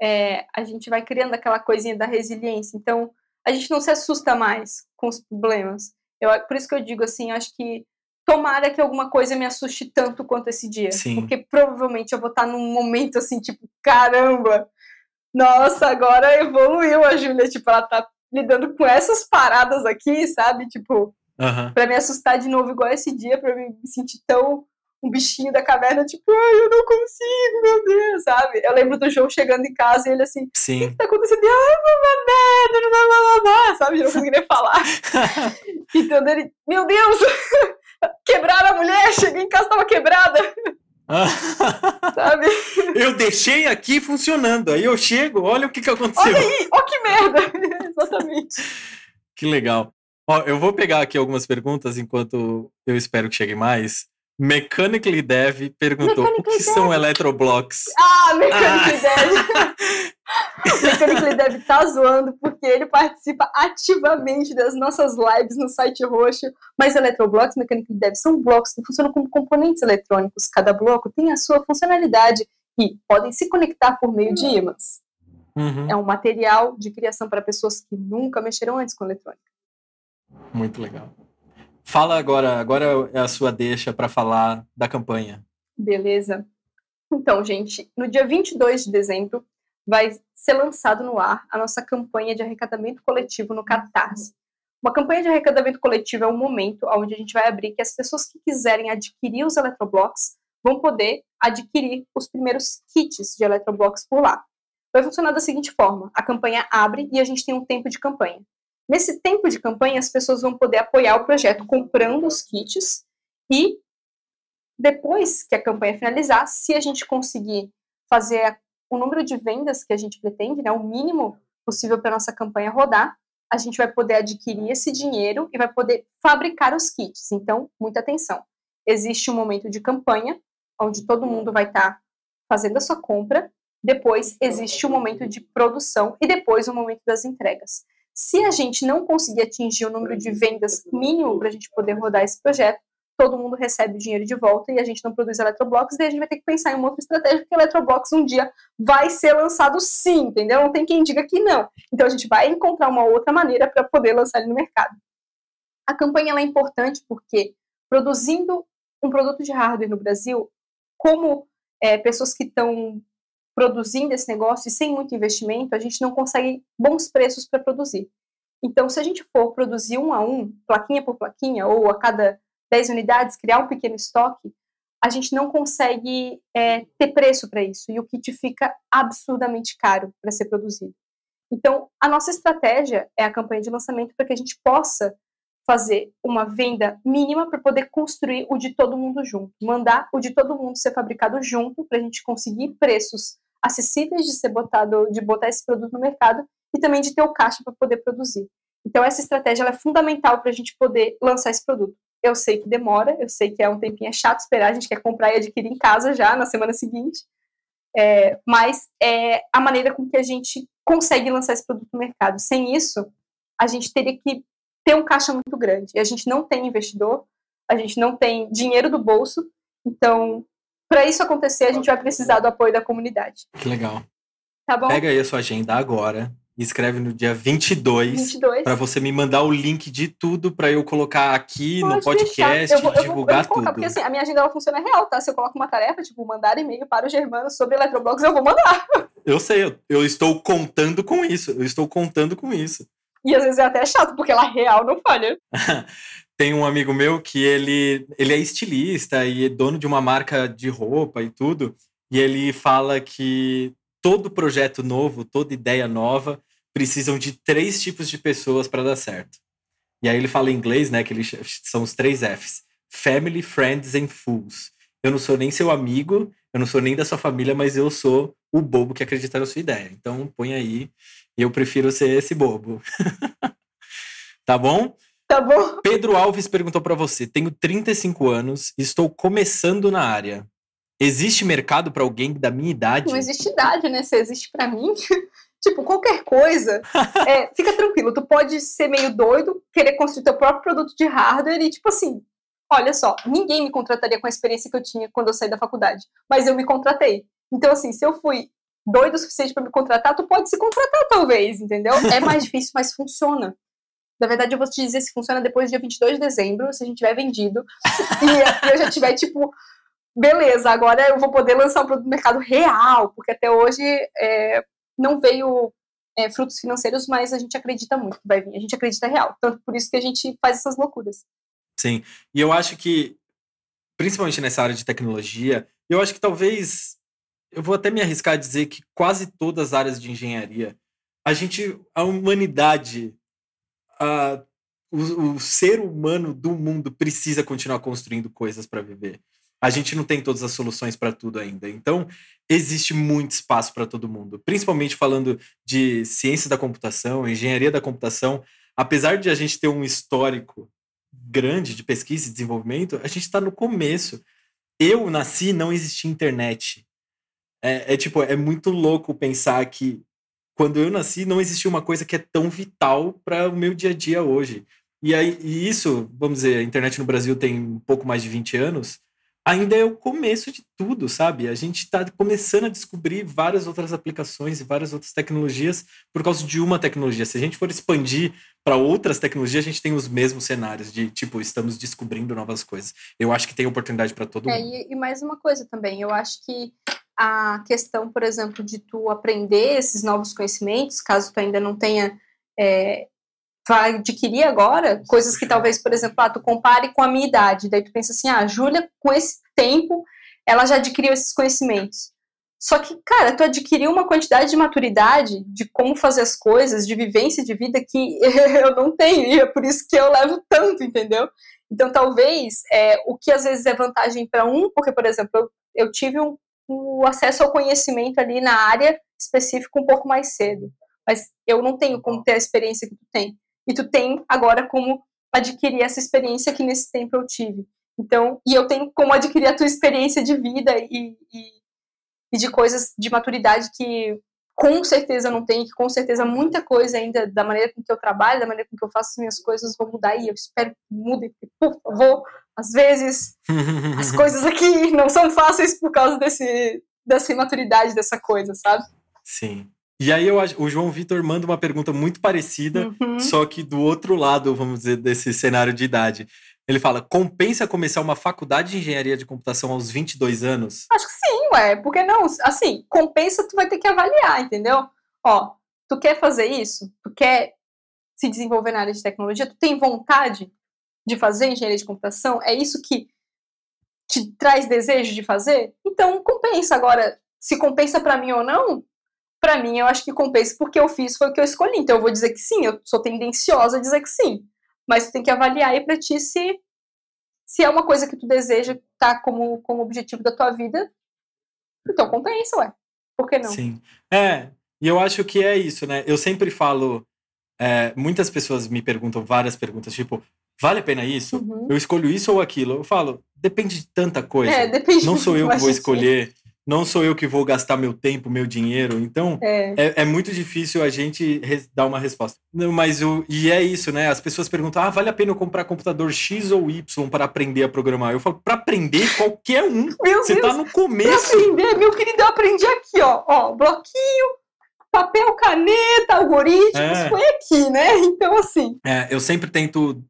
é, a gente vai criando aquela coisinha da resiliência. Então a gente não se assusta mais com os problemas. Eu, por isso que eu digo assim, acho que tomara que alguma coisa me assuste tanto quanto esse dia. Sim. Porque provavelmente eu vou estar num momento assim, tipo, caramba, nossa, agora evoluiu a Júlia. Tipo, ela tá lidando com essas paradas aqui, sabe? Tipo, Aham. pra me assustar de novo igual esse dia, pra me sentir tão um bichinho da caverna, tipo, ai, eu não consigo, meu Deus, sabe? Eu lembro do João chegando em casa e ele assim, o que Sim. que tá acontecendo? Ai, meu merda, blá, blá, blá, blá, sabe? Eu não conseguia falar. Então ele, meu Deus, quebraram a mulher, cheguei em casa, tava quebrada, sabe? eu deixei aqui funcionando. Aí eu chego, olha o que, que aconteceu. Olha aí, ó que merda. Exatamente. Que legal. Ó, eu vou pegar aqui algumas perguntas enquanto eu espero que chegue mais. Mechanically Dev perguntou o Mechanically que são eletroblocks? Ah, Mechanic Dev. Mechanic Dev tá zoando porque ele participa ativamente das nossas lives no site roxo. Mas Eletroblocks, Mechanic Dev são blocos que funcionam como componentes eletrônicos. Cada bloco tem a sua funcionalidade e podem se conectar por meio de ímãs. Uhum, É um material de criação para pessoas que nunca mexeram antes com eletrônica. Muito legal. Fala agora, agora é a sua deixa para falar da campanha. Beleza? Então, gente, no dia 22 de dezembro vai ser lançado no ar a nossa campanha de arrecadamento coletivo no Catarse. Uma campanha de arrecadamento coletivo é um momento onde a gente vai abrir que as pessoas que quiserem adquirir os eletroblocks vão poder adquirir os primeiros kits de eletroblocks por lá. Vai funcionar da seguinte forma: a campanha abre e a gente tem um tempo de campanha. Nesse tempo de campanha, as pessoas vão poder apoiar o projeto comprando os kits e depois que a campanha finalizar, se a gente conseguir fazer o número de vendas que a gente pretende, né, o mínimo possível para nossa campanha rodar, a gente vai poder adquirir esse dinheiro e vai poder fabricar os kits. Então, muita atenção. Existe um momento de campanha, onde todo mundo vai estar tá fazendo a sua compra, depois existe o momento de produção e depois o momento das entregas. Se a gente não conseguir atingir o número de vendas mínimo para a gente poder rodar esse projeto, todo mundo recebe o dinheiro de volta e a gente não produz eletroblocos, daí a gente vai ter que pensar em uma outra estratégia, porque eletroblocos um dia vai ser lançado sim, entendeu? Não tem quem diga que não. Então a gente vai encontrar uma outra maneira para poder lançar ele no mercado. A campanha é importante porque produzindo um produto de hardware no Brasil, como é, pessoas que estão produzindo esse negócio e sem muito investimento, a gente não consegue bons preços para produzir. Então, se a gente for produzir um a um, plaquinha por plaquinha, ou a cada 10 unidades, criar um pequeno estoque, a gente não consegue é, ter preço para isso. E o kit fica absurdamente caro para ser produzido. Então, a nossa estratégia é a campanha de lançamento para que a gente possa fazer uma venda mínima para poder construir o de todo mundo junto, mandar o de todo mundo ser fabricado junto para a gente conseguir preços acessíveis de ser botado, de botar esse produto no mercado e também de ter o caixa para poder produzir. Então essa estratégia é fundamental para a gente poder lançar esse produto. Eu sei que demora, eu sei que é um tempinho é chato esperar, a gente quer comprar e adquirir em casa já na semana seguinte, é, mas é a maneira com que a gente consegue lançar esse produto no mercado. Sem isso, a gente teria que ter um caixa muito grande. E a gente não tem investidor, a gente não tem dinheiro do bolso, então para isso acontecer, a gente vai precisar do apoio da comunidade. Que legal. Tá bom? Pega aí a sua agenda agora escreve no dia 22, 22. para você me mandar o link de tudo para eu colocar aqui Pode no podcast, eu vou, eu divulgar vou, eu vou tudo. Porque assim, a minha agenda ela funciona real, tá? Se eu coloco uma tarefa, tipo, mandar e-mail para o Germano sobre Eletroblogs, eu vou mandar. Eu sei, eu, eu estou contando com isso, eu estou contando com isso. E às vezes é até chato, porque ela real não falha. Tem um amigo meu que ele, ele é estilista e é dono de uma marca de roupa e tudo, e ele fala que todo projeto novo, toda ideia nova, precisam de três tipos de pessoas para dar certo. E aí ele fala em inglês, né, que eles são os três Fs: Family, Friends and Fools. Eu não sou nem seu amigo, eu não sou nem da sua família, mas eu sou o bobo que acredita na sua ideia. Então põe aí, eu prefiro ser esse bobo. tá bom? Tá bom. Pedro Alves perguntou para você: tenho 35 anos, estou começando na área. Existe mercado para alguém da minha idade? Não existe idade, né? Se existe para mim, Tipo, qualquer coisa, é, fica tranquilo. Tu pode ser meio doido, querer construir teu próprio produto de hardware e, tipo assim, olha só, ninguém me contrataria com a experiência que eu tinha quando eu saí da faculdade. Mas eu me contratei. Então, assim, se eu fui doido o suficiente para me contratar, tu pode se contratar, talvez, entendeu? É mais difícil, mas funciona. Na verdade, eu vou te dizer se funciona depois do dia 22 de dezembro, se a gente tiver vendido. e eu já tiver, tipo, beleza, agora eu vou poder lançar um produto no mercado real, porque até hoje é, não veio é, frutos financeiros, mas a gente acredita muito que vai vir. A gente acredita real. Tanto por isso que a gente faz essas loucuras. Sim. E eu acho que, principalmente nessa área de tecnologia, eu acho que talvez. Eu vou até me arriscar a dizer que quase todas as áreas de engenharia, a gente, a humanidade, a, o, o ser humano do mundo precisa continuar construindo coisas para viver a gente não tem todas as soluções para tudo ainda. Então, existe muito espaço para todo mundo, principalmente falando de ciência da computação, engenharia da computação. Apesar de a gente ter um histórico grande de pesquisa e desenvolvimento, a gente está no começo. Eu nasci não existia internet. É, é, tipo, é muito louco pensar que quando eu nasci não existia uma coisa que é tão vital para o meu dia a dia hoje. E, aí, e isso, vamos dizer, a internet no Brasil tem um pouco mais de 20 anos ainda é o começo de tudo, sabe? A gente está começando a descobrir várias outras aplicações e várias outras tecnologias por causa de uma tecnologia. Se a gente for expandir para outras tecnologias, a gente tem os mesmos cenários de tipo estamos descobrindo novas coisas. Eu acho que tem oportunidade para todo é, mundo. E, e mais uma coisa também, eu acho que a questão, por exemplo, de tu aprender esses novos conhecimentos, caso tu ainda não tenha é, vai adquirir agora coisas que talvez, por exemplo, ah, tu compare com a minha idade. Daí tu pensa assim, ah, a Júlia, com esse tempo, ela já adquiriu esses conhecimentos. Só que, cara, tu adquiriu uma quantidade de maturidade de como fazer as coisas, de vivência de vida que eu não tenho, e é por isso que eu levo tanto, entendeu? Então, talvez, é, o que às vezes é vantagem para um, porque, por exemplo, eu, eu tive um, um acesso ao conhecimento ali na área específica um pouco mais cedo, mas eu não tenho como ter a experiência que tu tem. E tu tem agora como adquirir essa experiência que nesse tempo eu tive. Então, e eu tenho como adquirir a tua experiência de vida e, e, e de coisas de maturidade que com certeza não tenho, que com certeza muita coisa ainda da maneira com que eu trabalho, da maneira com que eu faço as minhas coisas vão mudar e eu espero que mudem, por favor, às vezes as coisas aqui não são fáceis por causa desse, dessa imaturidade dessa coisa, sabe? Sim. E aí eu acho, o João Vitor manda uma pergunta muito parecida, Uhum. só que do outro lado, vamos dizer, desse cenário de idade. Ele fala: compensa começar uma faculdade de engenharia de computação aos 22 anos? Acho que sim, ué. Porque não? Assim, compensa, tu vai ter que avaliar, entendeu? Ó, tu quer fazer isso? Tu quer se desenvolver na área de tecnologia? Tu tem vontade de fazer engenharia de computação? É isso que te traz desejo de fazer? Então, compensa. Agora, se compensa pra mim ou não, pra mim eu acho que compensa porque eu fiz foi o que eu escolhi. Então, eu vou dizer que sim. Eu sou tendenciosa a dizer que sim. Mas tu tem que avaliar aí pra ti se, se é uma coisa que tu deseja tá como, como objetivo da tua vida. Então, compensa, ué. Por que não? Sim. É, e eu acho que é isso, né? Eu sempre falo. é, muitas pessoas me perguntam várias perguntas, tipo, vale a pena isso? Uhum. Eu escolho isso ou aquilo? Eu falo, depende de tanta coisa. É, depende não sou eu que vou gente, escolher, não sou eu que vou gastar meu tempo, meu dinheiro. Então, É, é, é muito difícil a gente dar uma resposta. Não, mas o, e é isso, né? As pessoas perguntam: ah, vale a pena eu comprar computador X ou Y para aprender a programar? Eu falo, para aprender qualquer um. meu Você Deus, tá no pra começo. aprender, meu querido, eu aprendi aqui, ó, ó, bloquinho, papel, caneta, algoritmos, É. foi aqui, né? Então, assim, É, eu sempre tento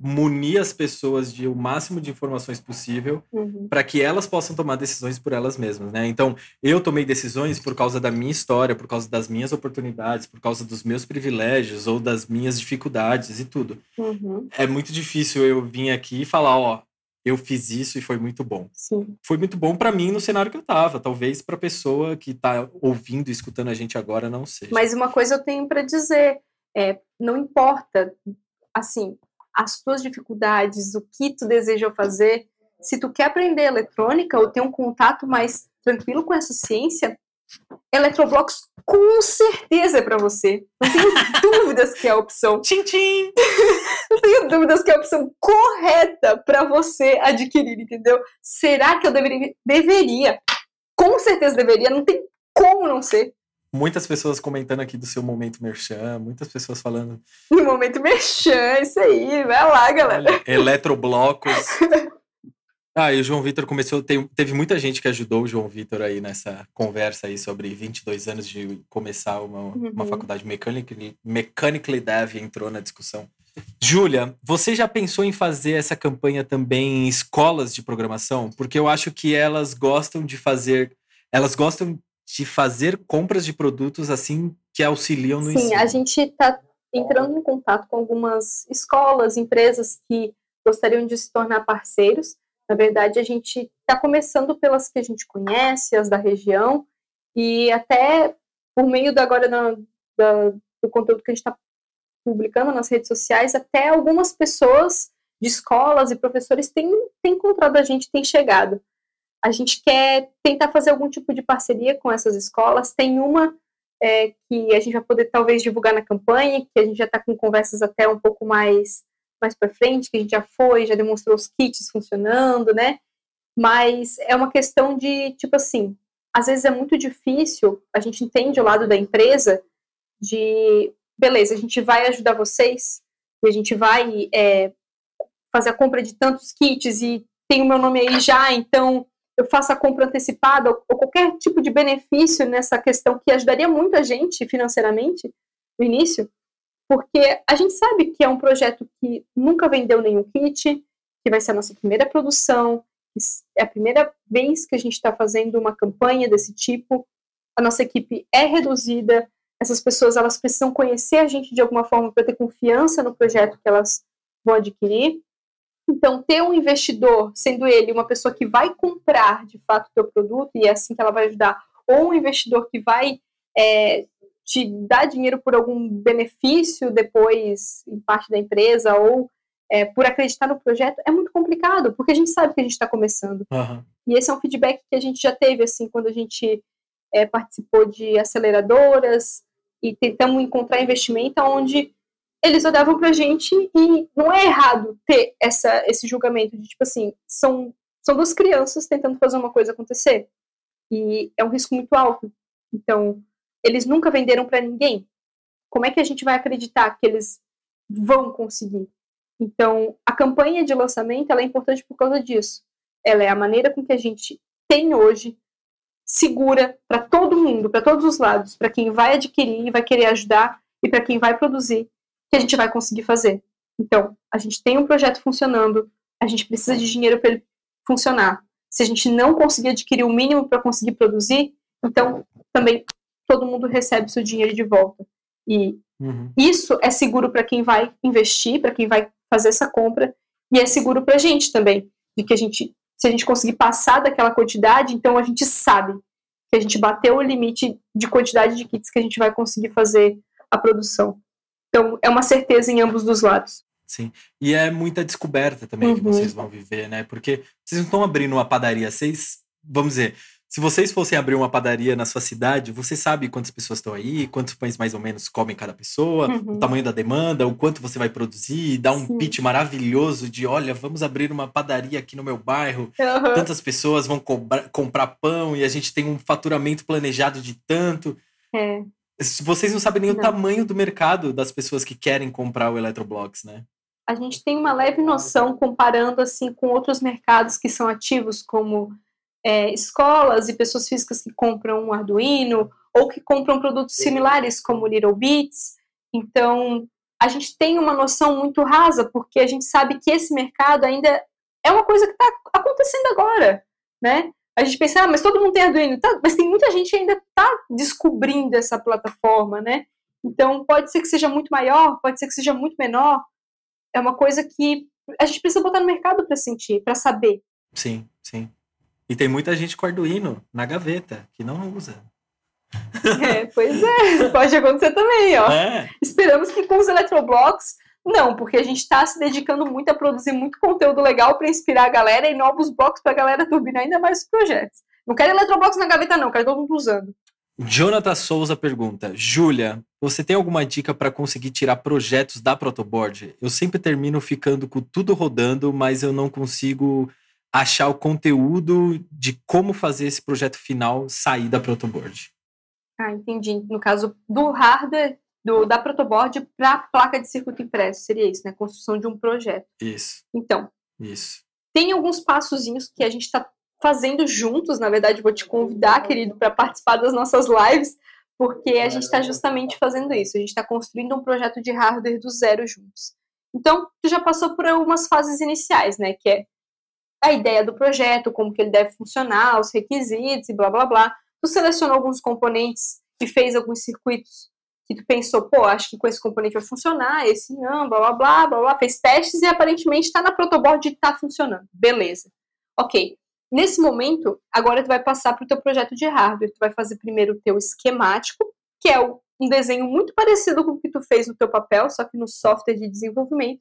munir as pessoas de o máximo de informações possível uhum, para que elas possam tomar decisões por elas mesmas, né? Então, eu tomei decisões por causa da minha história, por causa das minhas oportunidades, por causa dos meus privilégios ou das minhas dificuldades e tudo. uhum, É muito difícil eu vir aqui e falar, ó, eu fiz isso e foi muito bom. sim, Foi muito bom para mim no cenário que eu tava, talvez para pessoa que tá ouvindo e escutando a gente agora não seja. Mas uma coisa eu tenho para dizer, é, não importa, assim, as tuas dificuldades, o que tu deseja fazer, se tu quer aprender eletrônica ou ter um contato mais tranquilo com essa ciência, Eletroblocks com certeza é para você. Não tenho dúvidas que é a opção. Tchim, tchim! Não tenho dúvidas que é a opção correta para você adquirir, entendeu? Será que eu deveria? Deveria. Com certeza deveria, não tem como não ser. Muitas pessoas comentando aqui do seu momento merchan, muitas pessoas falando No momento merchan, isso aí, vai lá, galera. Olha, eletroblocos. Ah, e o João Vitor começou. tem- teve muita gente que ajudou o João Vitor aí nessa conversa aí sobre 22 anos de começar uma, uma Uhum. faculdade mechanically, mechanically dev entrou na discussão. Júlia, você já pensou em fazer essa campanha também em escolas de programação? Porque eu acho que elas gostam de fazer. Elas gostam de fazer compras de produtos assim que auxiliam no Sim, ensino. a gente está entrando em contato com algumas escolas, empresas que gostariam de se tornar parceiros. Na verdade, a gente está começando pelas que a gente conhece, as da região, e até por meio da, agora da- da- do conteúdo que a gente está publicando nas redes sociais, até algumas pessoas de escolas e professores têm, têm encontrado a gente, têm chegado. A gente quer tentar fazer algum tipo de parceria com essas escolas. Tem uma é, que a gente vai poder talvez divulgar na campanha, que a gente já está com conversas até um pouco mais mais para frente, que a gente já foi, já demonstrou os kits funcionando, né? Mas é uma questão de tipo assim, às vezes é muito difícil. A gente entende o lado da empresa de beleza, a gente vai ajudar vocês e a gente vai é, fazer a compra de tantos kits e tem o meu nome aí já, então eu faço a compra antecipada ou, ou qualquer tipo de benefício nessa questão que ajudaria muito a gente financeiramente no início, porque a gente sabe que é um projeto que nunca vendeu nenhum kit, que vai ser a nossa primeira produção, é a primeira vez que a gente está fazendo uma campanha desse tipo. A nossa equipe é reduzida, essas pessoas elas precisam conhecer a gente de alguma forma para ter confiança no projeto que elas vão adquirir. Então, ter um investidor, sendo ele uma pessoa que vai comprar de fato o teu produto, e é assim que ela vai ajudar, ou um investidor que vai é, te dar dinheiro por algum benefício depois em parte da empresa, ou é, por acreditar no projeto, é muito complicado, porque a gente sabe que a gente está começando. Aham. E esse é um feedback que a gente já teve, assim, quando a gente é, participou de aceleradoras e tentamos encontrar investimento onde eles olhavam pra gente e não é errado ter essa, esse julgamento de, tipo assim, são, são duas crianças tentando fazer uma coisa acontecer. E é um risco muito alto. Então, eles nunca venderam para ninguém. Como é que a gente vai acreditar que eles vão conseguir? Então, a campanha de lançamento é importante por causa disso. Ela é a maneira com que a gente tem hoje segura para todo mundo, para todos os lados, para quem vai adquirir e vai querer ajudar e para quem vai produzir, que a gente vai conseguir fazer. Então, a gente tem um projeto funcionando, a gente precisa de dinheiro para ele funcionar. Se a gente não conseguir adquirir o mínimo para conseguir produzir, então também todo mundo recebe seu dinheiro de volta. E uhum. isso é seguro para quem vai investir, para quem vai fazer essa compra, e é seguro para a gente também, de que a gente se a gente conseguir passar daquela quantidade, então a gente sabe que a gente bateu o limite de quantidade de kits que a gente vai conseguir fazer a produção. Então, é uma certeza em ambos os lados. Sim. E é muita descoberta também uhum. que vocês vão viver, né? Porque vocês não estão abrindo uma padaria, vocês, vamos dizer, se vocês fossem abrir uma padaria na sua cidade, você sabe quantas pessoas estão aí, quantos pães mais ou menos comem cada pessoa, uhum. o tamanho da demanda, o quanto você vai produzir, dá um Sim. pitch maravilhoso de, olha, vamos abrir uma padaria aqui no meu bairro, uhum. tantas pessoas vão comprar pão e a gente tem um faturamento planejado de tanto. É. Vocês não sabem nem não. o tamanho do mercado das pessoas que querem comprar o Eletroblocks, né? A gente tem uma leve noção comparando assim com outros mercados que são ativos, como é, escolas e pessoas físicas que compram um Arduino ou que compram produtos similares como Little Bits. Então, a gente tem uma noção muito rasa, porque a gente sabe que esse mercado ainda é uma coisa que está acontecendo agora, né? A gente pensa, ah, mas todo mundo tem Arduino, tá, mas tem muita gente que ainda está descobrindo essa plataforma, né? Então, pode ser que seja muito maior, pode ser que seja muito menor. É uma coisa que a gente precisa botar no mercado para sentir, para saber. Sim, sim. E tem muita gente com Arduino na gaveta, que não usa. É, pois é, pode acontecer também, ó. É. Esperamos que com os Eletroblocks, não, porque a gente está se dedicando muito a produzir muito conteúdo legal para inspirar a galera e novos blocos para a galera turbinar ainda mais os projetos. Não quero Eletroblocks na gaveta, não, quero todo mundo usando. Jonathan Souza pergunta: Júlia, você tem alguma dica para conseguir tirar projetos da protoboard? Eu sempre termino ficando com tudo rodando, mas eu não consigo achar o conteúdo de como fazer esse projeto final sair da protoboard. Ah, entendi. No caso do hardware do, da protoboard para a placa de circuito impresso, seria isso, né? Construção de um projeto. Isso. Então. Isso. Tem alguns passozinhos que a gente está fazendo juntos. Na verdade, vou te convidar, querido, para participar das nossas lives, porque a gente está justamente fazendo isso. A gente está construindo um projeto de hardware do zero juntos. Então, tu já passou por algumas fases iniciais, né? Que é a ideia do projeto, como que ele deve funcionar, os requisitos e blá blá blá. Tu selecionou alguns componentes e fez alguns circuitos que tu pensou, pô, acho que com esse componente vai funcionar, esse não, blá blá blá blá blá, fez testes e aparentemente está na protoboard e está funcionando. Beleza. Ok. Nesse momento, agora tu vai passar para o teu projeto de hardware. Tu vai fazer primeiro o teu esquemático, que é um desenho muito parecido com o que tu fez no teu papel, só que no software de desenvolvimento.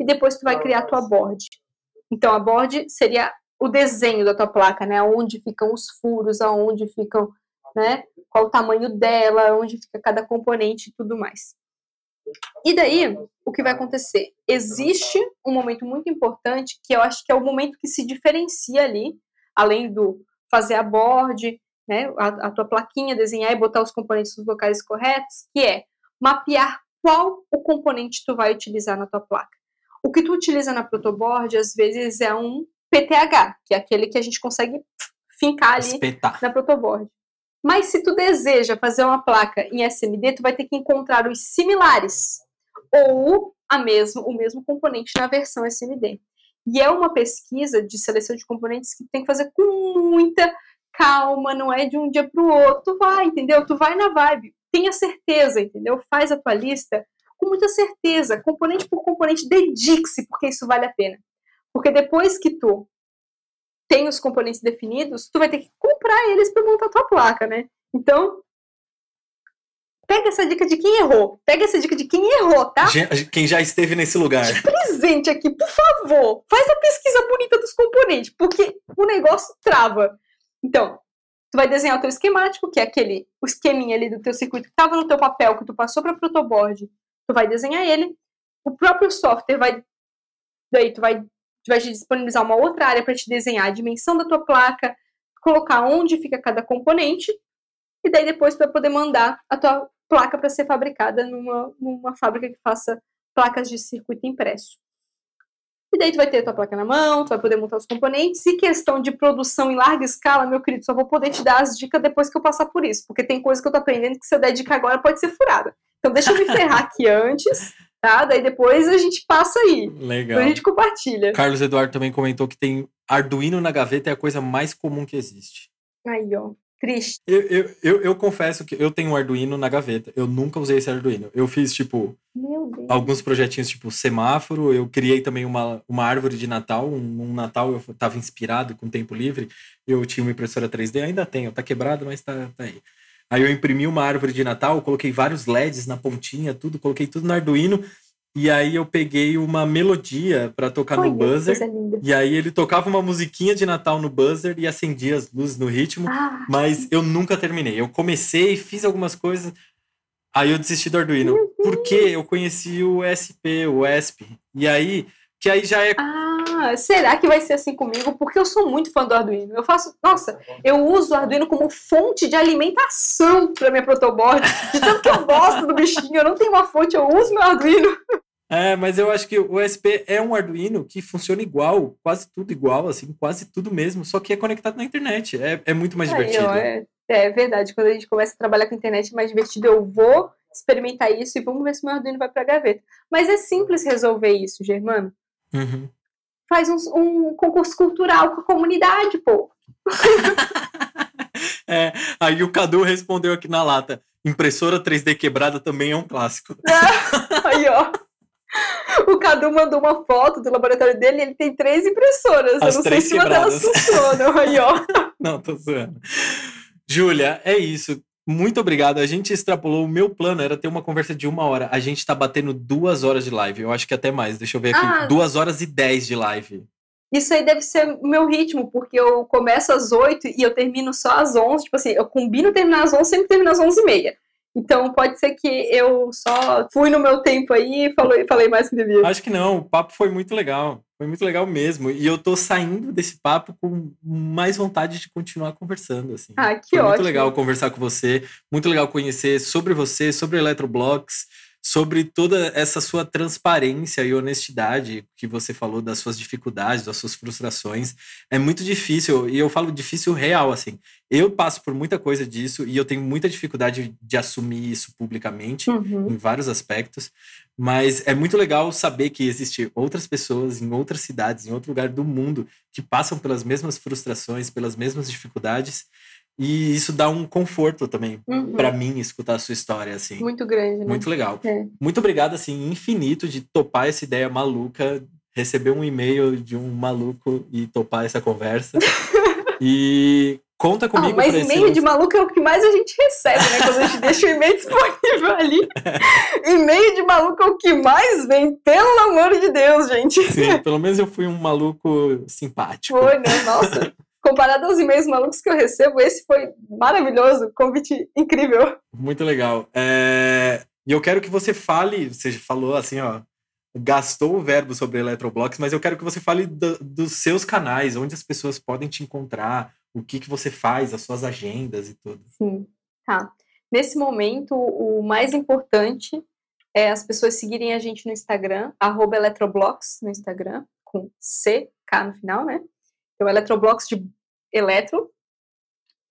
E depois tu vai criar a tua board. Então, a board seria o desenho da tua placa, né? Onde ficam os furos, aonde ficam, né? Qual o tamanho dela, onde fica cada componente e tudo mais. E daí, o que vai acontecer? Existe um momento muito importante que eu acho que é o momento que se diferencia ali, além do fazer a board, né, a, a tua plaquinha, desenhar e botar os componentes nos locais corretos, que é mapear qual o componente tu vai utilizar na tua placa. O que tu utiliza na protoboard, às vezes, é um PTH, que é aquele que a gente consegue fincar ali Espetar. na protoboard. Mas se tu deseja fazer uma placa em SMD, tu vai ter que encontrar os similares ou a mesmo, o mesmo componente na versão SMD. E é uma pesquisa de seleção de componentes que tem que fazer com muita calma, não é de um dia para o outro. Tu vai, entendeu? Tu vai na vibe. Tenha certeza, entendeu? Faz a tua lista com muita certeza, componente por componente, dedique-se, porque isso vale a pena. Porque depois que tu tem os componentes definidos, tu vai ter que comprar eles para montar a tua placa, né? Então, pega essa dica de quem errou. Pega essa dica de quem errou, tá? Quem já esteve nesse lugar. De presente aqui, por favor. Faz a pesquisa bonita dos componentes, porque o negócio trava. Então, tu vai desenhar o teu esquemático, que é aquele, o esqueminha ali do teu circuito que estava no teu papel, que tu passou para protoboard, tu vai desenhar ele, o próprio software vai, daí tu vai, tu vai te disponibilizar uma outra área para te desenhar a dimensão da tua placa, colocar onde fica cada componente, e daí depois tu vai poder mandar a tua placa para ser fabricada numa, numa fábrica que faça placas de circuito impresso. E daí tu vai ter a tua placa na mão, tu vai poder montar os componentes. E questão de produção em larga escala, meu querido, só vou poder te dar as dicas depois que eu passar por isso. Porque tem coisa que eu tô aprendendo que se eu der dica agora pode ser furada. Então deixa eu me ferrar aqui antes, tá? Daí depois a gente passa aí. Legal. Depois a gente compartilha. Carlos Eduardo também comentou que tem Arduino na gaveta é a coisa mais comum que existe. Aí, ó. Triste. Eu, eu, eu, eu confesso que eu tenho um Arduino na gaveta. Eu nunca usei esse Arduino. Eu fiz, tipo, alguns projetinhos, tipo semáforo. Eu criei também uma, uma árvore de Natal. Um, um Natal eu tava inspirado com tempo livre. Eu tinha uma impressora 3D, ainda tenho. Tá quebrado, mas tá, tá aí. Aí eu imprimi uma árvore de Natal, coloquei vários LEDs na pontinha, tudo, coloquei tudo no Arduino. E aí eu peguei uma melodia para tocar Olha, no buzzer. coisa linda. E aí ele tocava uma musiquinha de Natal no buzzer e acendia as luzes no ritmo. Ah, Mas eu nunca terminei. Eu comecei, fiz algumas coisas, aí eu desisti do Arduino. Porque eu conheci o SP, o ESP. E aí, que aí já é. ah, será que vai ser assim comigo? Porque eu sou muito fã do Arduino. Eu faço, nossa, eu uso o Arduino como fonte de alimentação para minha protoboard. De tanto que eu gosto do bichinho, eu não tenho uma fonte, eu uso meu Arduino. É, mas eu acho que o SP é um Arduino que funciona igual, quase tudo igual, assim, quase tudo mesmo, só que é conectado na internet. É, é muito mais Aí, divertido. ó, é, é verdade, quando a gente começa a trabalhar com a internet é mais divertido. Eu vou experimentar isso e vamos ver se meu Arduino vai pra gaveta. Mas é simples resolver isso, Germano. Uhum. Faz um, um concurso cultural com a comunidade, pô. É, aí o Cadu respondeu aqui na lata: impressora 3D quebrada também é um clássico. Aí, ó. O Cadu mandou uma foto do laboratório dele e ele tem três impressoras. As eu não três sei se uma delas funcionam. Aí, ó. Não, tô zoando. Júlia, é isso. Muito obrigado. A gente extrapolou. O meu plano era ter uma conversa de uma hora. A gente tá batendo duas horas de live. Eu acho que até mais. Deixa eu ver aqui. Ah. Duas horas e dez de live. Isso aí deve ser o meu ritmo, porque eu começo às 8 e eu termino só às 11. Tipo assim, eu combino terminar às 11, sempre termino às 11 e meia. Então pode ser que eu só fui no meu tempo aí e falei, falei mais que devia. Acho que não. O papo foi muito legal. Foi muito legal mesmo. E eu tô saindo desse papo com mais vontade de continuar conversando. Assim. Ah, que Foi ótimo. muito legal conversar com você, muito legal conhecer sobre você, sobre Eletroblocks, sobre toda essa sua transparência e honestidade que você falou das suas dificuldades, das suas frustrações. É muito difícil, e eu falo difícil real, assim. Eu passo por muita coisa disso e eu tenho muita dificuldade de assumir isso publicamente Uhum. em vários aspectos, mas é muito legal saber que existem outras pessoas em outras cidades, em outro lugar do mundo, que passam pelas mesmas frustrações, pelas mesmas dificuldades, e isso dá um conforto também Uhum. pra mim escutar a sua história assim. Muito grande, né? Muito legal. É. Muito obrigado assim, infinito de topar essa ideia maluca, receber um e-mail de um maluco e topar essa conversa. e conta Ah, comigo mas pra esse e-mail de maluco é o que mais a gente recebe, né? Quando a gente deixa o e-mail disponível ali. e-mail de maluco é o que mais vem, pelo amor de Deus, gente. Sim, pelo menos eu fui um maluco simpático. Foi, né? Nossa. Comparado aos e-mails malucos que eu recebo, esse foi maravilhoso. Convite incrível. Muito legal. É, E eu quero que você fale, você falou assim, ó, gastou o verbo sobre Eletroblocks, mas eu quero que você fale do- dos seus canais, onde as pessoas podem te encontrar, o que, que você faz, as suas agendas e tudo. Sim, tá. Nesse momento, o mais importante é as pessoas seguirem a gente no Instagram, arroba Eletroblocks no Instagram, com CK no final, né? Então, Eletroblocks de eletro,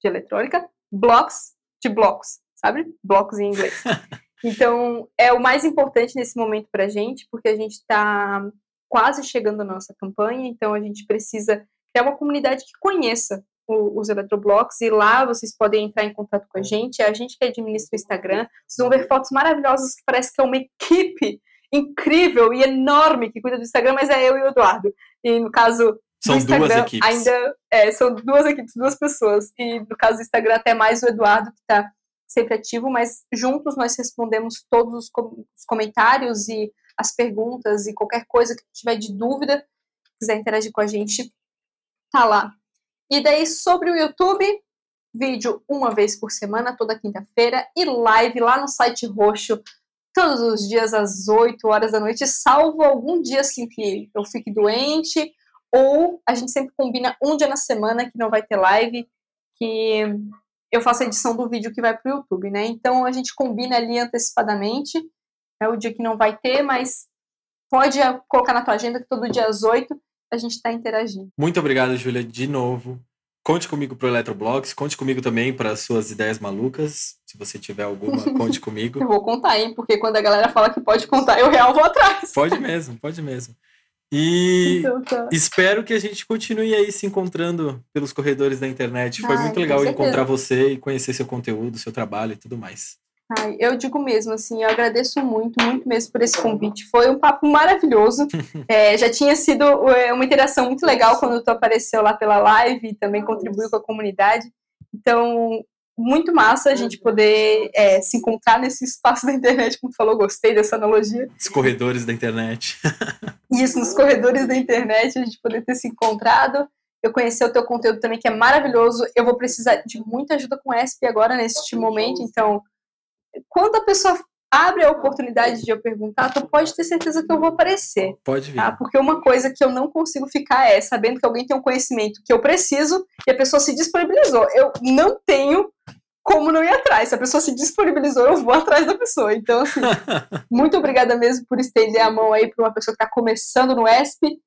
de eletrônica, blocks de blocos, sabe? Blocos em inglês. Então, é o mais importante nesse momento pra gente, porque a gente está quase chegando na nossa campanha, então a gente precisa criar uma comunidade que conheça o- os Eletroblocks e lá vocês podem entrar em contato com a gente. É a gente que administra o Instagram. Vocês vão ver fotos maravilhosas que parece que é uma equipe incrível e enorme que cuida do Instagram, mas é eu e o Eduardo. E no caso São Instagram, duas equipes. ainda é, são duas equipes, duas pessoas. E no caso do Instagram, até mais o Eduardo, que está sempre ativo, mas juntos nós respondemos todos os, com- os comentários e as perguntas e qualquer coisa que tiver de dúvida, quiser interagir com a gente, tá lá. E daí sobre o YouTube, vídeo uma vez por semana, toda quinta-feira, e live lá no site roxo, todos os dias às 8 horas da noite, salvo algum dia assim que eu fique doente, ou a gente sempre combina um dia na semana que não vai ter live, que eu faço a edição do vídeo que vai pro YouTube, né? Então a gente combina ali antecipadamente, é o dia que não vai ter, mas pode colocar na tua agenda que todo dia às 8 a gente está interagindo. Muito obrigado, Júlia, de novo. Conte comigo para o Eletroblogs, conte comigo também para as suas ideias malucas. Se você tiver alguma, conte comigo. eu vou contar, hein? Porque quando a galera fala que pode contar, eu real vou atrás. Pode mesmo, pode mesmo. E então, tá. espero que a gente continue aí se encontrando pelos corredores da internet. Foi Ai, muito legal encontrar você e conhecer seu conteúdo, seu trabalho e tudo mais. Ai, eu digo mesmo, assim, eu agradeço muito, muito mesmo por esse convite. Foi um papo maravilhoso. É, já tinha sido é, uma interação muito legal quando tu apareceu lá pela live e também contribuiu com a comunidade. Então, muito massa a gente poder é, se encontrar nesse espaço da internet, como tu falou, gostei dessa analogia. Os corredores da internet. Isso, nos corredores da internet, a gente poder ter se encontrado. Eu conheci o teu conteúdo também, que é maravilhoso. Eu vou precisar de muita ajuda com o ESP agora, neste momento, então quando a pessoa abre a oportunidade de eu perguntar, tu pode ter certeza que eu vou aparecer. Pode vir. Tá? Porque uma coisa que eu não consigo ficar é sabendo que alguém tem um conhecimento que eu preciso e a pessoa se disponibilizou. Eu não tenho como não ir atrás. Se a pessoa se disponibilizou, eu vou atrás da pessoa. Então, assim, muito obrigada mesmo por estender a mão aí para uma pessoa que está começando no ESP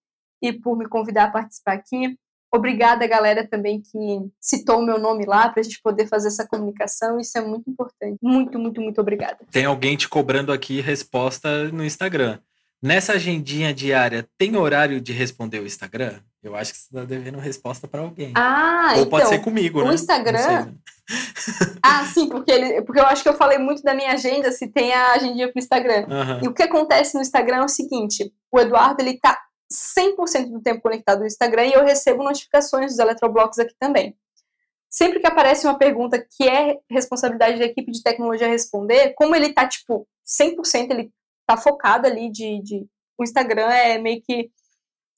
e por me convidar a participar aqui. Obrigada, galera, também que citou o meu nome lá para a gente poder fazer essa comunicação. Isso é muito importante. Muito, muito, muito obrigada. Tem alguém te cobrando aqui resposta no Instagram. Nessa agendinha diária, tem horário de responder o Instagram? Eu acho que você está devendo resposta para alguém. Ah, Ou então, pode ser comigo, o né? O Instagram. Né? ah, sim, porque, ele, porque eu acho que eu falei muito da minha agenda se tem a agendinha pro Instagram. Uhum. E o que acontece no Instagram é o seguinte: o Eduardo ele tá 100% do tempo conectado no Instagram e eu recebo notificações dos Eletroblocks aqui também. Sempre que aparece uma pergunta que é responsabilidade da equipe de tecnologia responder, como ele tá, tipo, 100%, ele tá focado ali de, de... O Instagram é meio que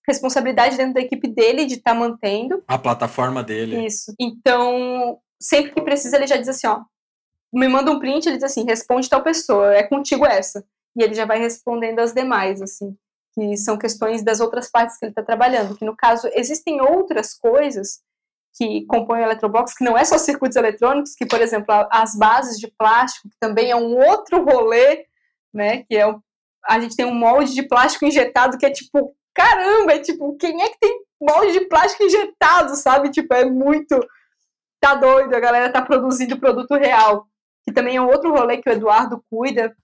responsabilidade dentro da equipe dele de estar tá mantendo. A plataforma dele. Isso. Então, sempre que precisa, ele já diz assim, ó, me manda um print, ele diz assim, responde tal pessoa, é contigo essa. E ele já vai respondendo as demais, assim que são questões das outras partes que ele está trabalhando, que no caso existem outras coisas que compõem o eletroblox, que não é só circuitos eletrônicos, que, por exemplo, as bases de plástico, que também é um outro rolê, né, que é o, a gente tem um molde de plástico injetado que é tipo, caramba, é tipo, quem é que tem molde de plástico injetado, sabe? Tipo, é muito, tá doido, a galera tá produzindo produto real, que também é um outro rolê que o Eduardo cuida,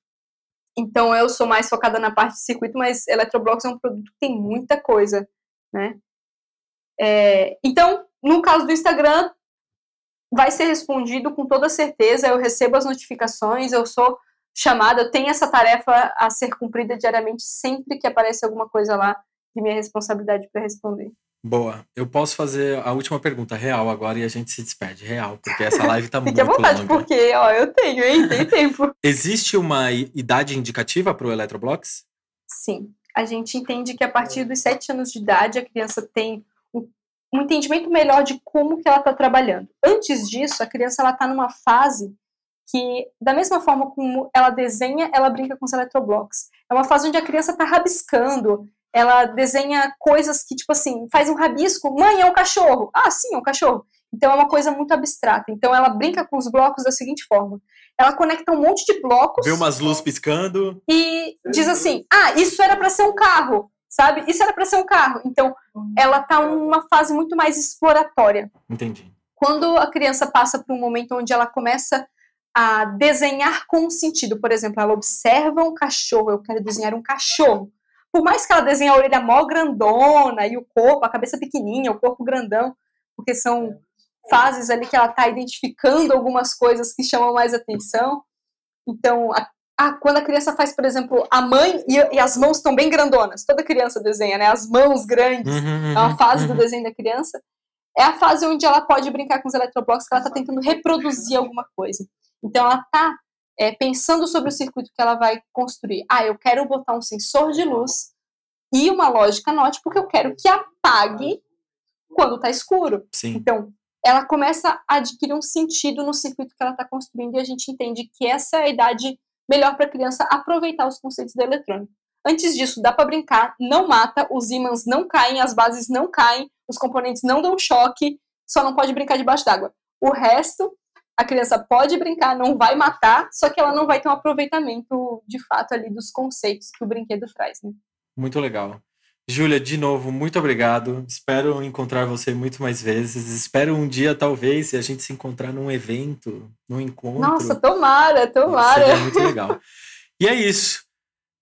então eu sou mais focada na parte de circuito, mas Eletroblox é um produto que tem muita coisa, né? É, então, no caso do Instagram, vai ser respondido com toda certeza. Eu recebo as notificações, eu sou chamada, eu tenho essa tarefa a ser cumprida diariamente sempre que aparece alguma coisa lá de minha responsabilidade para responder. Boa. Eu posso fazer a última pergunta real agora e a gente se despede. Real, porque essa live tá muito Fique à vontade, longa. porque, ó, eu tenho, hein? Tem tempo. Existe uma idade indicativa para o Eletroblox? Sim. A gente entende que a partir dos sete anos de idade a criança tem um, um entendimento melhor de como que ela está trabalhando. Antes disso, a criança ela está numa fase que, da mesma forma como ela desenha, ela brinca com os eletroblocos. É uma fase onde a criança está rabiscando, ela desenha coisas que, tipo assim, faz um rabisco, mãe, é um cachorro. Ah, sim, é um cachorro. Então é uma coisa muito abstrata. Então ela brinca com os blocos da seguinte forma: ela conecta um monte de blocos. Vê umas luzes piscando. E diz assim: ah, isso era para ser um carro, sabe? Isso era para ser um carro. Então ela tá numa fase muito mais exploratória. Entendi. Quando a criança passa por um momento onde ela começa a desenhar com sentido, por exemplo, ela observa um cachorro, eu quero desenhar um cachorro por mais que ela desenhe a orelha mó grandona e o corpo, a cabeça pequenininha, o corpo grandão, porque são fases ali que ela está identificando algumas coisas que chamam mais atenção. Então, a, a, quando a criança faz, por exemplo, a mãe e, e as mãos estão bem grandonas, toda criança desenha, né? As mãos grandes, uhum, é uma fase uhum. do desenho da criança. É a fase onde ela pode brincar com os eletroblocos, que ela está tentando reproduzir alguma coisa. Então, ela está é, pensando sobre o circuito que ela vai construir. Ah, eu quero botar um sensor de luz e uma lógica NOT porque eu quero que apague quando está escuro. Sim. Então, ela começa a adquirir um sentido no circuito que ela está construindo e a gente entende que essa é a idade melhor para a criança aproveitar os conceitos da eletrônica. Antes disso, dá para brincar, não mata, os ímãs não caem, as bases não caem, os componentes não dão choque, só não pode brincar debaixo d'água. O resto a criança pode brincar, não vai matar, só que ela não vai ter um aproveitamento de fato ali dos conceitos que o brinquedo traz, né? Muito legal. Júlia, de novo, muito obrigado. Espero encontrar você muito mais vezes. Espero um dia, talvez, a gente se encontrar num evento, num encontro. Nossa, tomara, tomara. Seria muito legal. E é isso.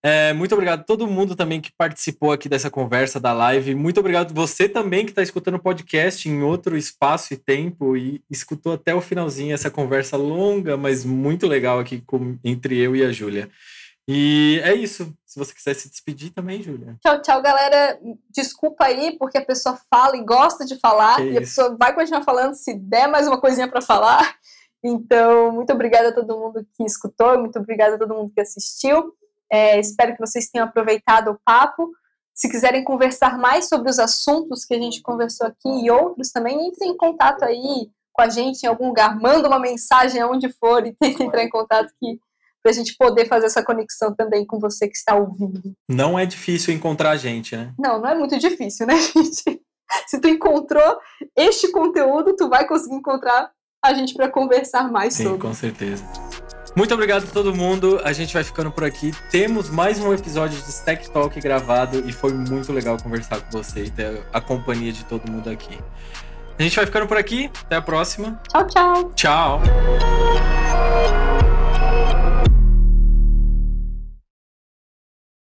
É, muito obrigado a todo mundo também que participou aqui dessa conversa da live. Muito obrigado você também que está escutando o podcast em outro espaço e tempo e escutou até o finalzinho essa conversa longa, mas muito legal aqui com, entre eu e a Júlia. E é isso. Se você quiser se despedir também, Júlia. Tchau, tchau, galera. Desculpa aí, porque a pessoa fala e gosta de falar, Que e a isso. pessoa vai continuar falando se der mais uma coisinha para falar. Então, muito obrigada a todo mundo que escutou, muito obrigada a todo mundo que assistiu. É, espero que vocês tenham aproveitado o papo. Se quiserem conversar mais sobre os assuntos que a gente conversou aqui e outros também, entrem em contato aí com a gente em algum lugar, manda uma mensagem aonde for e tenta entrar em contato que para a gente poder fazer essa conexão também com você que está ouvindo. Não é difícil encontrar a gente, né? Não, não é muito difícil, né, gente? Se tu encontrou este conteúdo, tu vai conseguir encontrar a gente para conversar mais Sim, sobre. com certeza. Muito obrigado a todo mundo. A gente vai ficando por aqui. Temos mais um episódio de Stack Talk gravado e foi muito legal conversar com você e ter a companhia de todo mundo aqui. A gente vai ficando por aqui. Até a próxima. Tchau, tchau. Tchau.